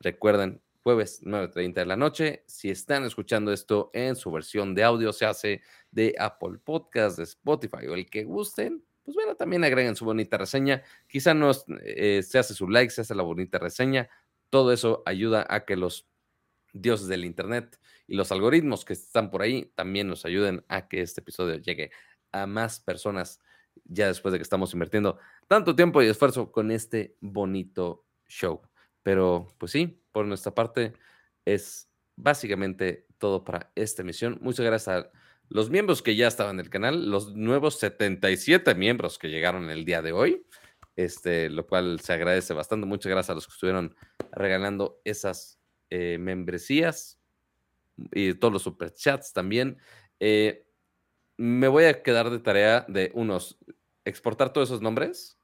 recuerden, jueves 9.30 de la noche. Si están escuchando esto en su versión de audio, se hace de Apple Podcast, de Spotify o el que gusten, pues bueno, también agreguen su bonita reseña. Quizá no eh, se hace su like, se hace la bonita reseña. Todo eso ayuda a que los dioses del Internet y los algoritmos que están por ahí también nos ayuden a que este episodio llegue a más personas ya después de que estamos invirtiendo tanto tiempo y esfuerzo con este bonito show. Pero pues sí, por nuestra parte es básicamente todo para esta emisión. Muchas gracias a los miembros que ya estaban en el canal, los nuevos 77 miembros que llegaron el día de hoy, este, lo cual se agradece bastante. Muchas gracias a los que estuvieron regalando esas eh, membresías y todos los superchats también. Eh, me voy a quedar de tarea de unos, exportar todos esos nombres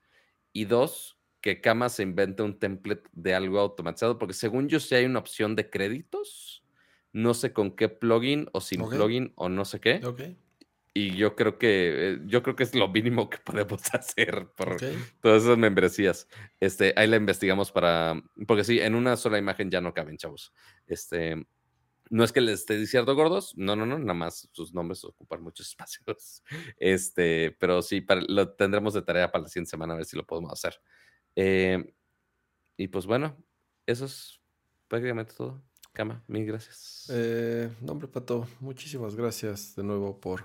y dos, que Kama se invente un template de algo automatizado, porque según yo sí hay una opción de créditos, no sé con qué plugin o sin plugin o no sé qué, Ok, y yo creo que eh, yo creo que es lo mínimo que podemos hacer por ok. todas esas membresías. Este, ahí la investigamos para, porque sí, en una sola imagen ya no caben, chavos. Este, no es que les esté diciendo gordos, no, no, no, nada más sus nombres ocupan muchos espacios. Este, pero sí, para- lo tendremos de tarea para la siguiente semana a ver si lo podemos hacer. Eh, y pues bueno, eso es prácticamente todo. Cama, mil gracias. Eh, no, hombre, Pato, muchísimas gracias de nuevo por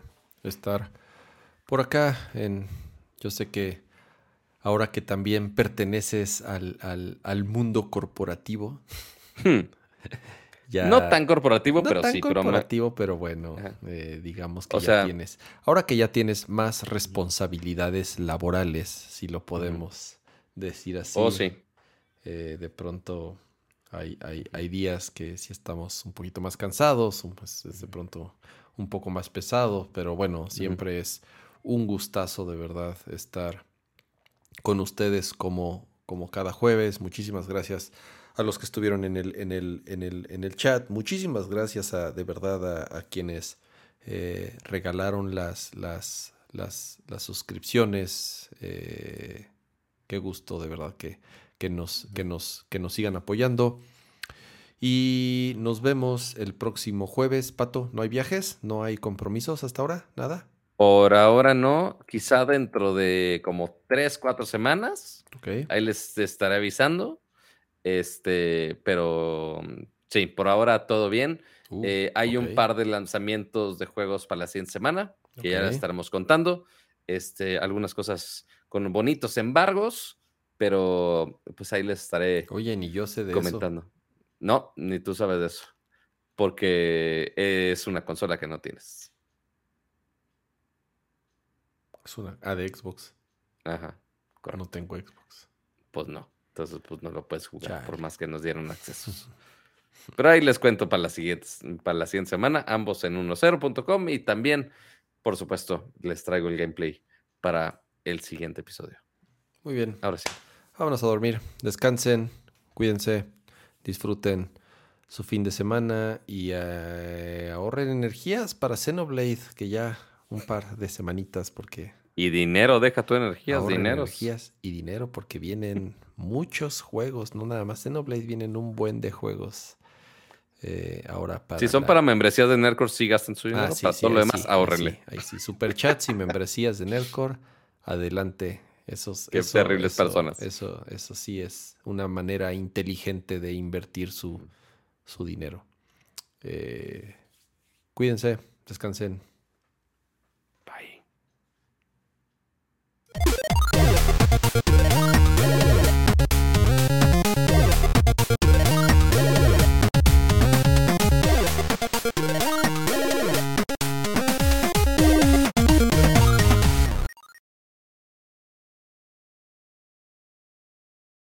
estar por acá. En, yo sé que ahora que también perteneces al, al- al mundo corporativo, Hmm, ya... no tan corporativo, no pero tan sí, corporativo, pero bueno, eh, digamos que O ya sea- tienes. Ahora que ya tienes más responsabilidades laborales, si lo podemos decir así. Oh, sí. Eh, de pronto hay, hay, hay, días que sí estamos un poquito más cansados, pues es de pronto un poco más pesado, pero bueno, siempre es un gustazo de verdad estar con ustedes como, como cada jueves. Muchísimas gracias a los que estuvieron en el, en el, en el, en el chat. Muchísimas gracias a, de verdad a, quienes eh, regalaron las, las, las, las suscripciones. Eh, qué gusto de verdad que, que, nos, que, nos, que nos sigan apoyando. Y nos vemos el próximo jueves. Pato, ¿no hay viajes? ¿No hay compromisos hasta ahora? ¿Nada? Por ahora no, quizá dentro de como tres, cuatro semanas. Ahí les estaré avisando. Este, pero sí, por ahora todo bien. Uh, eh, hay un par de lanzamientos de juegos para la siguiente semana que ya les estaremos contando. Este, algunas cosas con bonitos embargos, pero pues ahí les estaré Oye, ni yo sé de comentando. No, ni tú sabes de eso. Porque es una consola que no tienes. Es una. Ah, de Xbox. Ajá. No tengo Xbox. Pues no. Entonces, pues no lo puedes jugar por más que nos dieron acceso. Pero ahí les cuento para la siguiente, para la siguiente semana, ambos en 10.com y también, por supuesto, les traigo el gameplay para el siguiente episodio. Muy bien. Ahora sí. Vámonos a dormir. Descansen, cuídense, disfruten su fin de semana y eh, ahorren energías para Xenoblade, que ya un par de semanitas porque... Y dinero, deja tu energías, dinero. Energías y dinero porque vienen muchos juegos, no nada más Xenoblade, vienen un buen de juegos. Eh, ahora para si son para membresías de Nerdcore, sí gasten su dinero. Ah, para todo lo demás, ahorrenle. Ahí sí, superchats y membresías de Nerdcore, adelante. Esos, Qué terribles personas. Eso, eso sí es una manera inteligente de invertir su, su dinero. Eh, cuídense, descansen. Bye.